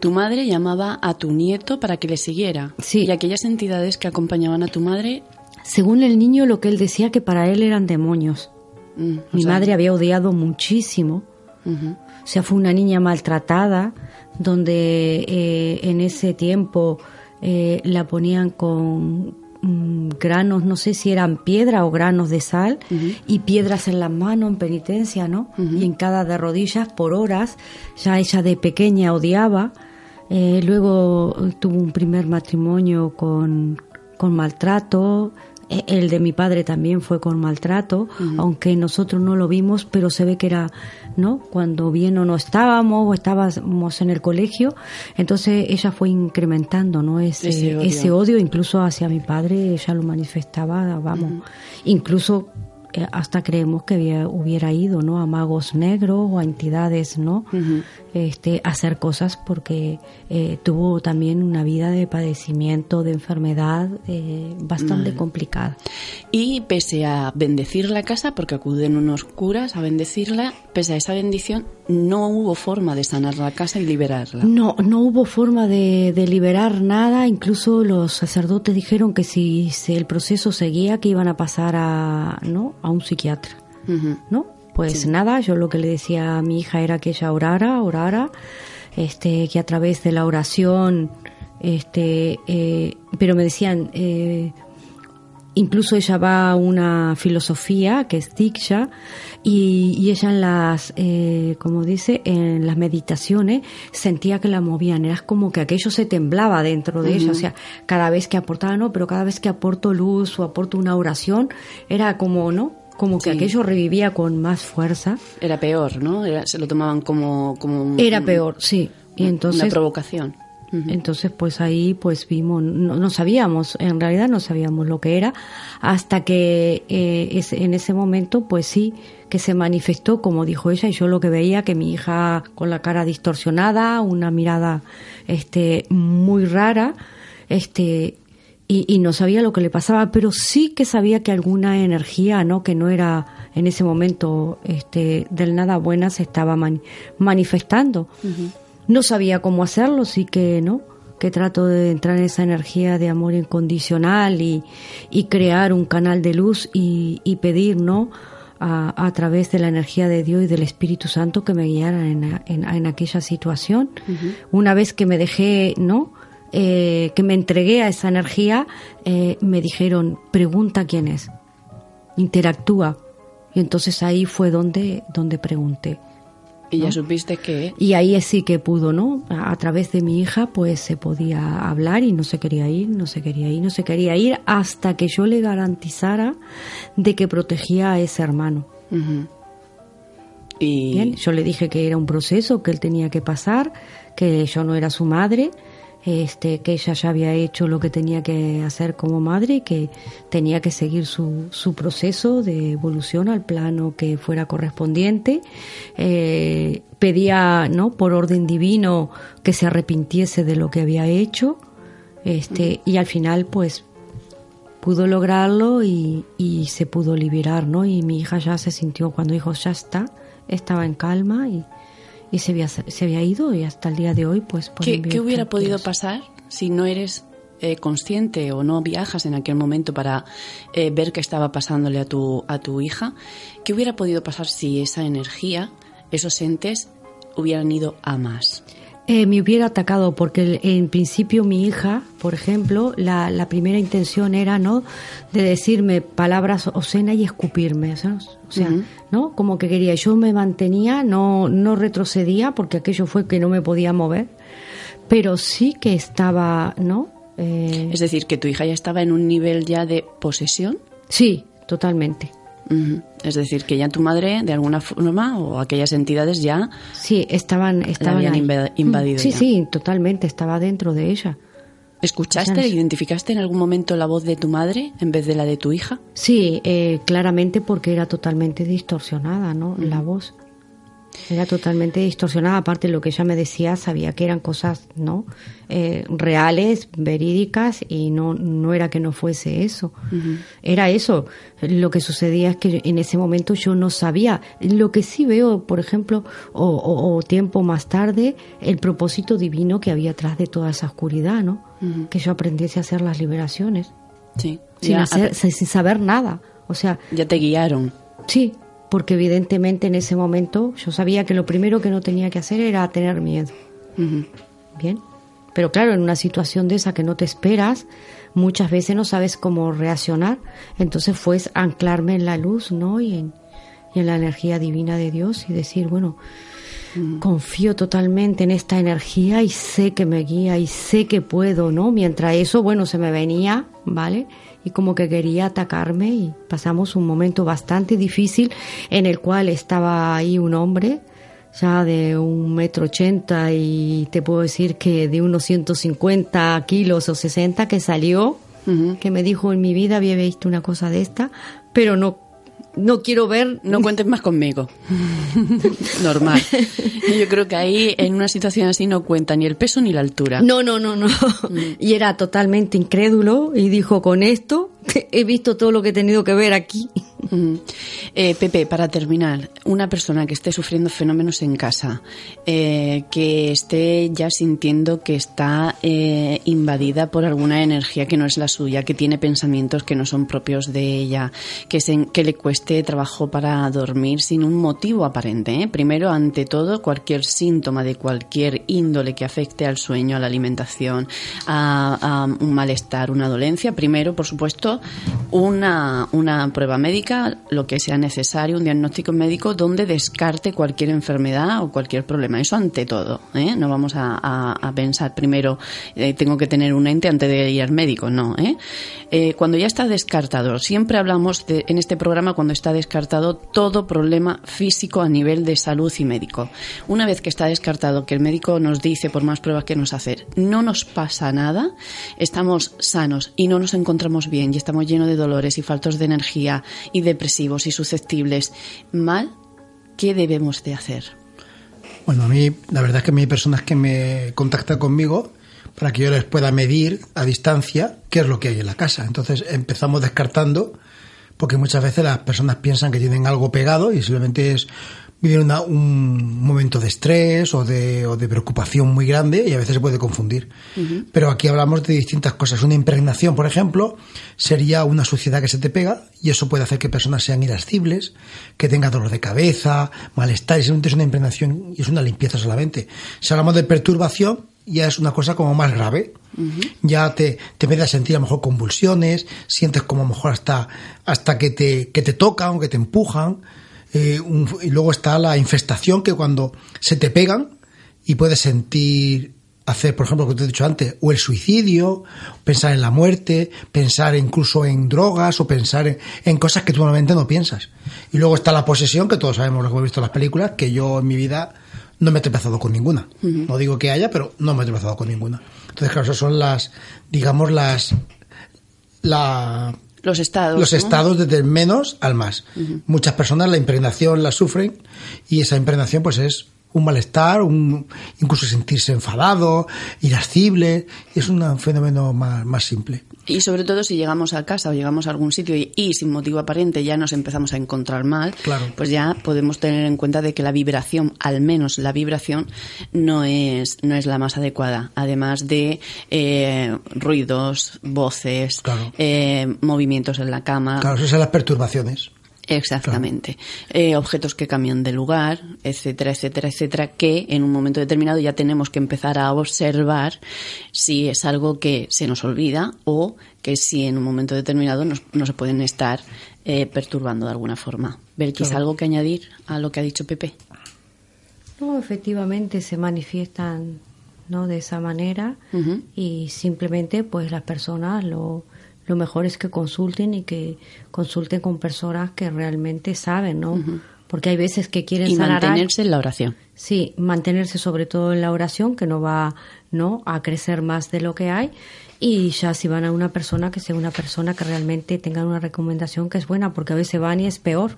Tu madre llamaba a tu nieto para que le siguiera. Sí. Y aquellas entidades que acompañaban a tu madre. Según el niño, lo que él decía que para él eran demonios. Mm, Mi madre había odiado muchísimo. O sea, fue una niña maltratada, donde eh, en ese tiempo eh, la ponían con mm, granos, no sé si eran piedra o granos de sal, y piedras en las manos en penitencia, ¿no? Y en cada de rodillas por horas. Ya ella de pequeña odiaba. Eh, luego tuvo un primer matrimonio con, con maltrato, el de mi padre también fue con maltrato, aunque nosotros no lo vimos, pero se ve que era, ¿no? Cuando bien o no estábamos o estábamos en el colegio, entonces ella fue incrementando, ¿no? Ese, ese, odio. incluso hacia mi padre, ella lo manifestaba, vamos, incluso eh, hasta creemos que hubiera ido no a magos negros o a entidades no este hacer cosas porque eh, tuvo también una vida de padecimiento de enfermedad eh, bastante complicada. Y pese a bendecir la casa porque acuden unos curas a bendecirla pese a esa bendición no hubo forma de sanar la casa y liberarla. No no hubo forma de, liberar nada. Incluso los sacerdotes dijeron que si, si el proceso seguía que iban a pasar a no a un psiquiatra, ¿no? Pues nada, yo lo que le decía a mi hija era que ella orara, orara, este, que a través de la oración, este, eh, pero me decían, eh, incluso ella va a una filosofía que es Diksha y, y ella en las, eh, como dice, en las meditaciones sentía que la movían, era como que aquello se temblaba dentro de ella, o sea, cada vez que aportaba, no, pero cada vez que aporto luz o aporto una oración, era como, ¿no? Como que aquello revivía con más fuerza. Era peor, ¿no? se lo tomaban como... como era peor, sí. Y entonces, una provocación. Entonces, pues ahí pues vimos, no, sabíamos, en realidad no sabíamos lo que era, hasta que eh, en ese momento, pues sí, que se manifestó, como dijo ella, y yo lo que veía, que mi hija con la cara distorsionada, una mirada este, muy rara, este, y, y, no sabía lo que le pasaba, pero sí que sabía que alguna energía, ¿no? Que no era en ese momento este, del nada buena, se estaba manifestando. No sabía cómo hacerlo, sí que, ¿no? Que trato de entrar en esa energía de amor incondicional y, y crear un canal de luz y, y pedir, ¿no? A, a, través de la energía de Dios y del Espíritu Santo que me guiaran en, en, en aquella situación. Una vez que me dejé, ¿no? Eh, que me entregué a esa energía, eh, me dijeron, pregunta quién es, interactúa. Y entonces ahí fue donde, donde pregunté. Y ya supiste que... Y ahí sí que pudo, ¿no? A, través de mi hija, pues se podía hablar y no se quería ir, no se quería ir, no se quería ir hasta que yo le garantizara de que protegía a ese hermano. Y... Bien, yo le dije que era un proceso que él tenía que pasar, que yo no era su madre, este, que ella ya había hecho lo que tenía que hacer como madre y que tenía que seguir su, su proceso de evolución al plano que fuera correspondiente. Eh, pedía, ¿no? Por orden divino que se arrepintiese de lo que había hecho. Este, y al final, pues, pudo lograrlo y, y se pudo liberar, ¿no? Y mi hija ya se sintió, cuando dijo, ya está, estaba en calma y, y se había, se había ido y hasta el día de hoy pues... ¿Qué, ¿qué hubiera podido pasar si no eres eh, consciente o no viajas en aquel momento para eh, ver qué estaba pasándole a tu, a tu hija? ¿Qué hubiera podido pasar si esa energía, esos entes, hubieran ido a más? Eh, me hubiera atacado porque en principio mi hija, por ejemplo, la, la primera intención era no de decirme palabras obscenas y escupirme, ¿sabes? o sea, uh -huh. no como que quería. Yo me mantenía, no no retrocedía porque aquello fue que no me podía mover, pero sí que estaba, ¿no? Eh... Es decir, que tu hija ya estaba en un nivel ya de posesión. Sí, totalmente. Uh -huh. Es decir, que ya tu madre, de alguna forma, o aquellas entidades ya. Sí, estaban. estaban habían ahí. invadido. Sí, ya. sí, totalmente, estaba dentro de ella. ¿Escuchaste, o sea, identificaste en algún momento la voz de tu madre en vez de la de tu hija? Sí, eh, claramente porque era totalmente distorsionada, ¿no? Uh -huh. La voz. Era totalmente distorsionada, aparte de lo que ella me decía, sabía que eran cosas no eh, reales, verídicas, y no, no era que no fuese eso. Uh -huh. Era eso. Lo que sucedía es que en ese momento yo no sabía. Lo que sí veo, por ejemplo, o, o, o tiempo más tarde, el propósito divino que había atrás de toda esa oscuridad, ¿no? Uh -huh. Que yo aprendiese a hacer las liberaciones. Sí. Sin, hacer, sin saber nada. O sea. Ya te guiaron. Sí, porque evidentemente en ese momento yo sabía que lo primero que no tenía que hacer era tener miedo. Uh -huh. Bien. Pero claro, en una situación de esa que no te esperas, muchas veces no sabes cómo reaccionar. Entonces fue anclarme en la luz, ¿no? Y en, y en la energía divina de Dios y decir, bueno, confío totalmente en esta energía y sé que me guía y sé que puedo, ¿no? Mientras eso, bueno, se me venía, ¿vale? Y como que quería atacarme y pasamos un momento bastante difícil en el cual estaba ahí un hombre ya de un metro ochenta y te puedo decir que de unos 150 kilos o 60 que salió, uh -huh. que me dijo en mi vida había visto una cosa de esta, pero no no quiero ver. No cuentes más conmigo. Normal. Yo creo que ahí, en una situación así, no cuenta ni el peso ni la altura. No, no, no, no. Mm. Y era totalmente incrédulo y dijo: Con esto he visto todo lo que he tenido que ver aquí. Eh, Pepe, para terminar, una persona que esté sufriendo fenómenos en casa, eh, que esté ya sintiendo que está eh, invadida por alguna energía que no es la suya, que tiene pensamientos que no son propios de ella, que, se, que le cueste trabajo para dormir sin un motivo aparente. Primero, ante todo, cualquier síntoma de cualquier índole que afecte al sueño, a la alimentación, a, a un malestar, una dolencia, primero, por supuesto, una, una prueba médica, lo que sea necesario, un diagnóstico médico donde descarte cualquier enfermedad o cualquier problema. Eso ante todo. ¿eh? No vamos a, pensar primero, eh, tengo que tener un ente antes de ir al médico. No. ¿eh? Cuando ya está descartado, siempre hablamos de, en este programa cuando está descartado todo problema físico a nivel de salud y médico. Una vez que está descartado, que el médico nos dice, por más pruebas que nos hacer, no nos pasa nada, estamos sanos y no nos encontramos bien y estamos llenos de dolores y faltos de energía y depresivos y susceptibles, mal, ¿qué debemos de hacer? Bueno, a mí la verdad es que hay personas que me contactan conmigo para que yo les pueda medir a distancia qué es lo que hay en la casa. Entonces empezamos descartando, porque muchas veces las personas piensan que tienen algo pegado y simplemente es vivir un momento de estrés o de, o de, preocupación muy grande y a veces se puede confundir. Pero aquí hablamos de distintas cosas. Una impregnación, por ejemplo, sería una suciedad que se te pega y eso puede hacer que personas sean irascibles, que tengan dolor de cabeza, malestar, y simplemente es una impregnación y es una limpieza solamente. Si hablamos de perturbación, ya es una cosa como más grave. Ya te, te empiezas a sentir a lo mejor convulsiones, sientes como a lo mejor hasta, hasta que te, que te tocan o que te empujan eh, y luego está la infestación que cuando se te pegan y puedes sentir hacer, por ejemplo, lo que te he dicho antes, o el suicidio, pensar en la muerte, pensar incluso en drogas o pensar en, cosas que tú normalmente no piensas. Y luego está la posesión, que todos sabemos lo que hemos visto en las películas, que yo en mi vida no me he tropezado con ninguna. No digo que haya, pero no me he tropezado con ninguna. Entonces, claro, esas son las, digamos, las, la, los estados. Los estados desde el menos al más. Muchas personas la impregnación la sufren y esa impregnación pues es un malestar, un, incluso sentirse enfadado, irascible, es un fenómeno más, más simple. Y sobre todo si llegamos a casa o llegamos a algún sitio y, sin motivo aparente ya nos empezamos a encontrar mal, pues ya podemos tener en cuenta de que la vibración, al menos la vibración, no es, no es la más adecuada. Además de eh, ruidos, voces, eh, movimientos en la cama. Claro, esas son las perturbaciones. Exactamente. Eh, objetos que cambian de lugar, etcétera, etcétera, etcétera, que en un momento determinado ya tenemos que empezar a observar si es algo que se nos olvida o que si en un momento determinado no se pueden estar eh, perturbando de alguna forma. ¿es algo que añadir a lo que ha dicho Pepe? No, efectivamente se manifiestan no de esa manera y simplemente pues las personas lo lo mejor es que consulten y que consulten con personas que realmente saben, ¿no? Porque hay veces que quieren y mantenerse en la oración. Sí, mantenerse sobre todo en la oración, que no va, ¿no? A crecer más de lo que hay y ya si van a una persona que sea una persona que realmente tenga una recomendación que es buena, porque a veces van y es peor.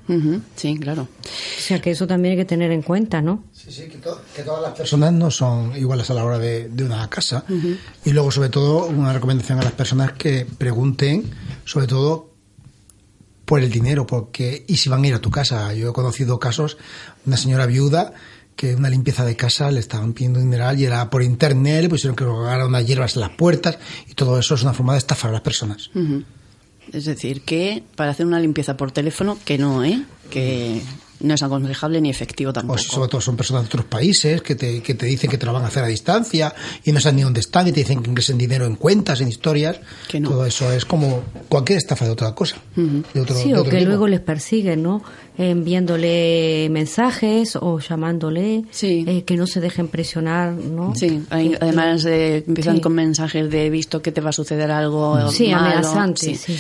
Sí, claro. O sea que eso también hay que tener en cuenta, ¿no? Sí, sí, que, todas las personas no son iguales a la hora de, una casa. Y luego, sobre todo, una recomendación a las personas que pregunten, sobre todo, por el dinero, porque y si van a ir a tu casa. Yo he conocido casos, una señora viuda que una limpieza de casa le estaban pidiendo dinero y era por internet, le pusieron que colgar unas hierbas en las puertas y todo eso es una forma de estafar a las personas. Es decir, que para hacer una limpieza por teléfono, que no, ¿eh? Que no es aconsejable ni efectivo tampoco. sobre todo son personas de otros países que te, que te dicen que te lo van a hacer a distancia y no saben ni dónde están y te dicen que ingresen dinero en cuentas, en historias. Que no. Todo eso es como cualquier estafa de otra cosa. sí, o que luego les persiguen, ¿no? Enviándole mensajes o llamándole, eh, que no se dejen presionar, ¿no? Sí, además eh, empiezan con mensajes de visto que te va a suceder algo sí, malo. amenazante, sí.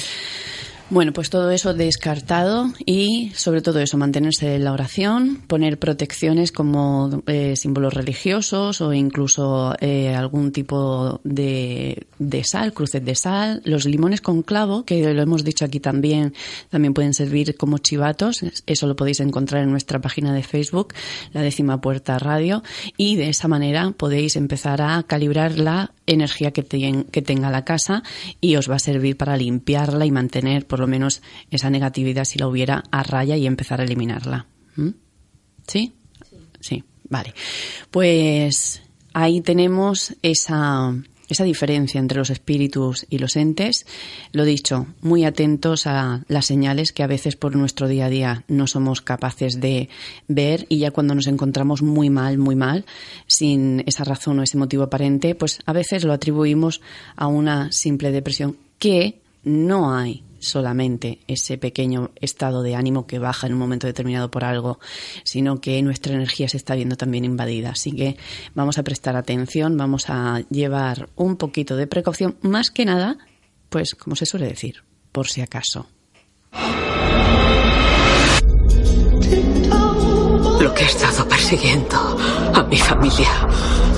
Bueno, pues todo eso descartado y sobre todo eso, mantenerse en la oración, poner protecciones como eh, símbolos religiosos o incluso eh, algún tipo de, de, sal, cruces de sal, los limones con clavo, que lo hemos dicho aquí también, también pueden servir como chivatos, eso lo podéis encontrar en nuestra página de Facebook, la décima puerta radio, y de esa manera podéis empezar a calibrar la energía que, que tenga la casa y os va a servir para limpiarla y mantener por lo menos esa negatividad, si la hubiera, a raya y empezar a eliminarla. ¿Mm? ¿Sí? Sí, vale. Pues ahí tenemos esa, esa diferencia entre los espíritus y los entes. Lo dicho, muy atentos a las señales que a veces por nuestro día a día no somos capaces de ver y ya cuando nos encontramos muy mal, muy mal, sin esa razón o ese motivo aparente, pues a veces lo atribuimos a una simple depresión que no hay solamente ese pequeño estado de ánimo que baja en un momento determinado por algo, sino que nuestra energía se está viendo también invadida. Así que vamos a prestar atención, vamos a llevar un poquito de precaución, más que nada, pues como se suele decir, por si acaso. Lo que he estado persiguiendo a mi familia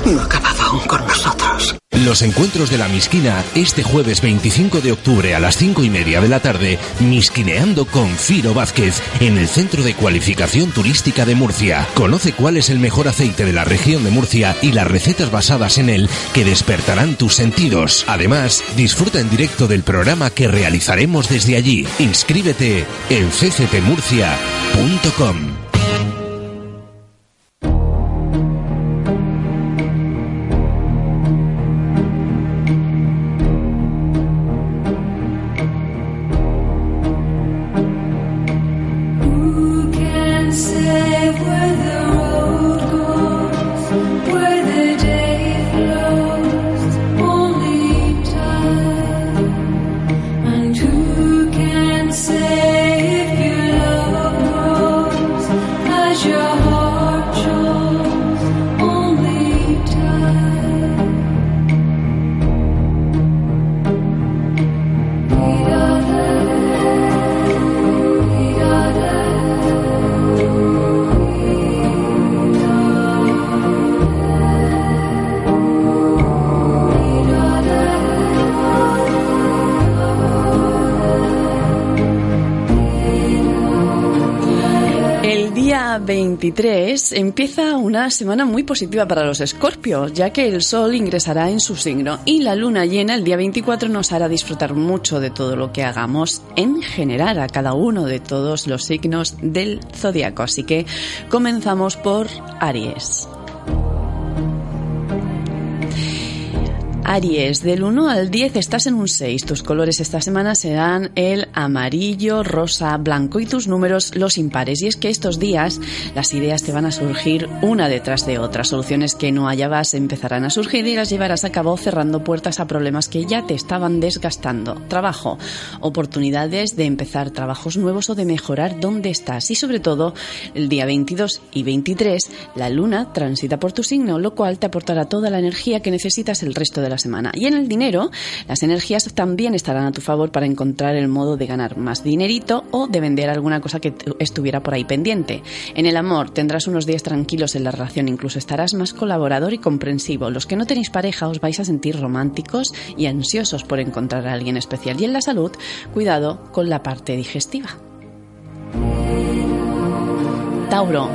no ha acabado aún con nosotros. Los encuentros de la Misquina este jueves 25 de octubre a las 5 y media de la tarde, Misquineando con Firo Vázquez en el Centro de Cualificación Turística de Murcia. Conoce cuál es el mejor aceite de la región de Murcia y las recetas basadas en él que despertarán tus sentidos. Además, disfruta en directo del programa que realizaremos desde allí. Inscríbete en cctmurcia.com. El 23 empieza una semana muy positiva para los escorpios, ya que el sol ingresará en su signo y la luna llena el día 24 nos hará disfrutar mucho de todo lo que hagamos en general a cada uno de todos los signos del zodiaco. Así que comenzamos por Aries. Aries, del 1 al 10 estás en un 6. Tus colores esta semana serán el amarillo, rosa, blanco y tus números los impares. Y es que estos días las ideas te van a surgir una detrás de otra. Soluciones que no hallabas empezarán a surgir y las llevarás a cabo cerrando puertas a problemas que ya te estaban desgastando. Trabajo, oportunidades de empezar trabajos nuevos o de mejorar dónde estás. Y sobre todo, el día 22 y 23, la luna transita por tu signo, lo cual te aportará toda la energía que necesitas el resto de la semana. Y en el dinero, las energías también estarán a tu favor para encontrar el modo de ganar más dinerito o de vender alguna cosa que estuviera por ahí pendiente. En el amor tendrás unos días tranquilos en la relación, incluso estarás más colaborador y comprensivo. Los que no tenéis pareja os vais a sentir románticos y ansiosos por encontrar a alguien especial. Y en la salud, cuidado con la parte digestiva. Tauro,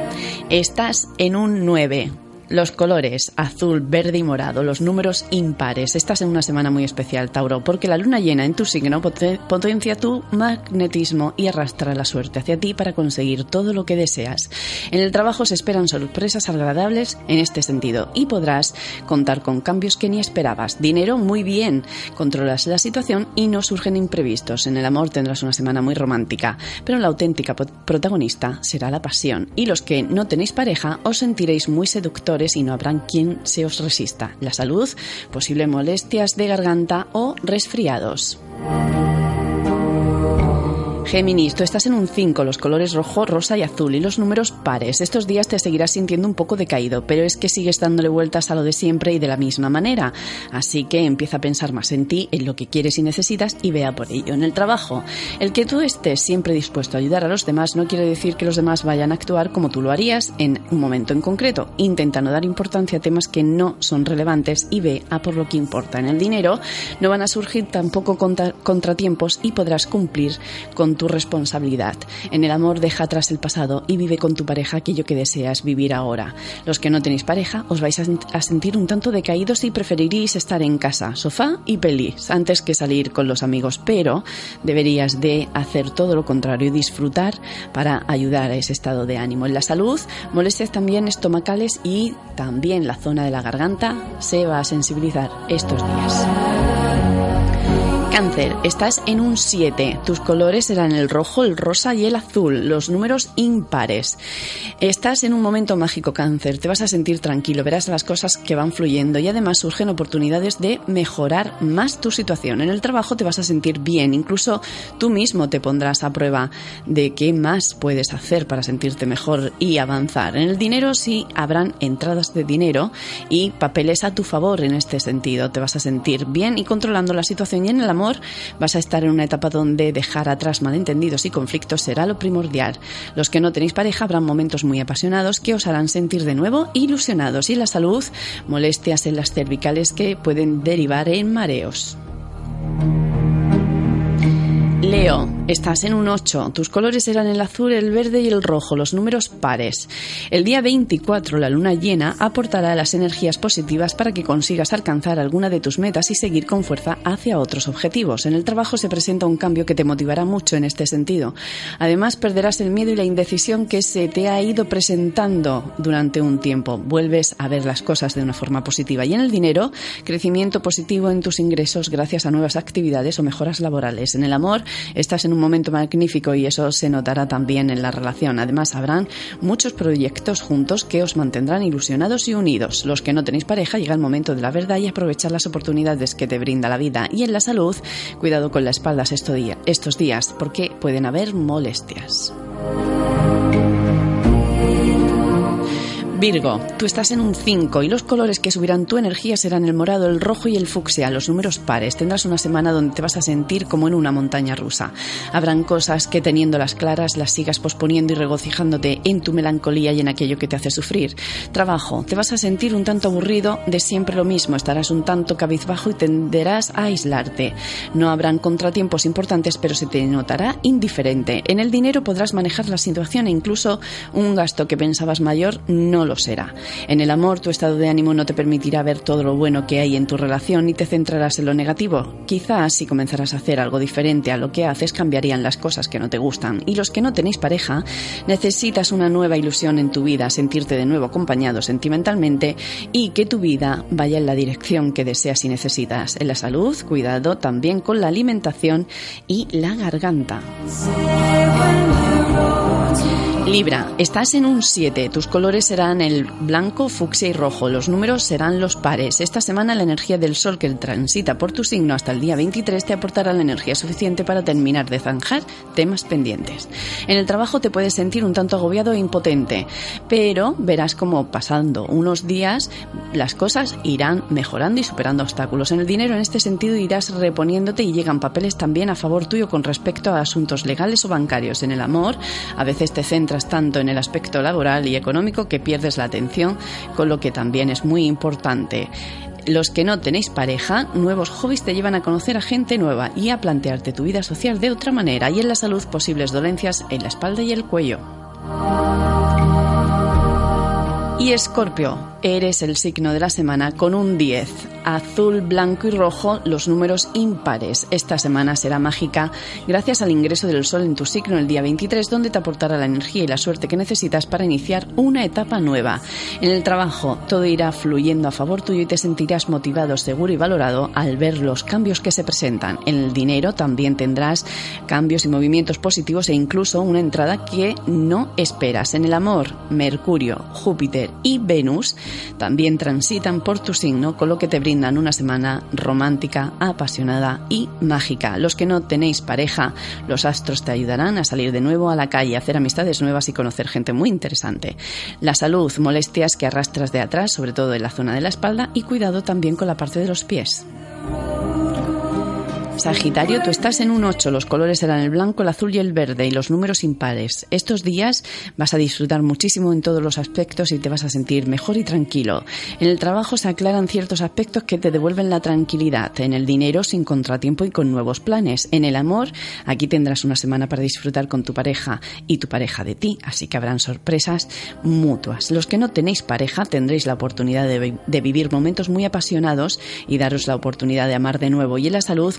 estás en un 9 los colores azul, verde y morado, los números impares. Estás en una semana muy especial, Tauro, porque la luna llena en tu signo potencia tu magnetismo y arrastra la suerte hacia ti para conseguir todo lo que deseas. En el trabajo se esperan sorpresas agradables en este sentido y podrás contar con cambios que ni esperabas. Dinero muy bien, controlas la situación y no surgen imprevistos. En el amor tendrás una semana muy romántica, pero la auténtica protagonista será la pasión. Y los que no tenéis pareja os sentiréis muy seductores y no habrán quien se os resista. La salud, posibles molestias de garganta o resfriados. Géminis, tú estás en un 5, los colores rojo, rosa y azul y los números pares. Estos días te seguirás sintiendo un poco decaído, pero es que sigues dándole vueltas a lo de siempre y de la misma manera. Así que empieza a pensar más en ti, en lo que quieres y necesitas y vea por ello. En el trabajo, el que tú estés siempre dispuesto a ayudar a los demás no quiere decir que los demás vayan a actuar como tú lo harías en un momento en concreto. Intenta no dar importancia a temas que no son relevantes y ve a por lo que importa. En el dinero no van a surgir tampoco contratiempos y podrás cumplir con tu responsabilidad. En el amor deja atrás el pasado y vive con tu pareja aquello que deseas vivir ahora. Los que no tenéis pareja os vais a, sentir un tanto decaídos y preferiréis estar en casa, sofá y pelis antes que salir con los amigos, pero deberías de hacer todo lo contrario y disfrutar para ayudar a ese estado de ánimo. En la salud, molestias también estomacales y también la zona de la garganta se va a sensibilizar estos días. Cáncer, estás en un 7. Tus colores serán el rojo, el rosa y el azul, los números impares. Estás en un momento mágico, Cáncer. Te vas a sentir tranquilo, verás las cosas que van fluyendo y además surgen oportunidades de mejorar más tu situación. En el trabajo te vas a sentir bien, incluso tú mismo te pondrás a prueba de qué más puedes hacer para sentirte mejor y avanzar. En el dinero sí habrán entradas de dinero y papeles a tu favor en este sentido. Te vas a sentir bien y controlando la situación y en el amor vas a estar en una etapa donde dejar atrás malentendidos y conflictos será lo primordial. Los que no tenéis pareja habrán momentos muy apasionados que os harán sentir de nuevo ilusionados y la salud, molestias en las cervicales que pueden derivar en mareos. Leo, estás en un 8. Tus colores eran el azul, el verde y el rojo, los números pares. El día 24, la luna llena aportará las energías positivas para que consigas alcanzar alguna de tus metas y seguir con fuerza hacia otros objetivos. En el trabajo se presenta un cambio que te motivará mucho en este sentido. Además, perderás el miedo y la indecisión que se te ha ido presentando durante un tiempo. Vuelves a ver las cosas de una forma positiva. Y en el dinero, crecimiento positivo en tus ingresos gracias a nuevas actividades o mejoras laborales. En el amor, estás en un momento magnífico y eso se notará también en la relación. Además, habrán muchos proyectos juntos que os mantendrán ilusionados y unidos. Los que no tenéis pareja, llega el momento de la verdad y aprovechar las oportunidades que te brinda la vida. Y en la salud, cuidado con la espalda estos días, porque pueden haber molestias. Virgo, tú estás en un 5 y los colores que subirán tu energía serán el morado, el rojo y el fucsia, los números pares. Tendrás una semana donde te vas a sentir como en una montaña rusa. Habrán cosas que teniéndolas claras las sigas posponiendo y regocijándote en tu melancolía y en aquello que te hace sufrir. Trabajo, te vas a sentir un tanto aburrido de siempre lo mismo, estarás un tanto cabizbajo y tenderás a aislarte. No habrán contratiempos importantes, pero se te notará indiferente. En el dinero podrás manejar la situación e incluso un gasto que pensabas mayor no lo será. En el amor, tu estado de ánimo no te permitirá ver todo lo bueno que hay en tu relación y te centrarás en lo negativo. Quizás si comenzaras a hacer algo diferente a lo que haces, cambiarían las cosas que no te gustan. Y los que no tenéis pareja, necesitas una nueva ilusión en tu vida, sentirte de nuevo acompañado sentimentalmente y que tu vida vaya en la dirección que deseas y necesitas. En la salud, cuidado también con la alimentación y la garganta. Libra, estás en un 7. Tus colores serán el blanco, fucsia y rojo. Los números serán los pares. Esta semana la energía del sol que transita por tu signo hasta el día 23 te aportará la energía suficiente para terminar de zanjar temas pendientes. En el trabajo te puedes sentir un tanto agobiado e impotente, pero verás como pasando unos días las cosas irán mejorando y superando obstáculos. En el dinero en este sentido irás reponiéndote y llegan papeles también a favor tuyo con respecto a asuntos legales o bancarios. En el amor a veces te centras tanto en el aspecto laboral y económico que pierdes la atención, con lo que también es muy importante. Los que no tenéis pareja, nuevos hobbies te llevan a conocer a gente nueva y a plantearte tu vida social de otra manera y en la salud posibles dolencias en la espalda y el cuello. Y Escorpio, eres el signo de la semana con un 10. Azul, blanco y rojo, los números impares. Esta semana será mágica gracias al ingreso del sol en tu signo el día 23, donde te aportará la energía y la suerte que necesitas para iniciar una etapa nueva. En el trabajo, todo irá fluyendo a favor tuyo y te sentirás motivado, seguro y valorado al ver los cambios que se presentan. En el dinero también tendrás cambios y movimientos positivos e incluso una entrada que no esperas. En el amor, Mercurio, Júpiter y Venus también transitan por tu signo, con lo que te brinda una semana romántica, apasionada y mágica. Los que no tenéis pareja, los astros te ayudarán a salir de nuevo a la calle, hacer amistades nuevas y conocer gente muy interesante. La salud, molestias que arrastras de atrás, sobre todo en la zona de la espalda, y cuidado también con la parte de los pies. Sagitario, tú estás en un 8, los colores serán el blanco, el azul y el verde y los números impares. Estos días vas a disfrutar muchísimo en todos los aspectos y te vas a sentir mejor y tranquilo. En el trabajo se aclaran ciertos aspectos que te devuelven la tranquilidad. En el dinero sin contratiempo y con nuevos planes. En el amor, aquí tendrás una semana para disfrutar con tu pareja y tu pareja de ti, así que habrán sorpresas mutuas. Los que no tenéis pareja tendréis la oportunidad de, vivir momentos muy apasionados y daros la oportunidad de amar de nuevo. Y en la salud,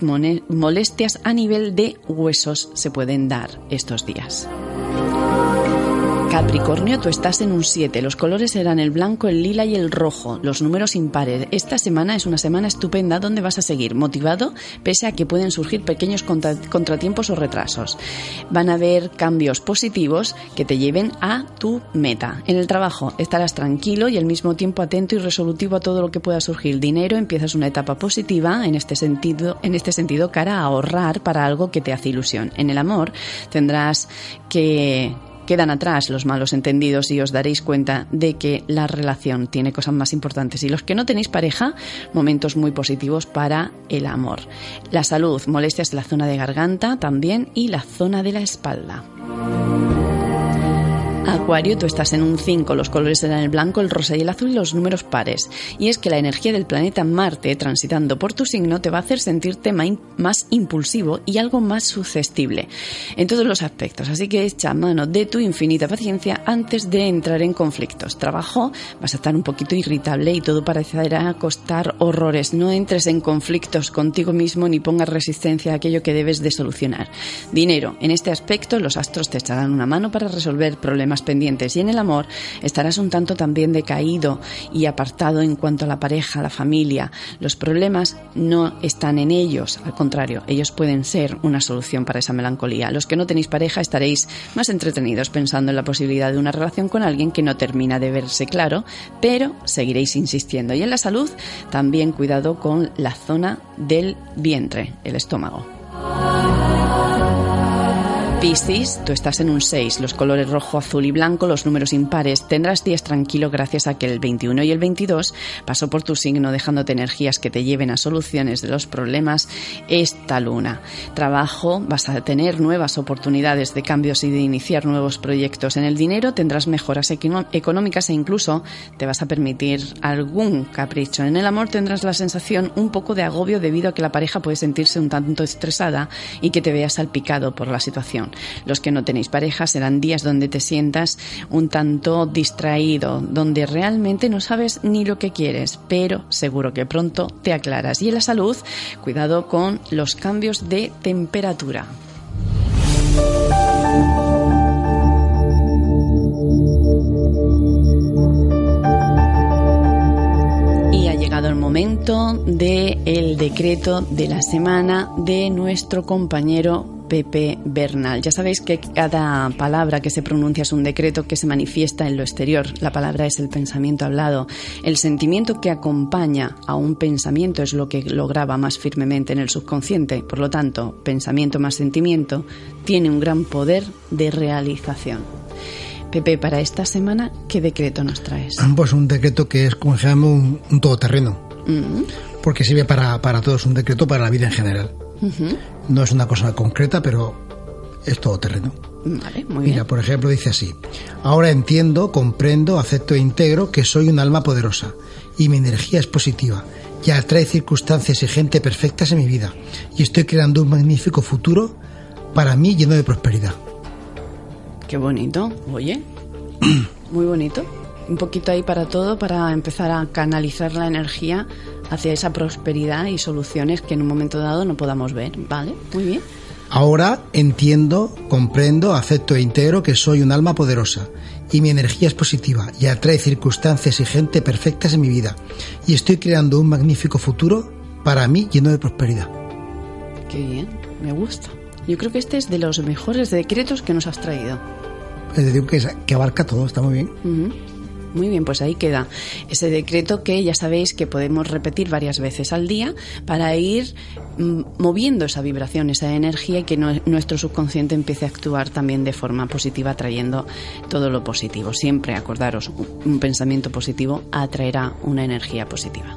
molestias a nivel de huesos se pueden dar estos días. Capricornio, tú estás en un 7. Los colores serán el blanco, el lila y el rojo. Los números impares. Esta semana es una semana estupenda donde vas a seguir motivado pese a que pueden surgir pequeños contratiempos o retrasos. Van a haber cambios positivos que te lleven a tu meta. En el trabajo estarás tranquilo y al mismo tiempo atento y resolutivo a todo lo que pueda surgir. Dinero, empiezas una etapa positiva en este sentido, en este sentido cara a ahorrar para algo que te hace ilusión. En el amor tendrás que Quedan atrás los malos entendidos y os daréis cuenta de que la relación tiene cosas más importantes. Y los que no tenéis pareja, momentos muy positivos para el amor. La salud, molestias en la zona de garganta también y la zona de la espalda. Acuario, tú estás en un 5, los colores serán el blanco, el rosa y el azul y los números pares. Y es que la energía del planeta Marte transitando por tu signo te va a hacer sentirte más impulsivo y algo más susceptible en todos los aspectos. Así que echa mano de tu infinita paciencia antes de entrar en conflictos. Trabajo, vas a estar un poquito irritable y todo parecerá costar horrores. No entres en conflictos contigo mismo ni pongas resistencia a aquello que debes de solucionar. Dinero, en este aspecto los astros te echarán una mano para resolver problemas pendientes. Y en el amor estarás un tanto también decaído y apartado en cuanto a la pareja, la familia. Los problemas no están en ellos, al contrario, ellos pueden ser una solución para esa melancolía. Los que no tenéis pareja estaréis más entretenidos pensando en la posibilidad de una relación con alguien que no termina de verse claro, pero seguiréis insistiendo. Y en la salud, también cuidado con la zona del vientre, el estómago. Piscis, tú estás en un 6, los colores rojo, azul y blanco, los números impares. Tendrás días tranquilo gracias a que el 21 y el 22 pasó por tu signo dejándote energías que te lleven a soluciones de los problemas esta luna. Trabajo, vas a tener nuevas oportunidades de cambios y de iniciar nuevos proyectos. En el dinero tendrás mejoras económicas e incluso te vas a permitir algún capricho. En el amor tendrás la sensación un poco de agobio debido a que la pareja puede sentirse un tanto estresada y que te veas salpicado por la situación. Los que no tenéis pareja serán días donde te sientas un tanto distraído, donde realmente no sabes ni lo que quieres, pero seguro que pronto te aclaras. Y en la salud, cuidado con los cambios de temperatura. Y ha llegado el momento del el decreto de la semana de nuestro compañero Pepe Bernal. Ya sabéis que cada palabra que se pronuncia es un decreto que se manifiesta en lo exterior. La palabra es el pensamiento hablado. El sentimiento que acompaña a un pensamiento es lo que lo graba más firmemente en el subconsciente. Por lo tanto, pensamiento más sentimiento tiene un gran poder de realización. Pepe, para esta semana, ¿qué decreto nos traes? Pues un decreto que es, como se llama, un, todoterreno. Mm. Porque sirve para, para todos, un decreto para la vida en general. No es una cosa concreta, pero es todo terreno. Mira, por ejemplo, dice así: Ahora entiendo, comprendo, acepto e integro que soy un alma poderosa y mi energía es positiva y atrae circunstancias y gente perfectas en mi vida y estoy creando un magnífico futuro para mí lleno de prosperidad. Qué bonito, oye. Muy bonito. Un poquito ahí para todo, para empezar a canalizar la energía hacia esa prosperidad y soluciones que en un momento dado no podamos ver. ¿Vale? Muy bien. Ahora entiendo, comprendo, acepto e integro que soy un alma poderosa y mi energía es positiva y atrae circunstancias y gente perfectas en mi vida y estoy creando un magnífico futuro para mí lleno de prosperidad. Qué bien, me gusta. Yo creo que este es de los mejores decretos que nos has traído. Es decir, que, que abarca todo, está muy bien. Muy bien, pues ahí queda ese decreto que ya sabéis que podemos repetir varias veces al día para ir mm, moviendo esa vibración, esa energía y que nuestro subconsciente empiece a actuar también de forma positiva, trayendo todo lo positivo. Siempre acordaros, un pensamiento positivo atraerá una energía positiva.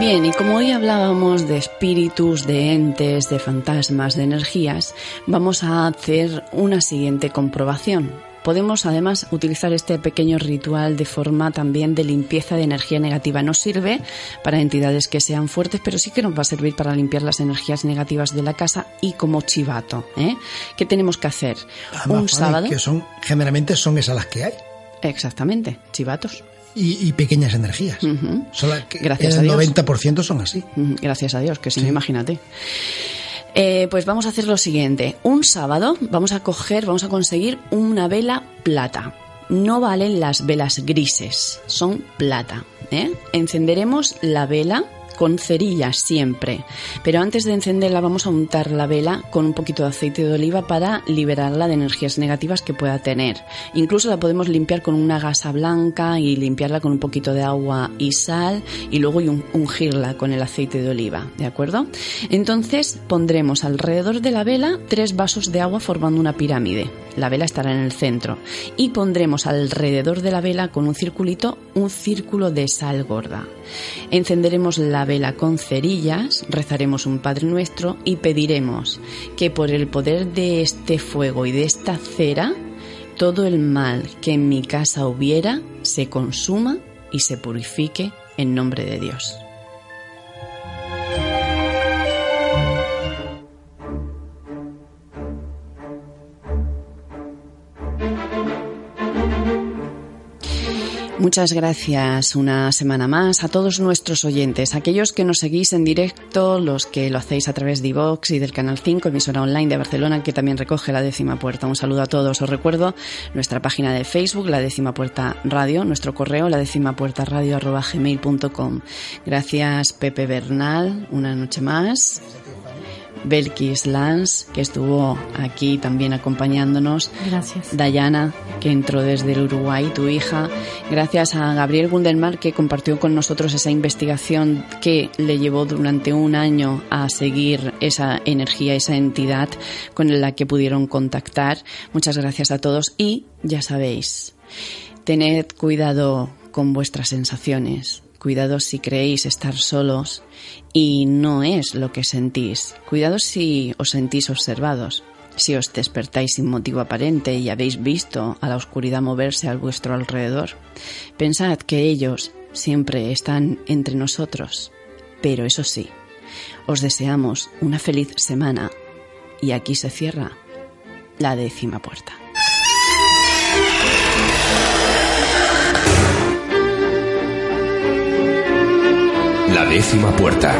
Bien, y como hoy hablábamos de espíritus, de entes, de fantasmas, de energías, vamos a hacer una siguiente comprobación. Podemos además utilizar este pequeño ritual de forma también de limpieza de energía negativa. No sirve para entidades que sean fuertes, pero sí que nos va a servir para limpiar las energías negativas de la casa y como chivato. ¿eh? ¿Qué tenemos que hacer? Un sábado. Que son, generalmente son esas las que hay. Exactamente, chivatos y, pequeñas energías. Gracias el a Dios. 90% son así. Gracias a Dios, que si no, imagínate. Eh, pues vamos a hacer lo siguiente. Un sábado vamos a coger, vamos a conseguir una vela plata. No valen las velas grises, son plata. ¿eh? Encenderemos la vela con cerillas siempre. Pero antes de encenderla vamos a untar la vela con un poquito de aceite de oliva para liberarla de energías negativas que pueda tener. Incluso la podemos limpiar con una gasa blanca y limpiarla con un poquito de agua y sal y luego ungirla con el aceite de oliva, ¿de acuerdo? Entonces pondremos alrededor de la vela tres vasos de agua formando una pirámide. La vela estará en el centro y pondremos alrededor de la vela con un circulito un círculo de sal gorda. Encenderemos la vela con cerillas, rezaremos un Padre Nuestro y pediremos que por el poder de este fuego y de esta cera, todo el mal que en mi casa hubiera se consuma y se purifique en nombre de Dios. Muchas gracias una semana más a todos nuestros oyentes, aquellos que nos seguís en directo, los que lo hacéis a través de iVox y del Canal 5, emisora online de Barcelona, que también recoge la décima puerta. Un saludo a todos. Os recuerdo nuestra página de Facebook, la décima puerta radio, nuestro correo, la décima puerta radio arroba gmail.com. Gracias Pepe Bernal, una noche más. Belkis Lans, que estuvo aquí también acompañándonos. Gracias. Dayana, que entró desde el Uruguay, tu hija. Gracias a Gabriel Gundelmar, que compartió con nosotros esa investigación que le llevó durante un año a seguir esa energía, esa entidad con la que pudieron contactar. Muchas gracias a todos y ya sabéis, tened cuidado con vuestras sensaciones. Cuidado si creéis estar solos y no es lo que sentís. Cuidado si os sentís observados. Si os despertáis sin motivo aparente y habéis visto a la oscuridad moverse a vuestro alrededor, pensad que ellos siempre están entre nosotros. Pero eso sí, os deseamos una feliz semana y aquí se cierra la décima puerta. La décima puerta